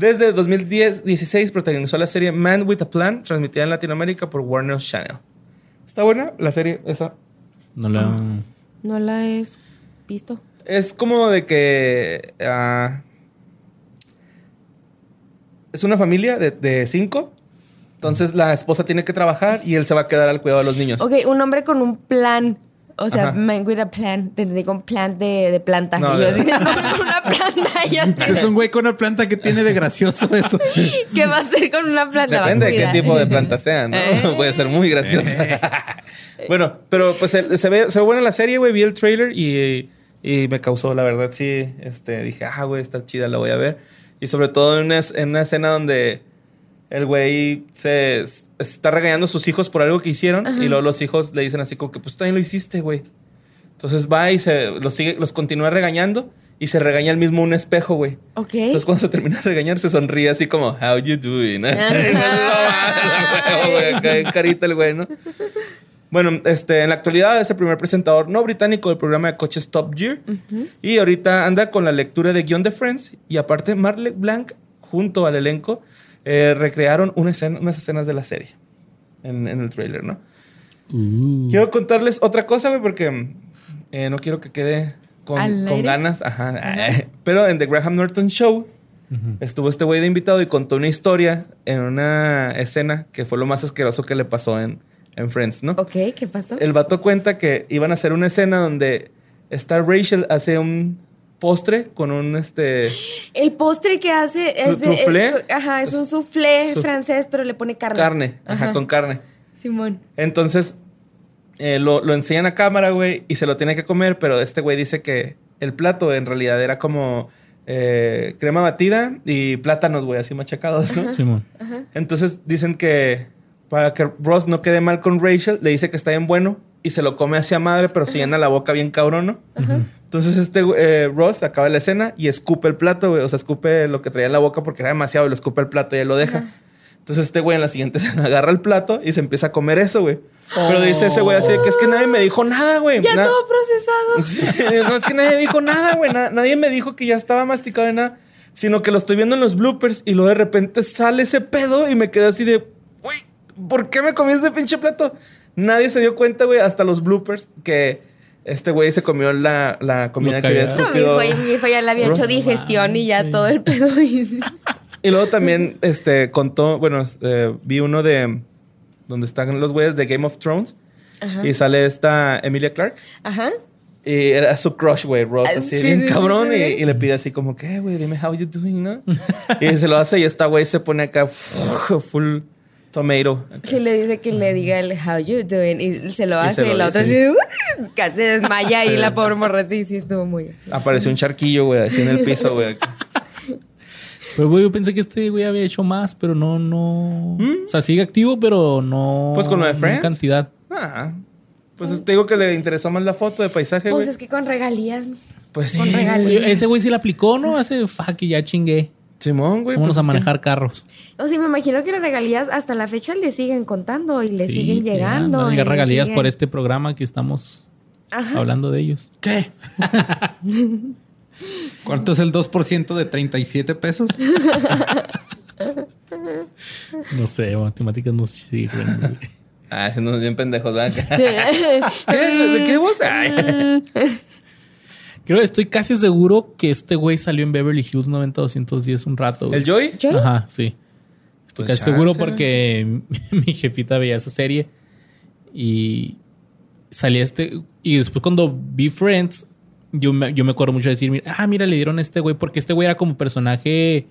Desde 2010-16 protagonizó la serie Man with a Plan, transmitida en Latinoamérica por Warner Channel. ¿Está buena la serie esa? No la. No la he visto. Es como de que... ah, es una familia de, de cinco. Entonces la esposa tiene que trabajar y él se va a quedar al cuidado de los niños. Ok, un hombre con un plan. O sea, Ajá. man with a plan. Te digo un plan de, de planta. No, y yo así, una planta. Y yo así, Es un güey con una planta que tiene de gracioso eso. ¿Qué va a hacer con una planta? Depende de qué tipo de planta sea, ¿no? Eh. Puede ser muy graciosa. bueno, pero pues se ve, se ve buena la serie, güey. Vi el trailer y, y me causó, la verdad, sí. Este, dije, ah, güey, está chida, la voy a ver. Y sobre todo en una, en una escena donde el güey se está regañando a sus hijos por algo que hicieron y luego los hijos le dicen así como que, pues también lo hiciste, güey. Entonces va y se los sigue, los continúa regañando y se regaña el mismo un espejo, güey. Ok. Entonces cuando se termina de regañar se sonríe así como How you doing? Ajá. Carita el güey, ¿no? Bueno, este, en la actualidad es el primer presentador no británico del programa de coches Top Gear. Y ahorita anda con la lectura de guion de Friends. Y aparte, Marle Blanc, junto al elenco, eh, recrearon una escena- unas escenas de la serie en, en el trailer, ¿no? Uh. Quiero contarles otra cosa, güey, porque eh, no quiero que quede con, ganas. Ajá. Pero en The Graham Norton Show estuvo este güey de invitado y contó una historia en una escena que fue lo más asqueroso que le pasó en, en Friends, ¿no? Ok, ¿qué pasó? El vato cuenta que iban a hacer una escena donde está Rachel hace un postre con un este El postre que hace es de- ¿Trufflé? es- ajá, es un soufflé Suf- francés, pero le pone carne. carne, ajá, con carne. Simón. Entonces eh, lo, lo enseñan a cámara, güey, y se lo tiene que comer, pero este güey dice que el plato en realidad era como eh, crema batida y plátanos, güey, así machacados, ¿no? Simón. Entonces dicen que para que Ross no quede mal con Rachel, le dice que está bien bueno y se lo come hacia madre, pero se llena la boca bien cabrón, ¿no? Entonces este eh, Ross acaba la escena y escupe el plato, güey. O sea, escupe lo que traía en la boca porque era demasiado y lo escupe el plato y él lo deja. Entonces este güey en la siguiente escena agarra el plato y se empieza a comer eso, güey. Pero dice ese güey así de que es que nadie me dijo nada, güey. Ya Na- todo procesado. Sí, no es que nadie dijo nada, güey. Na- nadie me dijo que ya estaba masticado de nada. Sino que lo estoy viendo en los bloopers y luego de repente sale ese pedo y me quedé así de, uy, ¿por qué me comí ese pinche plato? Nadie se dio cuenta, güey, hasta los bloopers que este güey se comió la, la comida Lo que había cagado. No, mi escupido. hijo, mi hijo ya le había hecho digestión y ya Sí. todo el pedo. y- Y luego también este, contó, bueno, eh, vi uno de donde están los güeyes de Game of Thrones Ajá. y sale esta Emilia Clark. Ajá. Y era su crush, güey, Ross, Ah, así sí, bien sí, sí, cabrón. sí. Y, y le pide así como que, "Eh, güey, dime how you doing, ¿no? y se lo hace y esta güey se pone acá full tomato. Sí, le dice que le diga el how you doing y se lo hace y lo la otra dice. "Uh", casi se desmaya y la pobre morra sí, sí estuvo muy. Apareció un charquillo, güey, así en el piso, güey. Pero, güey, yo pensé que este güey había hecho más, pero no, no. O sea, sigue activo, pero no. ¿Mm? Pues con lo de en Friends. cantidad. Ah, pues te digo que le interesó más la foto de paisaje, Pues es que con regalías. Pues con sí. regalías. Ese güey sí la aplicó, ¿no? Hace fuck y ya chingué. Simón, güey. Vámonos pues a que- manejar carros. O sea, me imagino que las regalías hasta la fecha le siguen contando y le Sí, siguen ya, llegando. van a y llegar le regalías siguen- por este programa que estamos hablando de ellos. ¿Qué? ¿Cuánto es el 2% de 37 pesos? No sé, matemáticas no sirven. güey. Ah, se nos bien pendejos, ¿verdad? ¿Qué? ¿De qué vos? Creo, estoy casi seguro que este güey salió en Beverly Hills 90210 un rato. güey. ¿El Joy? Ajá, sí. Estoy Pues casi seguro porque mi jefita veía esa serie y salía este. Y después cuando vi Friends, yo me, yo me acuerdo mucho de decir, mira, ah, mira, le dieron a este güey, porque este güey era como personaje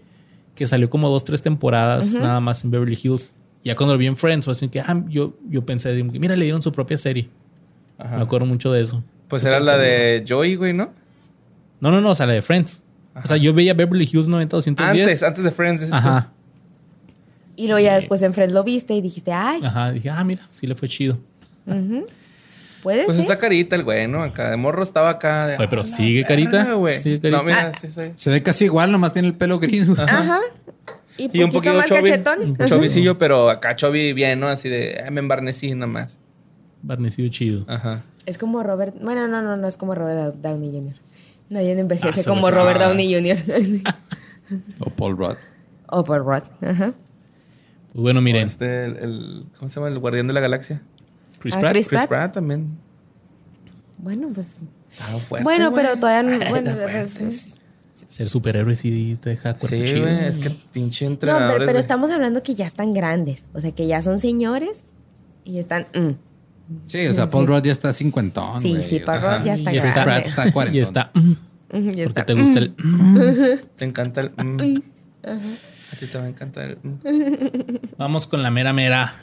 que salió como dos, tres temporadas nada más en Beverly Hills. Ya cuando lo vi en Friends, fue así que, ah, yo, yo pensé, mira, le dieron su propia serie. Ajá. Me acuerdo mucho de eso. Pues era la de Joy, güey, ¿no? No, no, no, o sea, la de Friends. O sea, yo veía Beverly Hills 90210. Antes, antes de Friends. dices tú. Ajá, Y luego ya después en Friends lo viste y dijiste, ay, ajá. Dije, ah, mira, sí le fue chido. puede Pues ser. está carita el güey, ¿no? Acá de morro estaba acá. De, Oye, pero "Ah, sigue carita". Sigue carita. No, mira, sí, sí. Se ve casi igual, nomás tiene el pelo gris. güey. Ajá. Y, Y un poquito más cachetón. Chovicillo, pero acá chovi bien, ¿no? Así de, ah, me embarnecí nomás. Barnecido chido. Ajá. Es como Robert. Bueno, no, no, no es como Robert Downey Jr. Nadie envejece Ah, como Robert ah. Downey Jr. O Paul Rudd. o por Rod. Ajá. Pues bueno, miren, Este, el, el- ¿cómo se llama? El guardián de la galaxia. Chris Ah, Pratt. Chris Chris Pratt. Pratt también. Bueno, pues. Fuerte, bueno, pero todavía no. Bueno, pues, Ser superhéroe sí te deja cuerpo Sí, chido. es que pinche no, entrenadores. pero, pero de- estamos hablando que ya están grandes. O sea, que ya son señores y están. mm. Sí, o sea, Paul Rudd ya está cincuentón. Sí, güey. sí, Paul Rudd ya está Y Chris está- Pratt grande. está cuarentón. Y está. mm, porque está. te gusta el. mm. Te encanta el. mm. A ti te va a encantar el. mm. Vamos con la mera mera.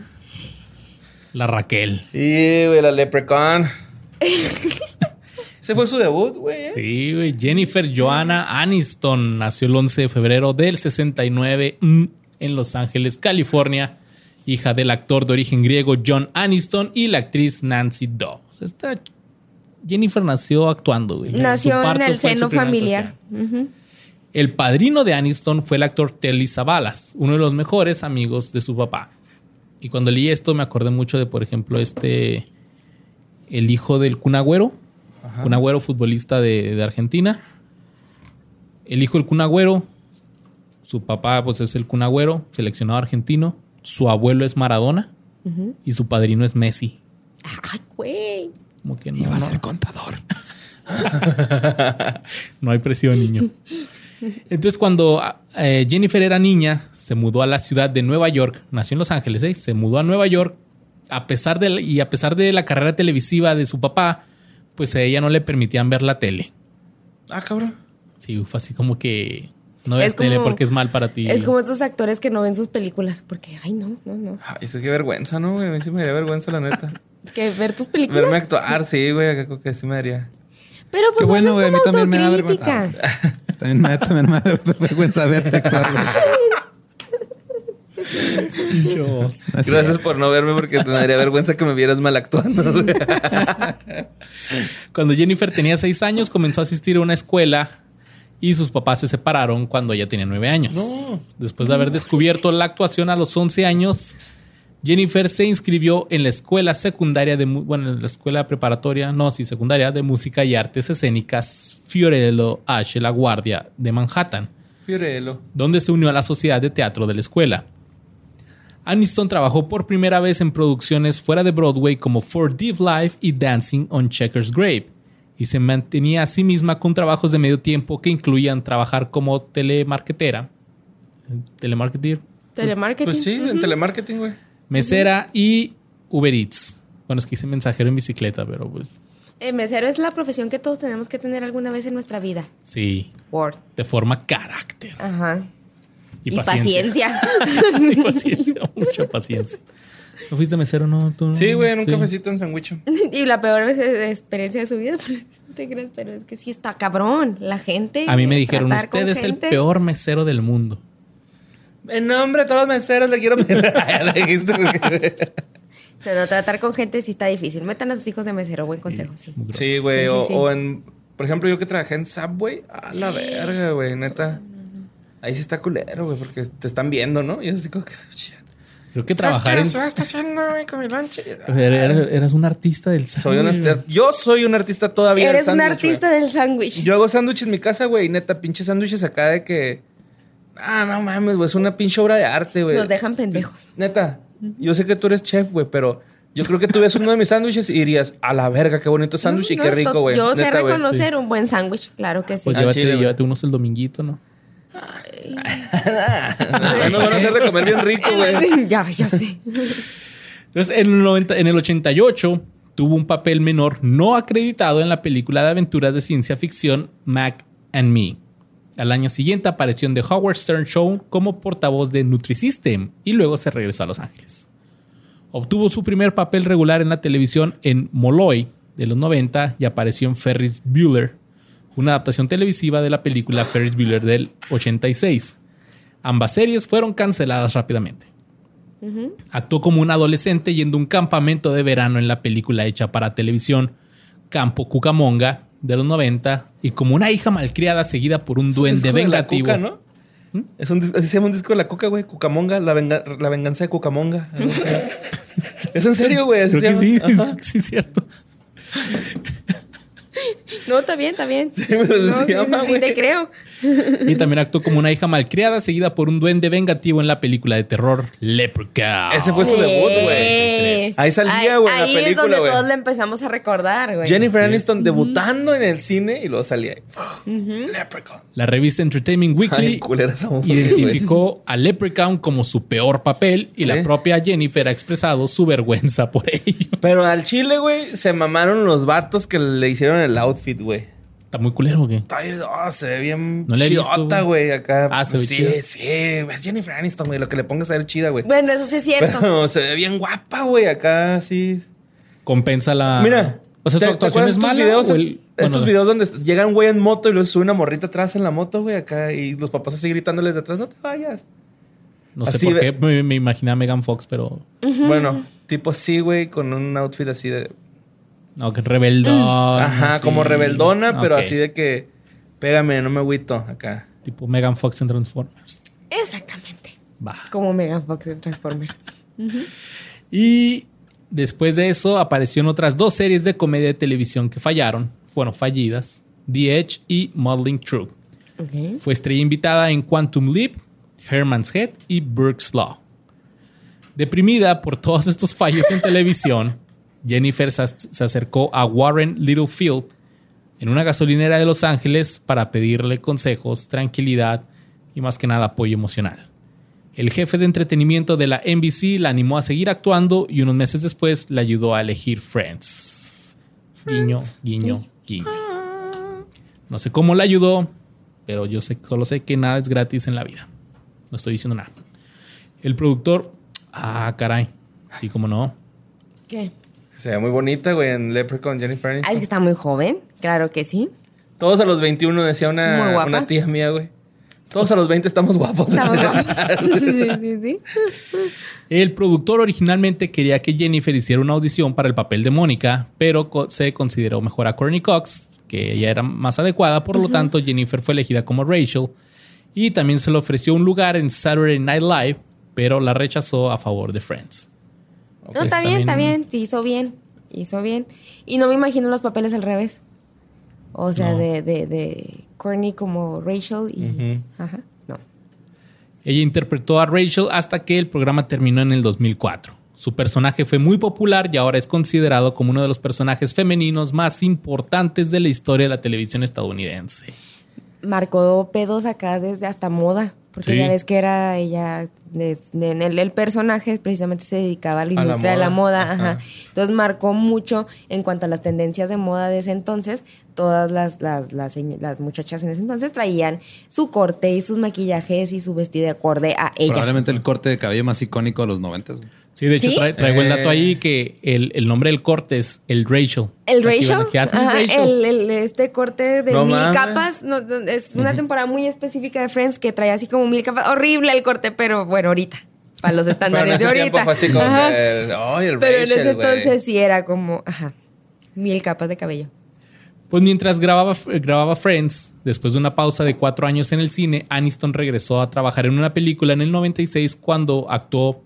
La Raquel. Y, güey, la Leprechaun. Ese fue su debut, güey. ¿eh? Sí, güey. Jennifer Joanna Aniston nació el 11 de febrero del 69 mm, en Los Ángeles, California. Hija del actor de origen griego John Aniston y la actriz Nancy sea, esta Jennifer nació actuando, güey. Su Nació en parto el seno familiar. El padrino de Aniston fue el actor Telly Savalas, uno de los mejores amigos de su papá. Y cuando leí esto me acordé mucho de, por ejemplo, este, el hijo del Cunagüero, Cunagüero, futbolista de, de Argentina. El hijo del Cunagüero, su papá pues es el Cunagüero, seleccionado argentino. Su abuelo es Maradona y su padrino es Messi. Ay, güey. Como que no, Iba a no. ser contador. No hay presión, niño. Entonces, cuando eh, Jennifer era niña, se mudó a la ciudad de Nueva York. Nació en Los Ángeles, ¿eh? Se mudó a Nueva York. A pesar de la- y a pesar de la carrera televisiva de su papá, pues a ella no le permitían ver la tele. Ah, cabrón. Sí, fue así como que no como- tele porque es mal para ti. Es como estos actores que no ven sus películas. Porque, ay, no, no, no. Ay, eso qué vergüenza, ¿no, güey? A mí sí me daría vergüenza, la neta. Que ver tus películas. Verme actuar, sí, güey. que sí me daría. Pero pues Qué bueno, no güey. A mí también me da vergüenza. También me, también me da vergüenza verte actuar. güey. Dios. Gracias por no verme porque te daría vergüenza que me vieras mal actuando, güey. Cuando Jennifer tenía seis años, comenzó a asistir a una escuela y sus papás se separaron cuando ella tenía nueve años. Después de haber descubierto la actuación a los 11 años, Jennifer se inscribió en la escuela secundaria de, bueno, en la escuela preparatoria, no, sí, secundaria de música y artes escénicas Fiorello H. La Guardia de Manhattan Fiorello. donde se unió a la sociedad de teatro de la escuela. Aniston trabajó por primera vez en producciones fuera de Broadway como For Div Life y Dancing on Checkers Grave, y se mantenía a sí misma con trabajos de medio tiempo que incluían trabajar como telemarketera, telemarketer, Telemarketing. Pues sí, en telemarketing, güey. mesera y Uber Eats. Bueno, es que hice mensajero en bicicleta, pero pues Eh, mesero es la profesión que todos tenemos que tener alguna vez en nuestra vida. sí, Word. te forma carácter Ajá. y, Y, paciencia. paciencia. Y paciencia, mucha paciencia. ¿No fuiste mesero? No, tú no? Sí, güey, en un Sí. cafecito en sándwich. y la peor vez de experiencia de su vida, no te creas, pero es que sí está cabrón. La gente. A mí me dijeron, usted es el peor mesero del mundo. En nombre de todos los meseros le quiero pedir. No, tratar con gente sí está difícil. Metan a sus hijos de mesero, buen consejo. Sí. Güey. Sí, sí, o, sí. o en. Por ejemplo, yo que trabajé en Subway. A la verga, güey, neta. Ahí sí está culero, güey, porque te están viendo, ¿no? Y es así como que. shit. Creo que trabajar en. está haciendo, güey, con mi Eras un artista del sándwich. Yo soy un artista todavía. del Eres un artista güey. del sándwich. Yo hago sándwiches en mi casa, güey. Neta, pinches sándwiches acá de que. Ah, no mames, güey. Es una pinche obra de arte, güey. Nos dejan pendejos. Neta, yo sé que tú eres chef, güey, pero yo creo que tú ves uno de mis sándwiches y dirías, a la verga, qué bonito sándwich y qué rico, güey. Yo sé Neta, reconocer un buen sándwich, claro que sí. Pues Ah, llévate, chile, llévate unos el dominguito, ¿no? Nos van a hacer de comer bien rico, güey. ya, ya sé. Entonces, en el, 90 en el 88 tuvo un papel menor no acreditado en la película de aventuras de ciencia ficción Mac and Me. Al año siguiente apareció en The Howard Stern Show como portavoz de Nutrisystem y luego se regresó a Los Ángeles. Obtuvo su primer papel regular en la televisión en Molloy de los 90 y apareció en Ferris Bueller, una adaptación televisiva de la película Ferris Bueller del 86. Ambas series fueron canceladas rápidamente. Actuó como un adolescente yendo a un campamento de verano en la película hecha para televisión Campo Cucamonga de los 90 y como una hija malcriada seguida por un duende Disco de la vengativo. Cuca, ¿no? Es un, así se llama un disco de la Cuca, güey. Cucamonga, la, venga- la venganza de Cucamonga. es en serio, güey. Creo que sí, sí, es cierto. No, está bien, está bien. pues, No, se sí, sí, sí, te creo. Y también actuó como una hija malcriada seguida por un duende vengativo en la película de terror Leprechaun. Ese fue su debut, güey. Ahí salía, güey, en la Ahí es película, donde todos le empezamos a recordar, güey. Jennifer Aniston debutando en el cine y luego salía ahí. Leprechaun. La revista Entertainment Ay, Weekly culera güey. identificó a Leprechaun como su peor papel y la propia Jennifer ha expresado su vergüenza por ello. Pero al chile, güey, se mamaron los vatos que le hicieron el outfit, güey. Está muy culero, güey. Está oh, se ve bien No chidota, güey, acá. Ah, se ve sí, chida. sí, es Jennifer Aniston, güey, lo que le pongas a ver chida, güey. Bueno, eso sí es cierto. Pero se ve bien guapa, güey, acá sí. Compensa la. Mira, o sea, ¿te- su te actuación acuerdas es estos mala. videos, estos videos donde llega un güey en moto y luego sube una morrita atrás en la moto, güey, acá y los papás así gritándoles de atrás, no te vayas. No sé así por ve- qué me, me imaginé a Megan Fox, pero. Bueno, tipo sí, güey, con un outfit así de. No, que rebeldón. Ajá, así. como rebeldona, pero así de que. Pégame, no me agüito acá. Tipo Megan Fox en Transformers. Exactamente. Va. Como Megan Fox de Transformers. Y después de eso apareció en otras dos series de comedia de televisión que fallaron, fueron fallidas: The Edge y Modeling True. Fue estrella invitada en Quantum Leap, Herman's Head y Burke's Law. Deprimida por todos estos fallos en televisión, Jennifer se ac- se acercó a Warren Littlefield en una gasolinera de Los Ángeles para pedirle consejos, tranquilidad y más que nada apoyo emocional. El jefe de entretenimiento de la NBC la animó a seguir actuando y unos meses después le ayudó a elegir Friends. Guiño, guiño, guiño. No sé cómo le ayudó, pero yo sé, solo sé que nada es gratis en la vida. No estoy diciendo nada. El productor, ah, caray, sí, como no. ¿Qué? Se ve muy bonita, güey, en Leprechaun, Jennifer Aniston. Alguien está muy joven, claro que sí. Todos a los 21, decía una, una tía mía, güey. Todos a los 20 estamos guapos. Estamos guapos. sí, sí, sí. El productor originalmente quería que Jennifer hiciera una audición para el papel de Mónica, pero se consideró mejor a Courtney Cox, que ella era más adecuada, por lo tanto Jennifer fue elegida como Rachel y también se le ofreció un lugar en Saturday Night Live, pero la rechazó a favor de Friends. No, Pues está bien, está también- bien. Sí, hizo bien. Hizo bien. Y no me imagino los papeles al revés. O sea, No. de, de, de Courtney como Rachel y. Ajá. No. Ella interpretó a Rachel hasta que el programa terminó en el 2004. Su personaje fue muy popular y ahora es considerado como uno de los personajes femeninos más importantes de la historia de la televisión estadounidense. Marcó pedos acá desde hasta moda. Porque Sí. ya ves que era ella. de- en el, el personaje precisamente se dedicaba a la la industria de la moda. Ajá. Ajá. Entonces marcó mucho en cuanto a las tendencias de moda de ese entonces. Todas las, las, las, las muchachas en ese entonces traían su corte y sus maquillajes y su vestido de acorde a ella. Probablemente el corte de cabello más icónico de los noventas. Sí, de hecho ¿Sí? trae- traigo el dato Eh. ahí que el, el nombre del corte es el Rachel. El Rachel, iban- que hacen ajá, Rachel. el, el- este corte de No mil mames. capas, no, no, es una temporada muy específica de Friends que trae así como mil capas, horrible el corte, pero bueno, ahorita, para los estándares de ahorita. fue así como el, el Pero en ese entonces sí era como, ajá, mil capas de cabello. Pues mientras grababa, grababa Friends, después de una pausa de cuatro años en el cine, Aniston regresó a trabajar en una película en el 96 cuando actuó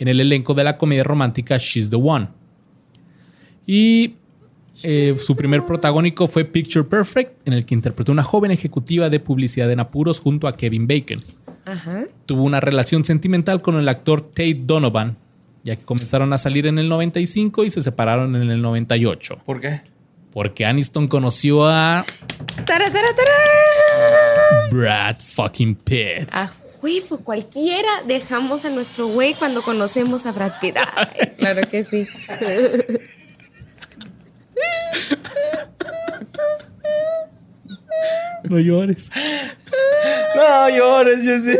en el elenco de la comedia romántica She's the One. Y eh, su primer protagónico fue Picture Perfect, en el que interpretó una joven ejecutiva de publicidad en apuros junto a Kevin Bacon. Ajá. Tuvo una relación sentimental con el actor Tate Donovan, ya que comenzaron a salir en el 95 y se separaron en el 98. ¿Por qué? Porque Aniston conoció a Tara, tara, tara. Brad fucking Pitt. A huevo, cualquiera dejamos a nuestro güey cuando conocemos a Brad Pitt. Ay, claro que sí. No llores. No llores, Jessy.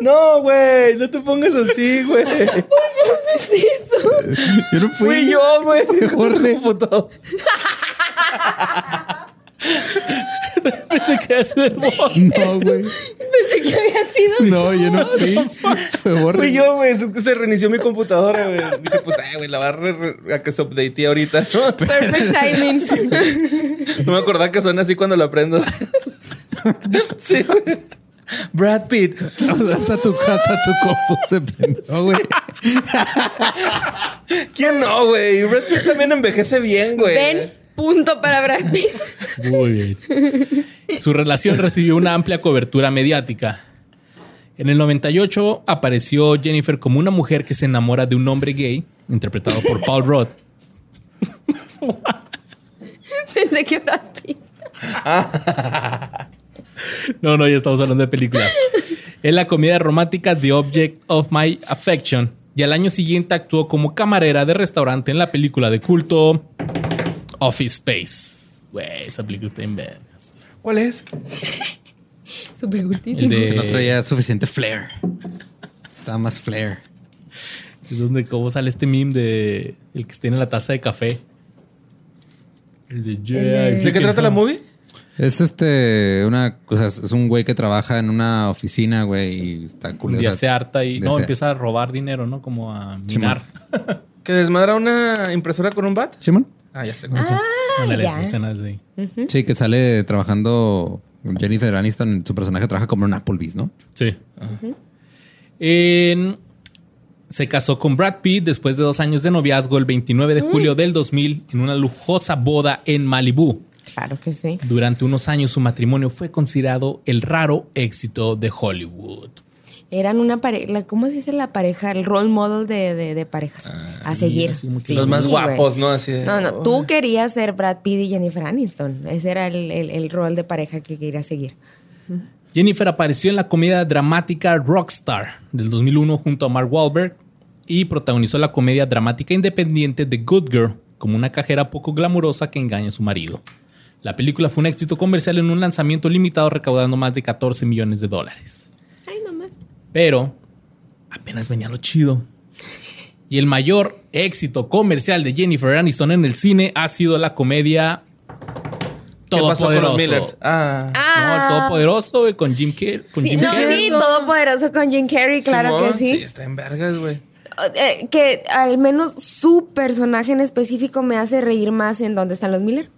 No, güey, no te pongas así, güey. Yo no fui. Fui yo, güey. Jorge. Computador. Pensé que era su hermoso. No, güey. Pensé que había sido. No, yo no fui. Fue Borre. Fui yo, güey. Es que se reinició mi computadora, güey. Dije, pues, ay, güey, la va a, que se updatee ahorita. ¿no? Perfect timing. No me acordaba que suena así cuando lo aprendo. Sí, güey. Brad Pitt. O sea, hasta tu hasta tu compu se prendió, güey. ¿Quién no, güey? Brad Pitt también envejece bien, güey. Ven, punto para Brad Pitt. Muy bien. Su relación recibió una amplia cobertura mediática. En el 98 apareció Jennifer como una mujer que se enamora de un hombre gay, interpretado por Paul Rudd. Pensé que Brad Pitt. No, no, ya estamos hablando de películas. En la comedia romántica The Object of My Affection. Y al año siguiente actuó como camarera de restaurante en la película de culto Office Space. Güey, esa película está en vergas. ¿Cuál es? Súper El gustísimo. No de. traía suficiente flair. Estaba más flair. Es donde cómo sale este meme de el que tiene la taza de café. El de yeah, de- ¿De qué trata la movie? Es este, una, o sea, es un güey que trabaja en una oficina, güey, y está Un cool. día o sea, se harta y no empieza a robar dinero, ¿no? Como a minar. ¿Que desmadra una impresora con un bat? ¿Simón? Ah, ya sé. cómo. Ándale, ya. esas escenas de ahí. Sí, que sale trabajando Jennifer Aniston, su personaje trabaja como en un Applebee's, ¿no? Sí. En- se casó con Brad Pitt después de dos años de noviazgo el 29 de julio del 2000 en una lujosa boda en Malibú. Claro que sí. Durante unos años su matrimonio fue considerado el raro éxito de Hollywood. Eran una pareja, ¿cómo se dice la pareja? El role model de, de- de parejas a seguir. Los más guapos, ¿no? Así de- No, no, tú querías ser Brad Pitt y Jennifer Aniston. Ese era el, el, el rol de pareja que querías seguir. Jennifer apareció en la comedia dramática Rockstar del 2001 junto a Mark Wahlberg y protagonizó la comedia dramática independiente The Good Girl como una cajera poco glamurosa que engaña a su marido. La película fue un éxito comercial en un lanzamiento limitado recaudando más de 14 millones de dólares. Pero apenas venía lo chido. Y el mayor éxito comercial de Jennifer Aniston en el cine ha sido la comedia ¿Qué pasó con los Todopoderoso. Millers? Ah. No, el Todopoderoso, güey, con Jim Carrey. Con Sí, Jim no, Carrey. sí, todopoderoso con Jim Carrey, claro Simón, que sí. está en vergas, güey. Eh, que al menos su personaje en específico me hace reír más en ¿Dónde están los Miller?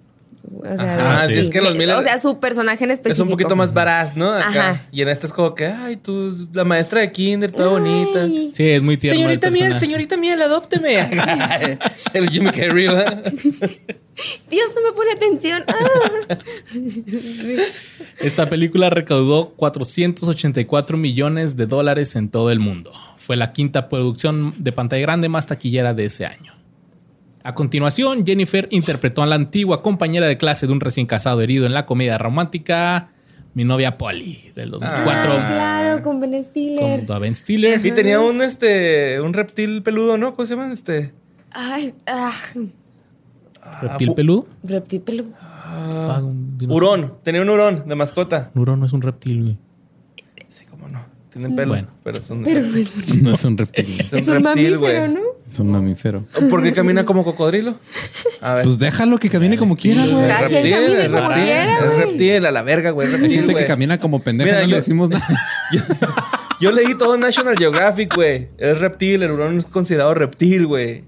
O sea, Ajá, sí, es que los Miller- O sea, su personaje en Es específico. un poquito más varaz, ¿no? Acá. Ajá. Y en este es como que, ay, tú, la maestra de kinder, toda bonita. Sí, es muy tierno. Señorita el miel, señorita miel, adópteme. el Jim Carrey, ¿verdad? Dios no me pone atención. Ah. Esta película recaudó 484 millones de dólares en todo el mundo. Fue la quinta producción de pantalla grande más taquillera de ese año. A continuación, Jennifer interpretó a la antigua compañera de clase de un recién casado herido en la comedia romántica Mi novia Polly del 2004 Ay, claro, con Ben Stiller. con Ben Stiller. Y tenía un este un reptil peludo, ¿no? ¿Cómo se llama? Este. Ay, ah, ¿Reptil peludo? reptil peludo. Ah. Hurón. Tenía un hurón de mascota. Un hurón no es un reptil, güey. Tienen pelo. Bueno. Pero es un, Pero no es un, No es un reptil, es es un un reptil, mamífero, güey. ¿no? es un mamífero. ¿Por qué camina como cocodrilo? A ver. Pues déjalo que camine como quiera, güey. Cada Es quien reptil, camine es como reptil, quiera, es güey. reptil, a la verga, güey. Hay Reptil, gente que camina como pendeja, Mira, no yo- le decimos nada. Yo leí todo National Geographic, güey. Es reptil, el hurón es considerado reptil, güey.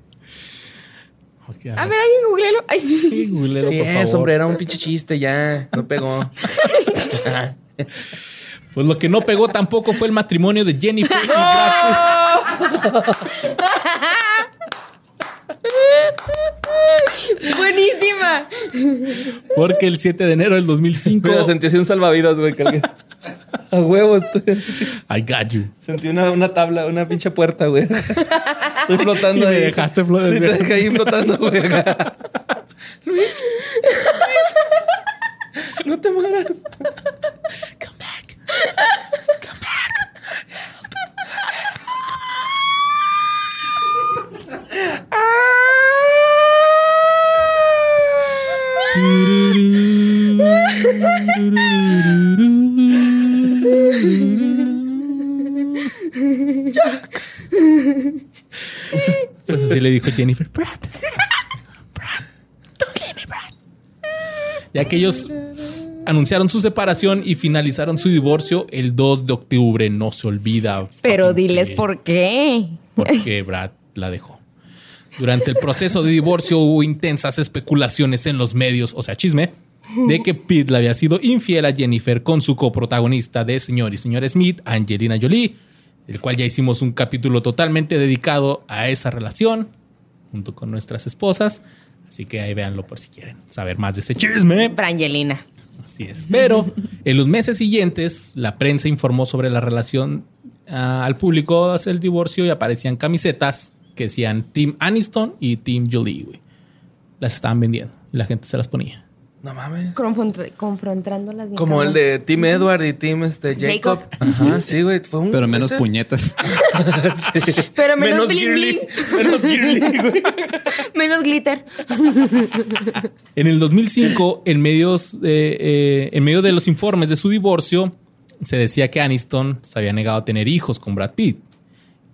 A ver, alguien googlealo. Ay, Sí, googlelo, Sí, por es, favor. hombre, era un pinche chiste ya. No pegó. Pues lo que no pegó tampoco fue el matrimonio de Jennifer y Buenísima. Porque el 7 de enero del 2005 Mira, sentí así un salvavidas, güey. que alguien- A huevos. estoy- I got you. Sentí una, una tabla, una pinche puerta, güey. Estoy flotando Y me ahí. dejaste flo- Sí, te dejé ahí flotando, güey. Luis. Luis. No te mueras. Come back. Pues así le dijo Jennifer. Brad. Brad. Don't leave me, Brad. Ya que ellos anunciaron su separación y finalizaron su divorcio el 2 de octubre. No se olvida. Pero diles que- por qué. Porque Brad la dejó. Durante el proceso de divorcio hubo intensas especulaciones en los medios, o sea, chisme, de que Pete le había sido infiel a Jennifer con su coprotagonista de Señor y Señor Smith, Angelina Jolie, el cual ya hicimos un capítulo totalmente dedicado a esa relación junto con nuestras esposas. Así que ahí véanlo por si quieren saber más de ese chisme. Brangelina. Así es. Pero en los meses siguientes, la prensa informó sobre la relación ah, al público hacia el divorcio y aparecían camisetas que decían Team Aniston y Team Jolie. Las estaban vendiendo y la gente se las ponía. No mames. Confront- confrontándolas bien. Como el de Team Edward y Team este, Jacob. Jacob. Ajá, sí, güey. Fue un. Pero menos ese- puñetas. Pero menos, bling girly. bling. Menos girly, güey. menos glitter. En el 2005, en, medios, eh, eh, en medio de los informes de su divorcio, se decía que Aniston se había negado a tener hijos con Brad Pitt.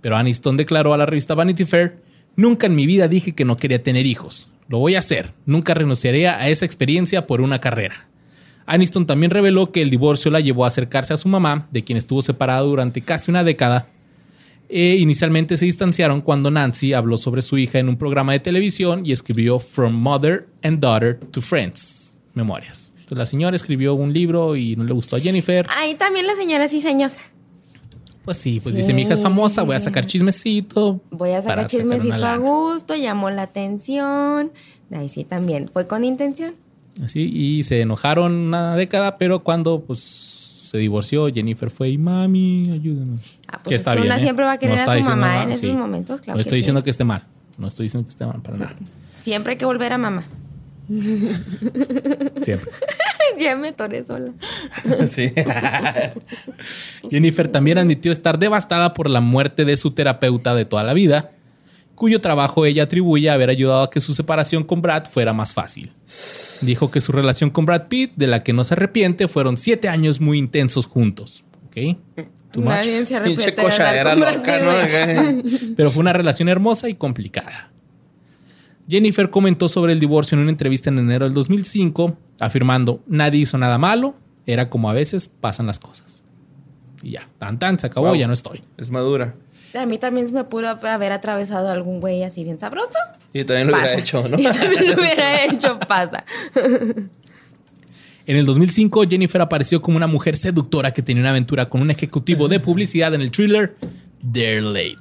Pero Aniston declaró a la revista Vanity Fair, nunca en mi vida dije que no quería tener hijos. Lo voy a hacer. Nunca renunciaría a esa experiencia por una carrera. Aniston también reveló que el divorcio la llevó a acercarse a su mamá, de quien estuvo separado durante casi una década. E inicialmente se distanciaron cuando Nancy habló sobre su hija en un programa de televisión y escribió From Mother and Daughter to Friends, Memorias. Entonces, la señora escribió un libro y no le gustó a Jennifer. Ahí también la señora es ciseñosa. Pues sí, pues Sí, dice mi hija es famosa, sí, voy a sacar chismecito. Voy a sacar chismecito a gusto, llamó la atención. Ahí sí también. Fue con intención. Así, y se enojaron una década, pero cuando pues se divorció, Jennifer fue y mami, ayúdame. Ah, pues Que es está bien, una ¿eh? siempre va a querer No a su mamá en esos sí. momentos, claro no estoy diciendo que esté mal. No estoy diciendo que esté mal para nada. Siempre hay que volver a mamá. Siempre. ya me toré sola. Sí. Jennifer también admitió estar devastada por la muerte de su terapeuta de toda la vida, cuyo trabajo ella atribuye a haber ayudado a que su separación con Brad fuera más fácil. Dijo que su relación con Brad Pitt, de la que no se arrepiente, fueron siete años muy intensos juntos. ¿Ok? Too much. Nadie se Pinche arrepiente de loca. ¿no? Pero fue una relación hermosa y complicada. Jennifer comentó sobre el divorcio en una entrevista en enero del 2005, afirmando, nadie hizo nada malo, era como a veces pasan las cosas. Y ya, tan tan, se acabó, Wow. ya no estoy. Es madura. A mí también se me pudo haber atravesado algún güey así bien sabroso. Y también lo hubiera Pasa. hecho, ¿no? Y también lo hubiera hecho, pasa. En el 2005, Jennifer apareció como una mujer seductora que tenía una aventura con un ejecutivo de publicidad en el thriller They're Late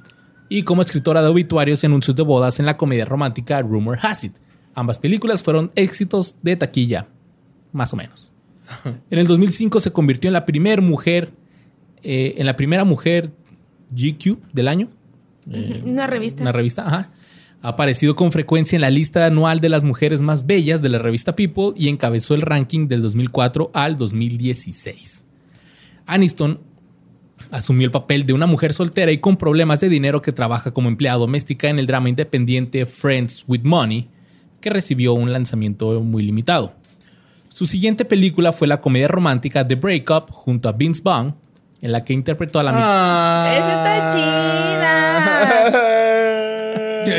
y como escritora de obituarios y anuncios de bodas en la comedia romántica Rumor Has It. Ambas películas fueron éxitos de taquilla, más o menos. En el 2005 se convirtió en la primera mujer, eh, en la primera mujer GQ del año. Eh, Una revista. una revista, ajá. Ha aparecido con frecuencia en la lista anual de las mujeres más bellas de la revista People y encabezó el ranking del 2004 al 2016. Aniston asumió el papel de una mujer soltera y con problemas de dinero que trabaja como empleada doméstica en el drama independiente Friends with Money, que recibió un lanzamiento muy limitado. Su siguiente película fue la comedia romántica The Breakup junto a Vince Vaughn, en la que interpretó a la mitad. Ah. Esa está chida.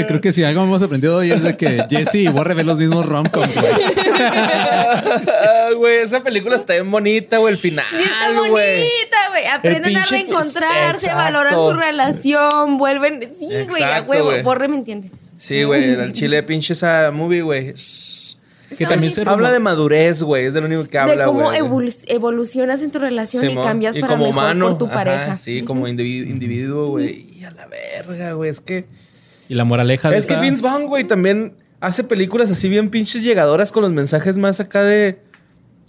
Creo que si algo hemos aprendido hoy es de que Jesse y Borre ven los mismos romcoms, güey. Esa película está bien bonita, güey. El final, Y está güey. bonita, güey. Aprenden a reencontrarse, Exacto. valoran su relación, vuelven. Sí, güey, a Exacto, huevo. Borre, ¿me entiendes? Sí, güey. El chile pinche esa movie, güey. Que también se Habla de madurez, güey. Es de lo único que habla, de cómo güey. evolu- evolucionas en tu relación y Simón. cambias Y para como mejor humano, por tu ajá, pareja. Sí, como individu- individuo, güey. Y a la verga, güey. Es que. Y la moraleja de Es que esa- Vince Vaughn, güey, también hace películas así bien pinches llegadoras con los mensajes más acá de.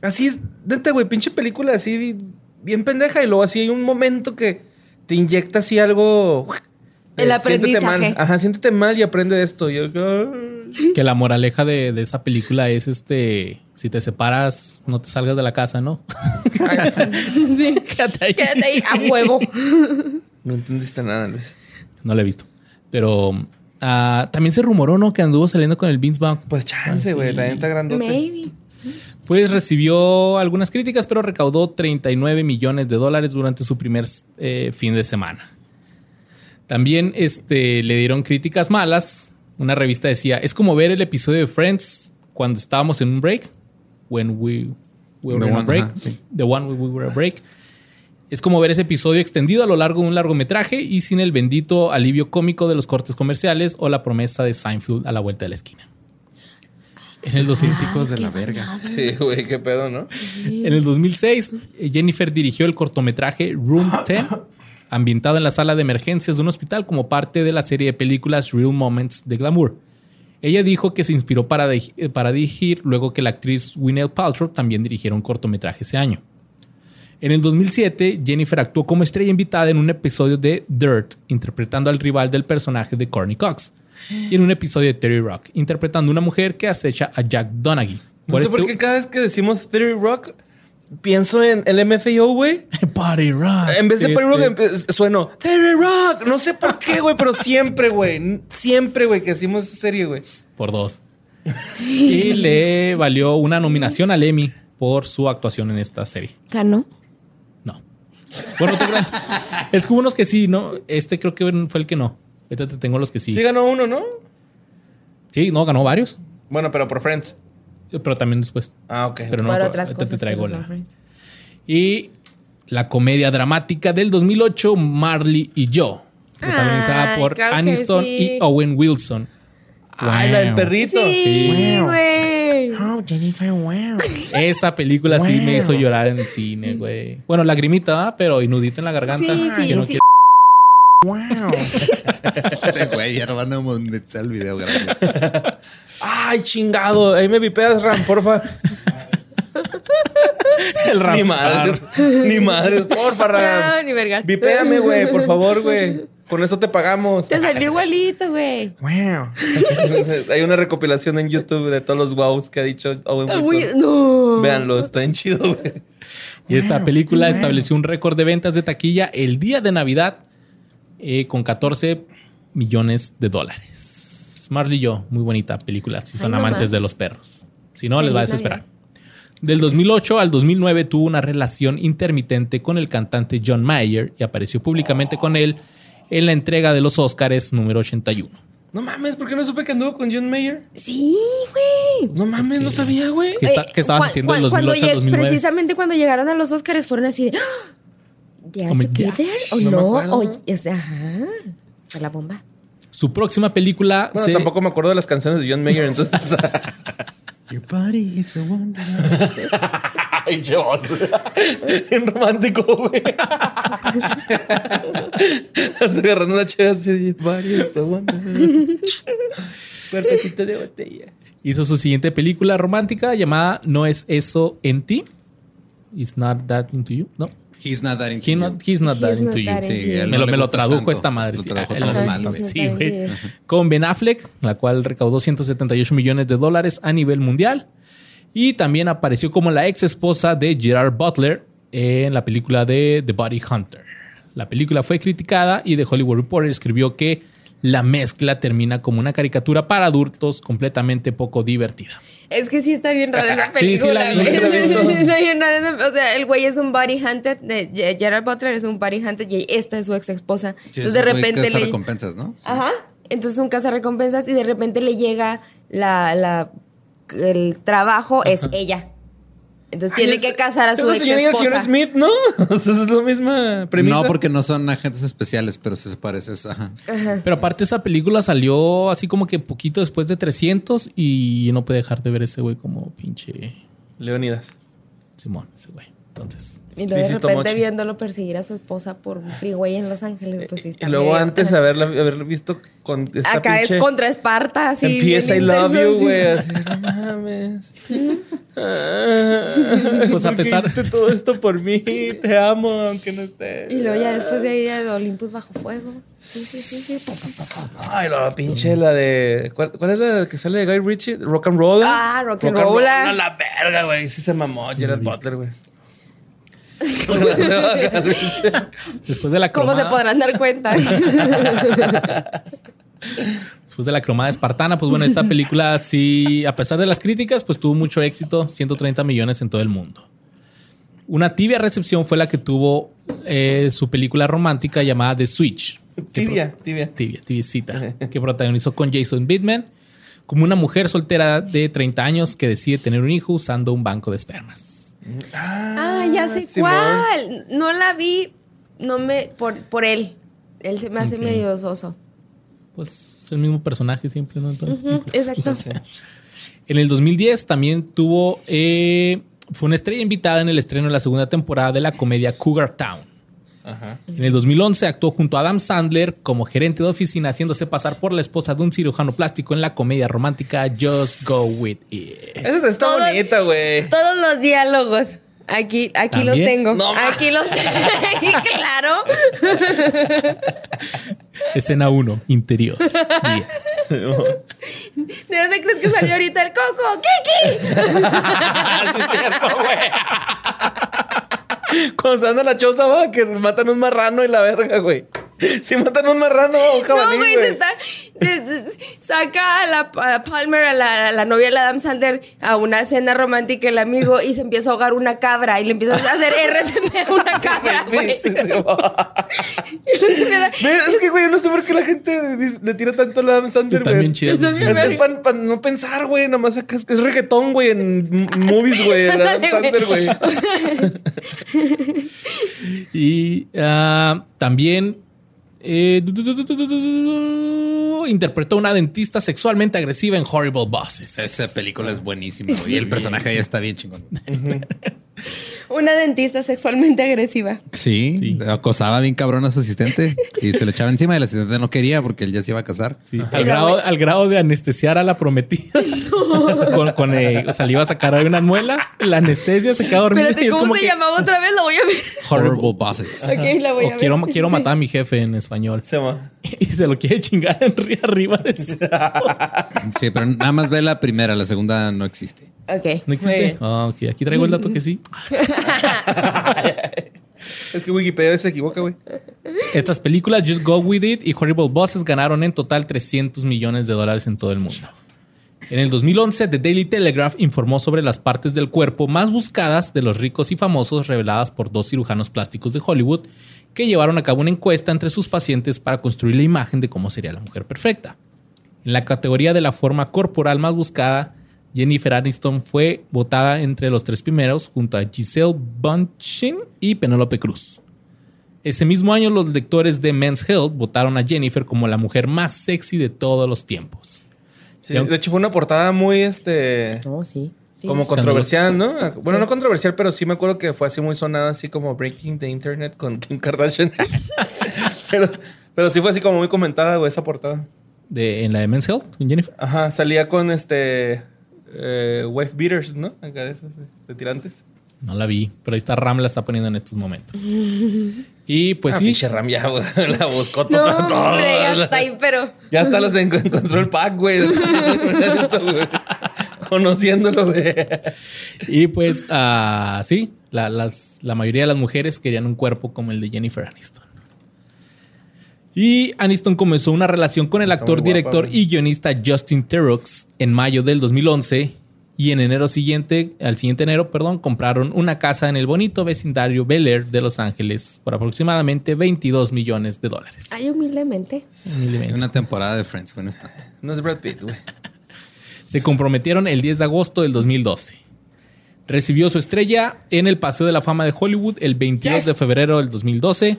Así es, neta, güey, pinche película así bi- bien pendeja. Y luego así hay un momento que te inyecta así algo. El eh, siéntete mal. aprendizaje. Ajá, siéntete mal y aprende de esto. Y yo, que la moraleja de, de esa película es este: si te separas, no te salgas de la casa, ¿no? Sí. Quédate ahí. Quédate ahí a huevo. No entendiste nada, Luis. No la he visto. Pero ah, también se rumoró, ¿no? Que anduvo saliendo con el Vince Vaughn. Pues chance, güey, también está grandote. Maybe. Pues recibió algunas críticas, pero recaudó 39 millones de dólares durante su primer eh, fin de semana. También este, le dieron críticas malas. Una revista decía, es como ver el episodio de Friends cuando estábamos en un break. When we, we were The in a one, break. sí. The one when we were a break. Es como ver ese episodio extendido a lo largo de un largometraje y sin el bendito alivio cómico de los cortes comerciales o la promesa de Seinfeld a la vuelta de la esquina. En el 2000 Científicos de la verga. Sí, güey, qué pedo, ¿no? En el 2006, eh, Jennifer dirigió el cortometraje Room 10, ambientado en la sala de emergencias de un hospital como parte de la serie de películas Real Moments de Glamour. Ella dijo que se inspiró para, eh, para dirigir luego que la actriz Gwyneth Paltrow también dirigiera un cortometraje ese año. En el 2007, Jennifer actuó como estrella invitada en un episodio de Dirt, interpretando al rival del personaje de Courtney Cox, y en un episodio de Terry Rock, interpretando a una mujer que acecha a Jack Donaghy. No sé por qué cada vez que decimos Theory Rock, pienso en el MFAO, güey. Party Rock. En vez de Party Rock, sueno Theory Rock. No sé por qué, güey, pero siempre, güey. Siempre, güey, que decimos esa serie, güey. por dos. Y le valió una nominación al Emmy por su actuación en esta serie. ¿Ganó? No. Bueno, no te creas. Es que hubo unos que sí, ¿no? Este creo que fue el que no. Ahorita te tengo los que sí. Sí ganó uno, ¿no? Sí, no, ganó varios. Bueno, pero por Friends. Pero también después. Ah, ok. Pero no, Para ahorita otras te cosas. que traigo la-. Y la comedia dramática del 2008, Marley y yo. Protagonizada Ay, por claro Aniston sí. y Owen Wilson. Ay, la del Wow. perrito. Sí, Wow. Oh, Jennifer, wow. Esa película sí me hizo llorar en el cine, güey. Bueno, lagrimita, ¿verdad? pero inudito en la garganta. Sí, sí, que no sí. quiero- Wow. Ese güey, ya no van a monetizar el video, gracias. Ay, chingado. Ahí me vipeas, Ram, porfa. El Ni raptar. madres. Ni madres, porfa, No, Ram. ni verga. Vipéame, güey, por favor, güey. Con esto te pagamos. Te salió igualito, güey. Wow. Hay una recopilación en YouTube de todos los wows que ha dicho Owen Ah, Wilson. No. Véanlo, está bien chido, güey. Y esta película estableció un récord de ventas de taquilla el día de Navidad eh, con 14 millones de dólares. Marley y yo, muy bonita película, si son Ay, amantes de los perros. Si no, les va a desesperar. Navidad. Del 2008 al 2009 tuvo una relación intermitente con el cantante John Mayer y apareció públicamente con él en la entrega de los Oscars número 81. No mames, ¿por qué no supe que anduvo con John Mayer? Sí, güey. No mames, no sabía, güey. ¿Qué, está- Eh, qué estabas cua- haciendo cua- cuando 2008 al lleg- 2009? Precisamente cuando llegaron a los Oscars fueron así de "¡Ah! ¿They are Oh together o no no? O- o sea, ajá. Fue la bomba. Su próxima película Bueno, se- tampoco me acuerdo de las canciones de John Mayer, entonces. Your body is a wonder. Ay, chavos. Bien romántico, güey. Estás agarrando una chévere así. Varios Cuerpecito de botella. hizo su siguiente película romántica llamada No es eso en ti. It's not that into you. No. He's not that into He you. not- he's not that He's into not you. that Sí, Me no lo, me tradujo tanto. esta madre. Lo sí. Sí, güey. Con Ben Affleck, la cual recaudó 178 millones de dólares a nivel mundial. Y también apareció como la ex esposa de Gerard Butler en la película de The Body Hunter. La película fue criticada y The Hollywood Reporter escribió que la mezcla termina como una caricatura para adultos completamente poco divertida. Es que sí está bien rara esa Sí, sí película. la visto. Sí, sí, está bien rara esa- O sea, el güey es un body hunted. De, Gerard Butler es un body hunted y esta es su ex esposa. Sí, Entonces es de repente le. recompensas, ¿no? Sí. Ajá. Entonces un recompensas y de repente le llega la, la el trabajo es ella. Entonces tiene Ay, que casar a su ex y el señor esposa. Smith, ¿no? O sea, es la misma premisa. No, porque no son agentes especiales, pero se parece. Ajá. Pero aparte esta película salió así como que poquito después de 300 y no puede dejar de ver ese güey como pinche Leonidas. Simón, ese güey. Entonces, Y luego de repente viéndolo perseguir a su esposa por un freeway en Los Ángeles, pues sí y luego medio- antes Ajá. haberla, haberlo visto con esta Acá pinche... es contra Esparta, así. Empieza I love you, güey. Así, no mames. Ah, Pues a ¿por qué pesar- hiciste todo esto por mí. Te amo, aunque no estés. Y luego ya después de ahí de Olympus bajo fuego. Sí, sí, sí, sí. Ay, la pinche, la de. ¿Cuál, cuál es la que sale de Guy Ritchie? Rock and Roll. Ah, Rock and Roll. La verga, güey. Sí se mamó Gerard Butler, güey. después de la ¿Cómo se cromada, podrán dar cuenta? después de la cromada espartana, pues bueno, esta película sí, a pesar de las críticas, pues tuvo mucho éxito, 130 millones en todo el mundo. Una tibia recepción fue la que tuvo eh, su película romántica llamada The Switch. Tibia, tibia. Tibia, tibiecita, que protagonizó con Jason Bateman como una mujer soltera de 30 años que decide tener un hijo usando un banco de espermas. Ah, ya sé Simón. cuál. No la vi, no me. Por, por él. Él se me hace medio soso. Pues es el mismo personaje siempre, ¿no? Ujú, Exacto. En el 2010 también tuvo, eh, fue una estrella invitada en el estreno de la segunda temporada de la comedia Cougar Town. Ajá. En el 2011 actuó junto a Adam Sandler como gerente de oficina, haciéndose pasar por la esposa de un cirujano plástico en la comedia romántica Just Go With It. Esa está Todo- bonita, güey. Todos los diálogos. Aquí, aquí los tengo. No, aquí los tengo. claro. Escena 1, interior. ¿De dónde crees que salió ahorita el coco? ¿Qué, qué? Sí, es cierto, güey. Cuando se anda la choza, va, que matan un marrano y la verga, güey. Si matan un marrano, un No, jabalí, güey, se está. se- se- saca a la a Palmer, a la, a la novia de Adam Sandler, a una cena romántica, el amigo, y se empieza a ahogar una cabra y le empieza a hacer RCP a una cabra, Sí, güey. sí, sí, Es que, güey, yo no sé por qué la gente le tira tanto a Adam Sandler, güey. Está bien Es, para no pensar, güey. Nomás acá es, es reggaetón, güey, en movies, güey. el Adam Sandler, güey. güey. Y ah, también eh, interpretó a una dentista sexualmente agresiva en Horrible Bosses. Esa película es buenísima. Y el personaje ya está bien chingón. Una dentista sexualmente agresiva. Sí, Sí. acosaba bien cabrón a su asistente y se le echaba encima y el asistente no quería porque él ya se iba a casar. Sí, al, la grado, güey- al grado de anestesiar a la prometida. con, con, eh, o sea, le iba a sacar ahí unas muelas, la anestesia, se queda dormida. es ¿cómo como se que llamaba otra vez? Lo voy a ver. Horrible bosses. Ok, la voy a ver. quiero, quiero Sí. matar a mi jefe en español. Se llama. Y se lo quiere chingar en arriba de Sí, pero nada más ve la primera, la segunda no existe. Ok. ¿No existe? Ah, ok. Aquí traigo el dato que sí. Es que Wikipedia se equivoca, güey. Estas películas, Just Go With It y Horrible Bosses, ganaron en total 300 millones de dólares en todo el mundo. En el 2011, The Daily Telegraph informó sobre las partes del cuerpo más buscadas de los ricos y famosos reveladas por dos cirujanos plásticos de Hollywood que llevaron a cabo una encuesta entre sus pacientes para construir la imagen de cómo sería la mujer perfecta. En la categoría de la forma corporal más buscada, Jennifer Aniston fue votada entre los tres primeros junto a Giselle Bündchen y Penélope Cruz. Ese mismo año, los lectores de Men's Health votaron a Jennifer como la mujer más sexy de todos los tiempos. Sí, de hecho, fue una portada muy, este... No, sí. sí. Como controversial, ¿no? Bueno, no controversial, pero sí me acuerdo que fue así muy sonada, así como Breaking the Internet con Kim Kardashian. pero, pero sí fue así como muy comentada, güey, esa portada. De, en la de Men's Health, con Jennifer. Ajá, salía con este... eh, wife beaters, ¿no? Acá de esos de tirantes. No la vi, pero ahí está Ram la está poniendo en estos momentos. Y pues Ah, sí, pinche Ram ya, güey, la buscó No, todo. todo. hombre, ya está ahí, pero. Ya hasta los en- encontró el pack, güey. Conociéndolo, güey. y pues ah, sí, la, las- la mayoría de las mujeres querían un cuerpo como el de Jennifer Aniston. Y Aniston comenzó una relación con el Está actor, guapa, director y guionista Justin Theroux en mayo del 2011. Y en enero siguiente, al siguiente enero, perdón, compraron una casa en el bonito vecindario Bel Air de Los Ángeles por aproximadamente 22 millones de dólares. Ay, humildemente. Una temporada de Friends, bueno, es tanto. No es Brad Pitt, güey. Se comprometieron el 10 de agosto del 2012. Recibió su estrella en el Paseo de la Fama de Hollywood el 22 Yes. de febrero del 2012.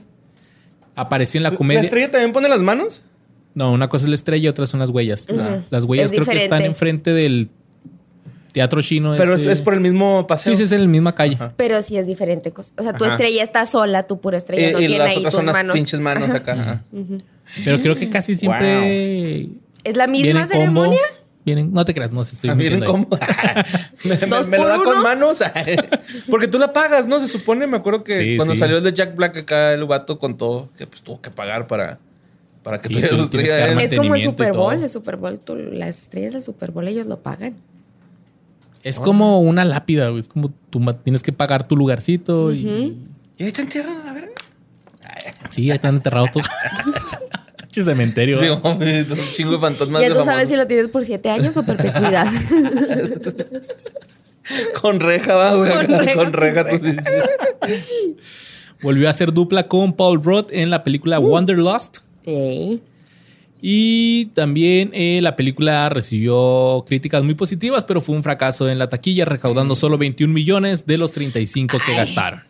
Apareció en la ¿La comedia. estrella también pone las manos? No, una cosa es la estrella, otra son las huellas. La- Las huellas Es creo que están enfrente del teatro chino. Pero es, ese. es por el mismo paseo. Sí, sí, es en la misma calle. Ajá. Pero sí es diferente cosa. O sea, tu Ajá. estrella está sola, tu pura estrella Y, no y tiene las ahí otras tus son las manos. pinches manos acá. Ajá. Pero creo que casi siempre ¿Es la misma ceremonia? Vienen, no te creas, no sé, estoy Ah, ahí. cómo. me, me- ¿Dos me lo da con manos. Porque tú la pagas, ¿no? Se supone, me acuerdo que Sí, cuando sí. salió el de Jack Black acá, el vato contó que pues tuvo que pagar para, para que Sí, tuviera tú su tienes que estrella. armar- ¿eh? Es como el Super Bowl. El Super Bowl, tú- las estrellas del Super Bowl ellos lo pagan. Es como una lápida, güey. Es como tú tienes que pagar tu lugarcito y ¿Y ahí te entierran a la verga? sí, ahí están enterrados todos. Che cementerio. Sí, ¿eh? hombre, un chingo de fantasmas Ya tú sabes si lo tienes por siete años o perpetuidad. Con reja, va, güey. Con reja, Con reja, con tu pinche. Volvió a hacer dupla con Paul Rudd en la película Uh. Wanderlust. Ey. Y también eh, la película recibió críticas muy positivas, pero fue un fracaso en la taquilla, recaudando solo 21 millones de los 35 que Ay. gastaron.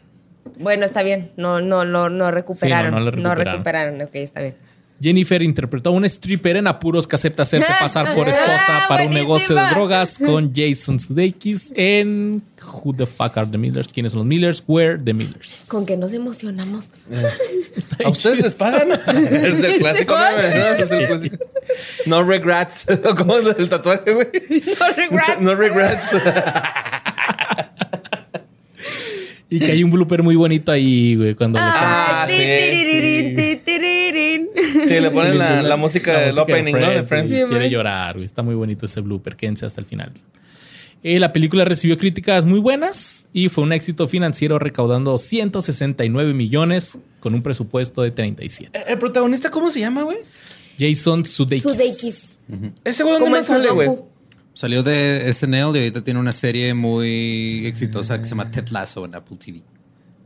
Bueno, está bien. No, no, no, no recuperaron. no no, lo recuperaron. recuperaron. Ok, está bien. Jennifer interpretó a una stripper en apuros que acepta hacerse pasar por esposa Ah, para un negocio de drogas con Jason Sudeikis en Who the fuck are the Millers? ¿Quiénes son los Millers? Where the Millers? Con que nos emocionamos. ¿A ustedes les pagan? es el clásico, ¿no? Es el clásico. No regrets. ¿Cómo es el tatuaje, güey? No regrets. No regrets. Y que hay un blooper muy bonito ahí, güey, cuando le Ah, Ay, sí. Sí, le ponen la, la música del opening, ¿no? De Friends. Sí, quiere llorar, güey. Está muy bonito ese blooper. Quédense hasta el final. Eh, la película recibió críticas muy buenas y fue un éxito financiero recaudando 169 millones con un presupuesto de 37. ¿El protagonista cómo se llama, güey? Jason Sudeikis. Sudeikis. Ese güey, ¿dónde más sale, güey? Salió de SNL y ahorita tiene una serie muy exitosa que se llama Ted Lasso en Apple TV.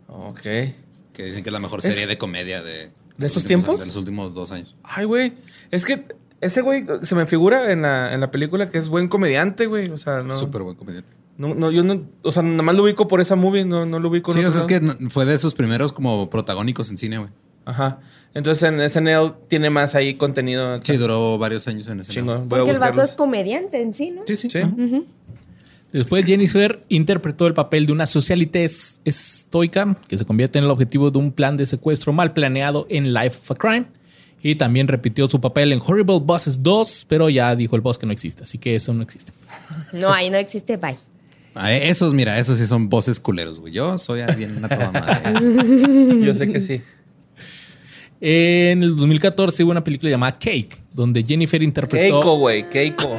Ok. Que dicen que es la mejor serie de comedia de... ¿De estos tiempos? De los últimos dos años. Ay, güey. Es que ese güey se me figura en la, en la película que es buen comediante, güey. O sea, no. Súper buen comediante. No, no, yo no. O sea, nada más lo ubico por esa movie, no, no lo ubico en Sí, o sea, es que fue de sus primeros como protagónicos en cine, güey. Ajá. Entonces en SNL tiene más ahí contenido. Sí, duró varios años en. Voy a Porque el vato es comediante en sí, ¿no? Sí, sí. Sí. Ajá. Después Jennifer interpretó el papel de una socialité es- estoica que se convierte en el objetivo de un plan de secuestro mal planeado en Life of a Crime. Y también repitió su papel en Horrible Bosses 2, pero ya dijo el boss que no existe, así que eso no existe. No, ahí no existe, bye. Ah, esos, mira, esos sí son voces culeros, güey. Yo soy bien una toda madre. Yo sé que sí. En el 2014 hubo una película llamada Cake, donde Jennifer interpretó... Keiko, güey. Keiko.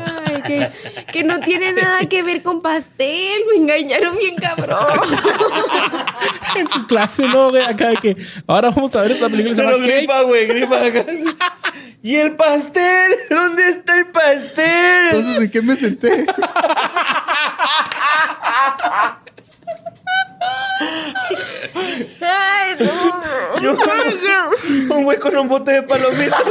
Que, que no tiene nada que ver con pastel. Me engañaron bien cabrón. en su clase, ¿no? güey? Acá de que ahora vamos a ver esta película. Pero gripa, güey, gripa. acá. ¿Y el pastel? ¿Dónde está el pastel? Entonces, ¿en qué me senté? Ay, no. Yo- un güey con un bote de palomitas.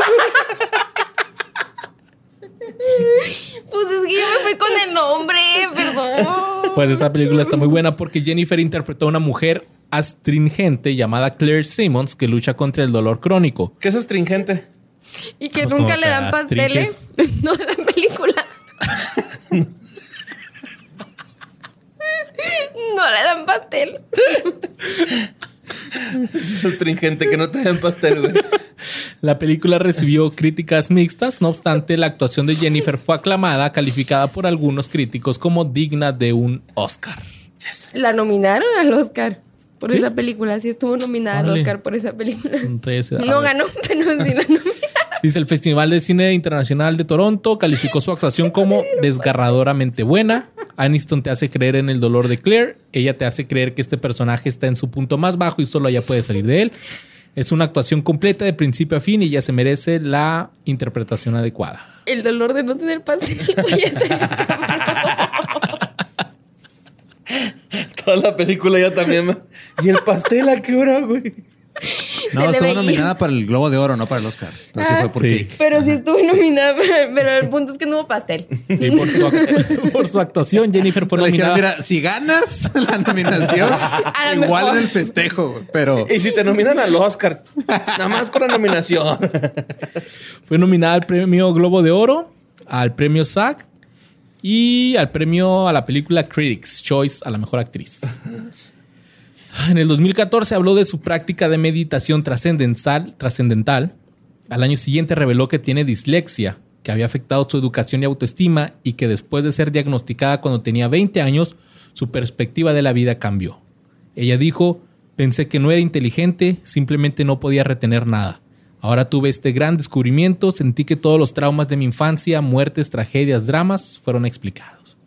Pues es que yo me fui con el nombre, perdón. Pues esta película está muy buena porque Jennifer interpretó a una mujer astringente llamada Claire Simmons que lucha contra el dolor crónico. ¿Qué es astringente? Y que Pues nunca le dan te pasteles. No, la película. No le dan pastel. Es astringente, que no te den pastel, güey. La película recibió críticas mixtas, no obstante la actuación de Jennifer fue aclamada, calificada por algunos críticos como digna de un Oscar. La nominaron al Oscar por ¿Sí? esa película. Sí estuvo nominada al. Oscar por esa película. Entonces, No ver. ganó, pero sí la nominaron. Dice el Festival de Cine Internacional de Toronto calificó su actuación como desgarradoramente buena. Aniston te hace creer en el dolor de Claire. Ella te hace creer que este personaje está en su punto más bajo y solo ella puede salir de él. Es una actuación completa de principio a fin y ella se merece la interpretación adecuada. El dolor de no tener pastel. Oye, está- Toda la película ya también. ¿Y el pastel a qué hora, güey? No, Se estuvo nominada para el Globo de Oro, no para el Oscar. Pero sí Ah, fue por sí. Cake. Pero sí estuve nominada, pero, el punto es que no hubo pastel. Sí, por su, act- por su actuación, Jennifer fue dijeron, nominada. mira, si ganas la nominación, igual mejor. en el festejo, pero Y si te nominan al Oscar, nada más con la nominación. Fue nominada al premio Globo de Oro, al premio SAG y al premio a la película Critics Choice a la mejor actriz. En el 2014 habló de su práctica de meditación trascendental, trascendental. Al año siguiente reveló que tiene dislexia, que había afectado su educación y autoestima y que después de ser diagnosticada cuando tenía 20 años, su perspectiva de la vida cambió. Ella dijo, pensé que no era inteligente, simplemente no podía retener nada. Ahora tuve este gran descubrimiento, sentí que todos los traumas de mi infancia, muertes, tragedias, dramas fueron explicados.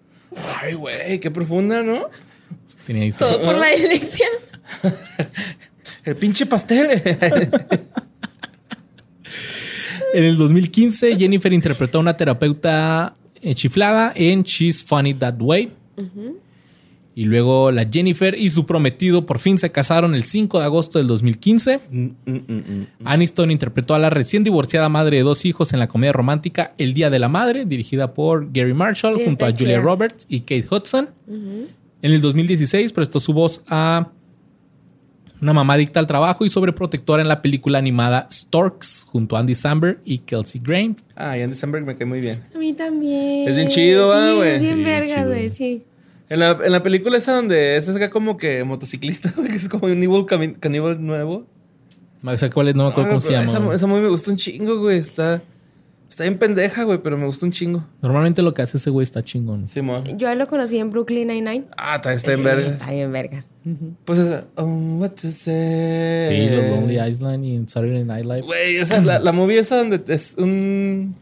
Ay, güey, qué profunda, ¿no? Tenía Todo por la elección. El pinche pastel. En el 2015, Jennifer interpretó a una terapeuta eh, chiflada en She's Funny That Way. Y luego la Jennifer y su prometido por fin se casaron el 5 de agosto del 2015. Aniston interpretó a la recién divorciada madre de dos hijos en la comedia romántica El Día de la Madre, dirigida por Gary Marshall junto a Julia. Roberts y Kate Hudson. En el 2016 prestó su voz a una mamá adicta al trabajo y sobreprotectora en la película animada Storks junto a Andy Samberg y Kelsey Grange. Ay, Andy Samberg me cae muy bien. A mí también. Es bien chido, ¿va, Sí, güey? Es bien Sí, verga, güey, sí. En la, en la película esa donde es acá como que motociclista, güey, que es como un evil caníbal nuevo. O sea, ¿cuál es? No me acuerdo Ah, cómo se llama. Esa, esa movie me gusta un chingo, güey. Está, está bien pendeja, güey, pero me gusta un chingo. Normalmente lo que hace ese güey está chingón. Simón. Yo a él lo conocí en Brooklyn Nine-Nine. Ah, también está en vergas. Está bien verga. Pues esa. Oh, what to say. Sí, los Lonely Island y en Saturday Night Live. Güey, esa, la, la movie esa donde es un.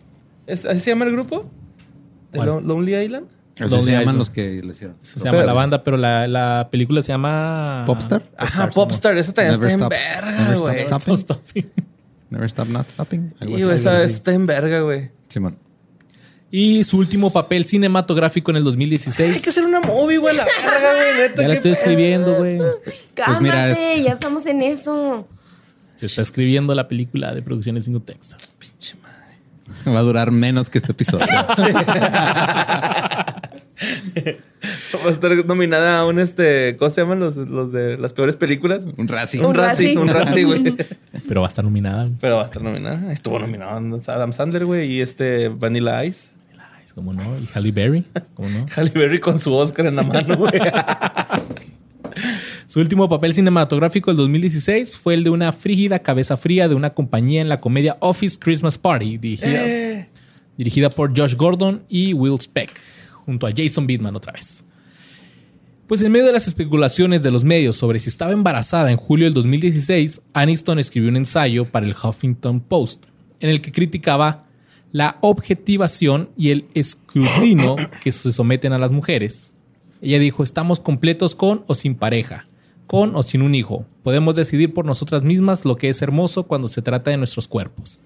es- ¿Así se llama el grupo? ¿De ¿Cuál? Lo- Lonely Island? así Lonely se llaman Island. los que lo hicieron. Eso se llama Pero- la banda, pero la, la película se llama... ¿Popstar? Ajá, Popstar. Esa también Never está en verga, Never güey. Simón. Never stop not stopping. Algo Y así. esa está en verga, güey. Simón. Y su último papel cinematográfico en el 2016. Hay que hacer una movie, güey, la verga, güey, neta. Ya la estoy escribiendo, güey. Cálmate, mira, es- ya estamos en eso. Se está escribiendo la película de producciones sin texto. Pinche madre. Va a durar menos que este episodio. Va a estar nominada a un este. ¿Cómo se llaman los, los de las peores películas? Un Razzie. Un Un Razzie, Razzie. un Razzie, güey. Pero va a estar nominada. Pero va a estar nominada. Estuvo nominado Adam Sandler, güey, y este Vanilla Ice. Ay, ¿Cómo no? Y Halle Berry. ¿Cómo no? Halle Berry con su Oscar en la mano, güey. Su último papel cinematográfico del 2016 fue el de una frígida cabeza fría de una compañía en la comedia Office Christmas Party, dirigida, Eh. dirigida por Josh Gordon y Will Speck, junto a Jason Bateman otra vez. Pues en medio de las especulaciones de los medios sobre si estaba embarazada en julio del 2016, Aniston escribió un ensayo para el Huffington Post, en el que criticaba la objetivación y el escrutinio que se someten a las mujeres. Ella dijo, estamos completos con o sin pareja, con o sin un hijo. Podemos decidir por nosotras mismas lo que es hermoso cuando se trata de nuestros cuerpos.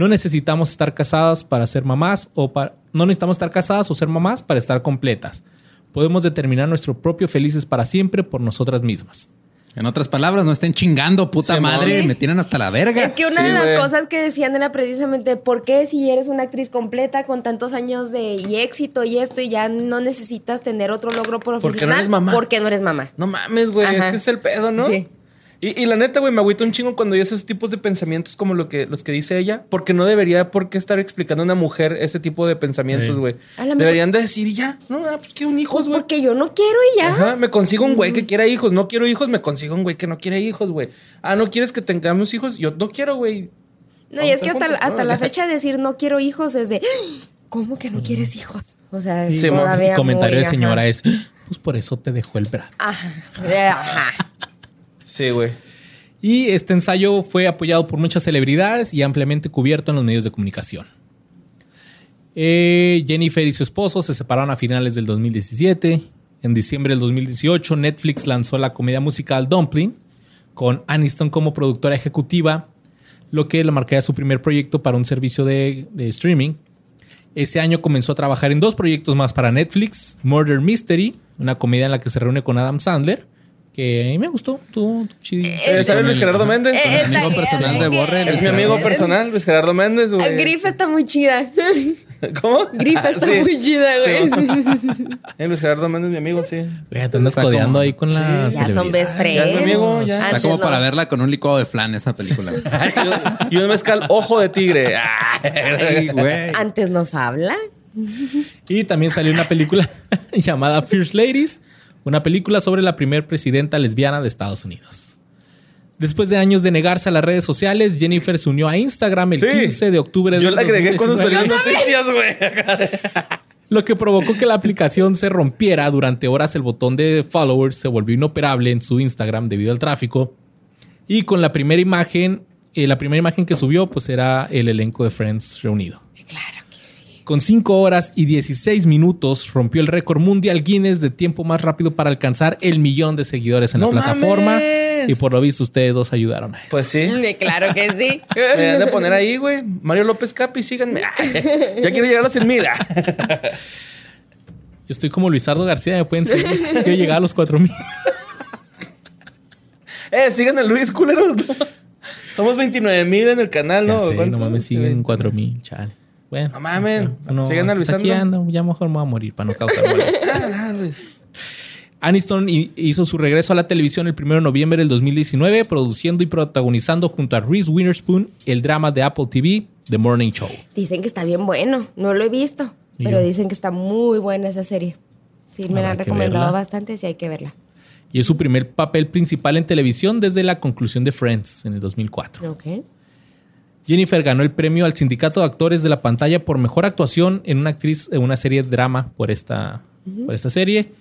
No necesitamos estar casadas para ser mamás o para... No necesitamos estar casadas o ser mamás para estar completas. Podemos determinar nuestro propio felices para siempre por nosotras mismas. En otras palabras, no estén chingando, puta madre. Me tienen hasta la verga. Es que una Sí, de las cosas que decían era precisamente por qué si eres una actriz completa con tantos años de y éxito y esto y ya no necesitas tener otro logro profesional. Porque no eres mamá. Porque no eres mamá. No mames, güey. Es que es el pedo, ¿no? Sí. Y, y la neta, güey, me agüita un chingo cuando hay esos tipos de pensamientos como lo que, los que dice ella, porque no debería por qué estar explicando a una mujer ese tipo de pensamientos, güey. Deberían de decir, y ya, no, ah, pues quiero un hijo, Pues güey. porque yo no quiero y ya. Ajá, me consigo un güey que quiera hijos. No quiero hijos, me consigo un güey que no quiere hijos, güey. Ah, ¿no quieres que tengamos hijos? Yo no quiero, güey. No, y es que hasta, juntos, hasta ¿no? la fecha de decir no quiero hijos es de ¿cómo que no quieres hijos? O sea, Sí, todavía El comentario muy, de señora ajá. es, pues por eso te dejó el brazo. Ajá. Ajá. Sí, güey. Y este ensayo fue apoyado por muchas celebridades y ampliamente cubierto en los medios de comunicación. Eh, Jennifer y su esposo se separaron a finales del 2017. En diciembre del 2018, Netflix lanzó la comedia musical Dumpling, con Aniston como productora ejecutiva, lo que le marcaría su primer proyecto para un servicio de, de streaming. Ese año comenzó a trabajar en dos proyectos más para Netflix: Murder Mystery, una comedia en la que se reúne con Adam Sandler, Que a mí me gustó. Tú, chido. Eh, ¿Sale Luis Gerardo Méndez? Eh, amigo está- personal de Borre, Es mi amigo personal, Luis Gerardo Méndez, Ah, güey. Griff está muy chida. ¿Cómo? Griff está Sí. muy chida, güey. Eh, Luis Gerardo Méndez, mi amigo, sí. Güey, te andas Está codeando como- ahí con la. ya son best friends. Ya es mi amigo, ya. Está Antes como no. para verla con un licuado de flan esa película. y un mezcal ojo de tigre. Ah. Ay, güey. Antes nos habla. Y también salió una película llamada Fierce Ladies, una película sobre la primer presidenta lesbiana de Estados Unidos. Después de años de negarse a las redes sociales, Jennifer se unió a Instagram el Sí. 15 de octubre de Yo la agregué cuando salió noticias, güey. Lo que provocó que la aplicación se rompiera durante horas. El botón de followers se volvió inoperable en su Instagram debido al tráfico. Y con la primera imagen, eh, la primera imagen que subió, pues era el elenco de Friends reunido. Claro. Con 5 horas y 16 minutos rompió el récord mundial Guinness de tiempo más rápido para alcanzar el millón de seguidores en ¡No la plataforma. mames! Y por lo visto ustedes dos ayudaron a eso. Pues sí. Claro que sí. Me han de poner ahí, güey. Mario López Capi, síganme. Ya quiero llegar a los 100 mil. Yo estoy como Luisardo García, me pueden seguir. Quiero llegar a los 4000. Eh, sigan a Luis Culeros, ¿no? Somos 29 mil en el canal, Ya ¿no? sé, ¿Cuánto? no mames, siguen Sí. 4000, chale. Bueno, No mamen, no, sigan pues aquí avisando. ando, ya mejor me voy a morir para no causar molestia. Ah, Luis. Aniston hi- hizo su regreso a la televisión el 1 de noviembre del 2019, produciendo y protagonizando junto a Reese Witherspoon el drama de Apple TV, The Morning Show. Dicen que está bien bueno. No lo he visto. ¿Y Pero yo? dicen que está muy buena esa serie. Sí, me la han recomendado verla. bastante, sí hay que verla. Y es su primer papel principal en televisión desde la conclusión de Friends en el 2004. Ok. Jennifer ganó el premio al Sindicato de Actores de la Pantalla por mejor actuación en una actriz en una serie de drama por esta, por esta serie.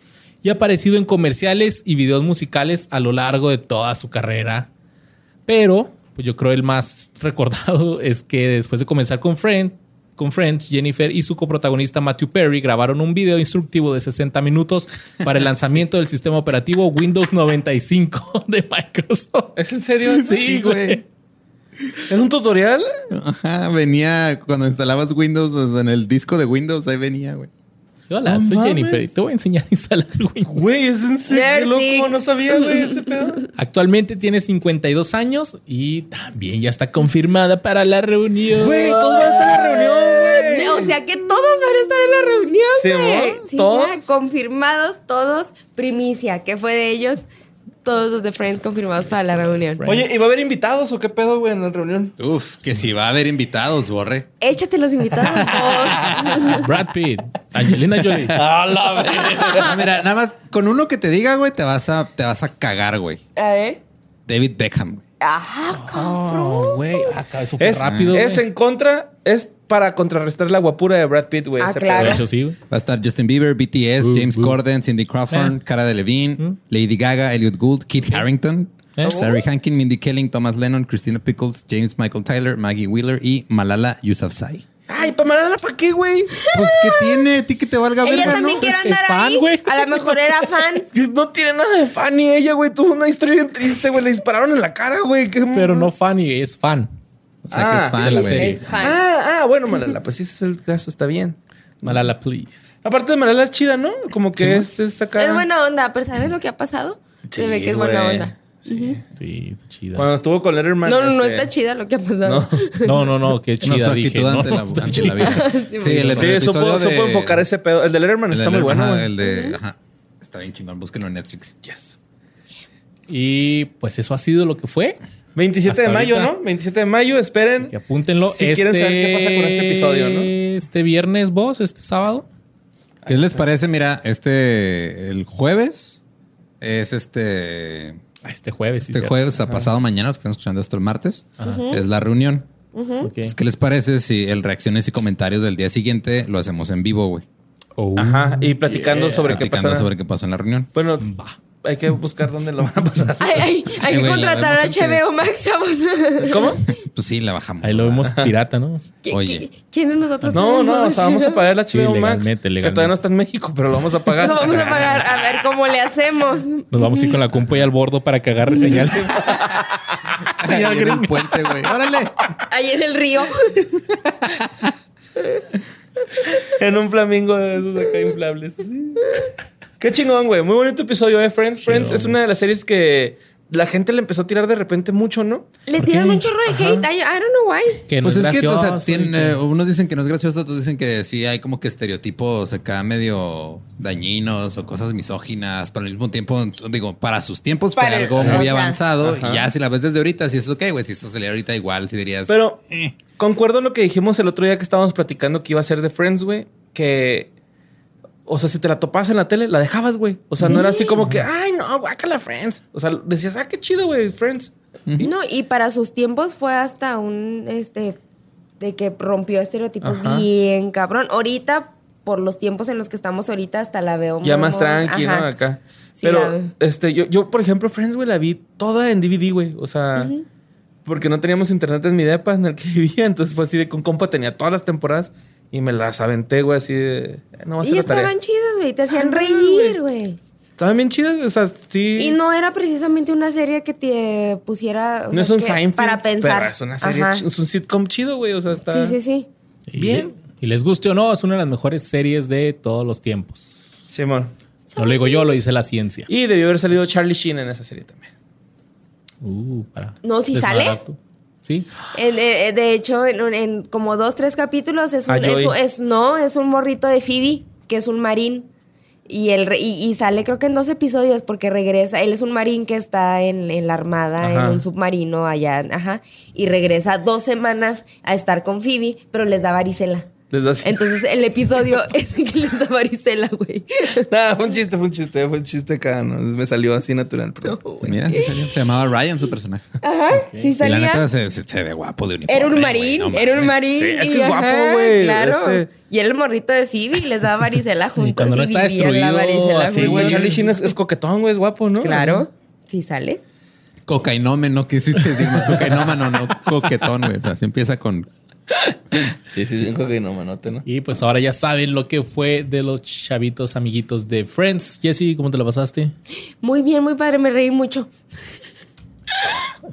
Y ha aparecido en comerciales y videos musicales a lo largo de toda su carrera. Pero, pues yo creo el más recordado es que después de comenzar con Friends, con Friends, Jennifer y su coprotagonista Matthew Perry grabaron un video instructivo de 60 minutos para el lanzamiento del sistema operativo Windows 95 de Microsoft. ¿Es en serio? Sí, güey. ¿Era un tutorial? Ajá, venía cuando instalabas Windows o sea, en el disco de Windows, ahí venía, güey. Hola, No soy mames. Jennifer y te voy a enseñar a instalar Windows. Güey, es en serio, Nerdy. loco. No sabía, güey, ese pedo. Actualmente tiene 52 años y también ya está confirmada para la reunión. Güey, todos van a estar en la reunión, güey. O sea que todos van a estar en la reunión, Sí, güey. Sí, ¿Todos? ya, confirmados todos. Primicia, que fue de ellos. Todos los de Friends confirmados para la reunión. Oye, ¿y va a haber invitados o qué pedo, güey, en la reunión? Uf, que si va a haber invitados, borre. Échate los invitados todos. Brad Pitt, Angelina Jolie. A la. Ah, mira, nada más con uno que te diga, güey, te vas a, te vas a cagar, güey. A ver. David Beckham, güey. Ajá, Oh, güey, acá eso fue Es, rápido. es güey. en contra, es para contrarrestar la guapura de Brad Pitt, güey. Ah, claro. De pedo. hecho, sí, güey. Va a estar Justin Bieber, BTS, Uh, James uh. Corden, Cindy Crawford, Eh. Cara de Levine, Lady Gaga, Elliot Gould, Kit Harrington, Eh. Larry Hankin, Mindy Kelling, Thomas Lennon, Christina Pickles, James Michael Tyler, Maggie Wheeler y Malala Yousafzai. Ay, ¿para Malala para qué, güey? Pues, ¿qué tiene? ¿A ti que te valga Ella verga, también no? quiere Es andar fan, ahí. güey. A lo mejor era fan. No tiene nada de fan ni ella, güey. Tuvo una historia bien triste, güey. Le dispararon en la cara, güey. Pero no Fanny, es fan. O sea, que Ah, es fan, de la serie. Fan. Ah, ah, bueno, Malala. Pues sí, ese es el caso. Está bien. Malala, please. Aparte de Malala es chida, ¿no? Como que es, es acá. Es buena onda, pero ¿sabes lo que ha pasado? Se Sí, ve que es buena güey. onda. Sí, sí, chida. Cuando estuvo con Letterman. No, no, no este, está chida lo que ha pasado. No, no, no, qué No, chida su dije. actitud No, ante, no, la, está ante chida. la vida. Sí, el, Sí, episodio supo, de- supo enfocar ese pedo. El de Letterman el de está muy bueno, ajá. El de... Ajá. Está bien chingón. Búsquenlo en Netflix. Yes. Y pues eso ha sido lo que fue. 27 de mayo, ahorita. ¿no? 27 de mayo, esperen. Que apúntenlo. Si quieren saber qué pasa con este episodio, ¿no? Este viernes, vos, este sábado. ¿Qué les parece? Mira, este... El jueves es este... Ah, Este jueves. sí, Este cierto. jueves, a pasado mañana, los que están escuchando esto el martes, Ajá. es la reunión. Entonces, ¿Qué les parece si el reacciones y comentarios del día siguiente lo hacemos en vivo, güey? Oh, Ajá. Y platicando yeah. sobre qué Platicando pasa. sobre qué pasó en la reunión. Bueno, Va. Hay que buscar dónde lo van a pasar. Ay, ay, hay que contratar a. HBO Max, chavos. ¿Cómo? Pues sí, la bajamos. Ahí lo vemos pirata, ¿no? ¿Qui- Oye. qui- ¿Quién de nosotros No, no, o sea, vamos a pagar la Sí, HBO Max. legalmente, Que todavía no está en México, pero lo vamos a pagar. Lo vamos a pagar. A ver cómo le hacemos. Nos vamos a ir con la compu y al bordo para que agarre señal. Ahí en el puente, güey. ¡Órale! Ahí en el río. en un flamingo de esos acá inflables. Sí. Qué chingón, güey. Muy bonito episodio de Friends. Friends es una de las series que la gente le empezó a tirar de repente mucho, ¿no? Le ¿Por tiran qué? un chorro de hate. I, I don't know why. Que no Pues es, que, o sea, gracioso, tiene- y que- unos dicen que no es gracioso, otros dicen que sí hay como que estereotipos acá medio dañinos o cosas misóginas, pero al mismo tiempo, digo, para sus tiempos fue Para- algo muy avanzado ajá. y ya si la ves desde ahorita, si es ok, güey, si eso saliera ahorita igual, si dirías... Pero eh. concuerdo lo que dijimos el otro día que estábamos platicando que iba a ser de Friends, güey. Que, o sea, si te la topabas en la tele, la dejabas, güey. O sea, no era así como que, ay, no, guácala Friends. O sea, decías, ah, qué chido, güey, Friends. No, y para sus tiempos fue hasta un, este, de que rompió estereotipos Ajá. bien cabrón. Ahorita, por los tiempos en los que estamos ahorita, hasta la veo Ya más tranqui, ¿no? Acá. Sí, Pero, este, yo, yo, por ejemplo, Friends, güey, la vi toda en DVD, güey. O sea, porque no teníamos internet en mi depa en el que vivía. Entonces fue así de con compa tenía todas las temporadas y me las aventé, güey, así de. "Eh, No va a Y ser tarea. estaban chidas, güey, te hacían reír, güey. Estaban bien chidas, o sea, sí. Y no era precisamente una serie que te pusiera. o No sea, es un que- Seinfeld, Para pensar. pero es una serie, Ajá. es un sitcom chido, güey. O sea, está. Sí, sí, sí. Y- Bien. Y les guste o no, es una de las mejores series de todos los tiempos. Simón. No lo digo yo, lo dice la ciencia. Y debió haber salido Charlie Sheen en esa serie también. Uh, para No, ¿sí sale? Sí. En- eh, de hecho, en, en como dos, tres capítulos es un, Ah, es, un- es- no, es un morrito de Phoebe, que es un marín. Y, el, re- y, y sale creo que en dos episodios porque regresa, él es un marín que está en, en la armada, Ajá. en un submarino allá, ajá, y regresa dos semanas a estar con Phoebe, pero les da varicela. Entonces el episodio es que les da varicela, güey. Nah, fue un chiste, fue un chiste, fue un chiste acá. ¿no? Me salió así natural. perdón. Mira, sí salió. Se llamaba Ryan su personaje. Ajá, sí Y la salía. neta se, se- se ve guapo de uniforme. Era un marín, no era un marín. Sí, es y que es guapo, güey, Claro. este- Y era el morrito de Phoebe y les daba varicela juntos. cuando no y está destruido, varicela así, Sí, güey. Charlie Sheen es, es coquetón, güey, es guapo, ¿no? Claro, sí sale. Cocainómeno, quisiste decir? No, cocainómano, no coquetón, güey. O sea, se empieza con. Sí, sí, bien coquetón, manote, ¿no? Y pues ahora ya saben lo que fue de los chavitos amiguitos de Friends. Jesse, ¿cómo te la pasaste? Muy bien, muy padre, me reí mucho.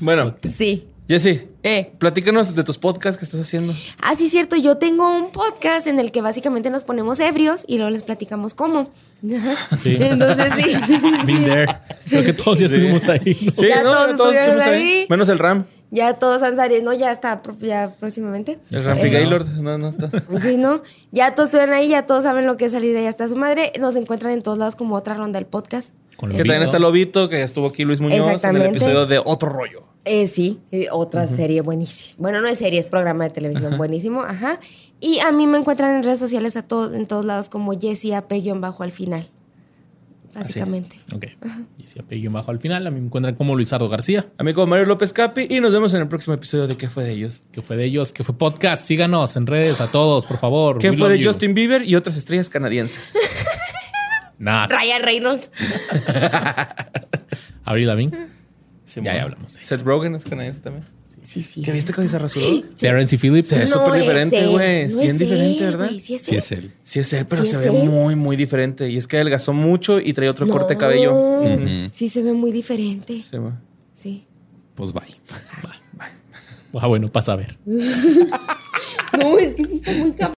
Bueno, Sí. Jesse, Eh. platícanos de tus podcasts que estás haciendo. Ah, sí, cierto. Yo tengo un podcast en el que básicamente nos ponemos ebrios y luego les platicamos cómo. Sí. Entonces, sí. Been there. Creo que todos ya estuvimos ahí. ¿no? Sí, Ya no, todos todos estuvimos ahí. ahí. Menos el Ram. Ya todos han salido, ¿no? Ya está ya próximamente. El Ramfi Eh, Gaylord. No, no está. Sí, ¿no? Ya todos estuvieron ahí, ya todos saben lo que es salir de ahí hasta su madre. Nos encuentran en todos lados como otra ronda del podcast. Con Que también está Lobito, que estuvo aquí Luis Muñoz en el episodio de Otro Rollo. Eh, sí, eh, otra serie buenísima. Bueno, no es serie, es programa de televisión buenísimo, ajá. Y a mí me encuentran en redes sociales a todos, en todos lados como Jessie Apellion bajo al final. Básicamente. Ok. Jesse apellido bajo al final. A mí me encuentran como Luisardo García, A mí como Mario López Capi y nos vemos en el próximo episodio de ¿Qué fue de ellos? que fue de ellos, que fue podcast. Síganos en redes a todos, por favor. ¿Qué We fue de you. Justin Bieber y otras estrellas canadienses? Nada. Ryan Reynolds. Abril Lavigne. Sí, Ya, bueno. ya hablamos Seth Rogen es canadiense también. Sí, sí. ¿Qué viste con se rasuró? Terrence y Philip. Se ve No súper diferente, güey. no Bien es diferente, él, ¿verdad? Sí, es Sí, él. es él. Sí es él, pero Sí se ve él. muy, muy diferente. Y es que adelgazó mucho y trae otro corte de cabello. Sí, se ve muy diferente. Sí, güey. Sí. Pues bye. Ah, bueno, pasa a ver. No, es que sí está muy cabrón.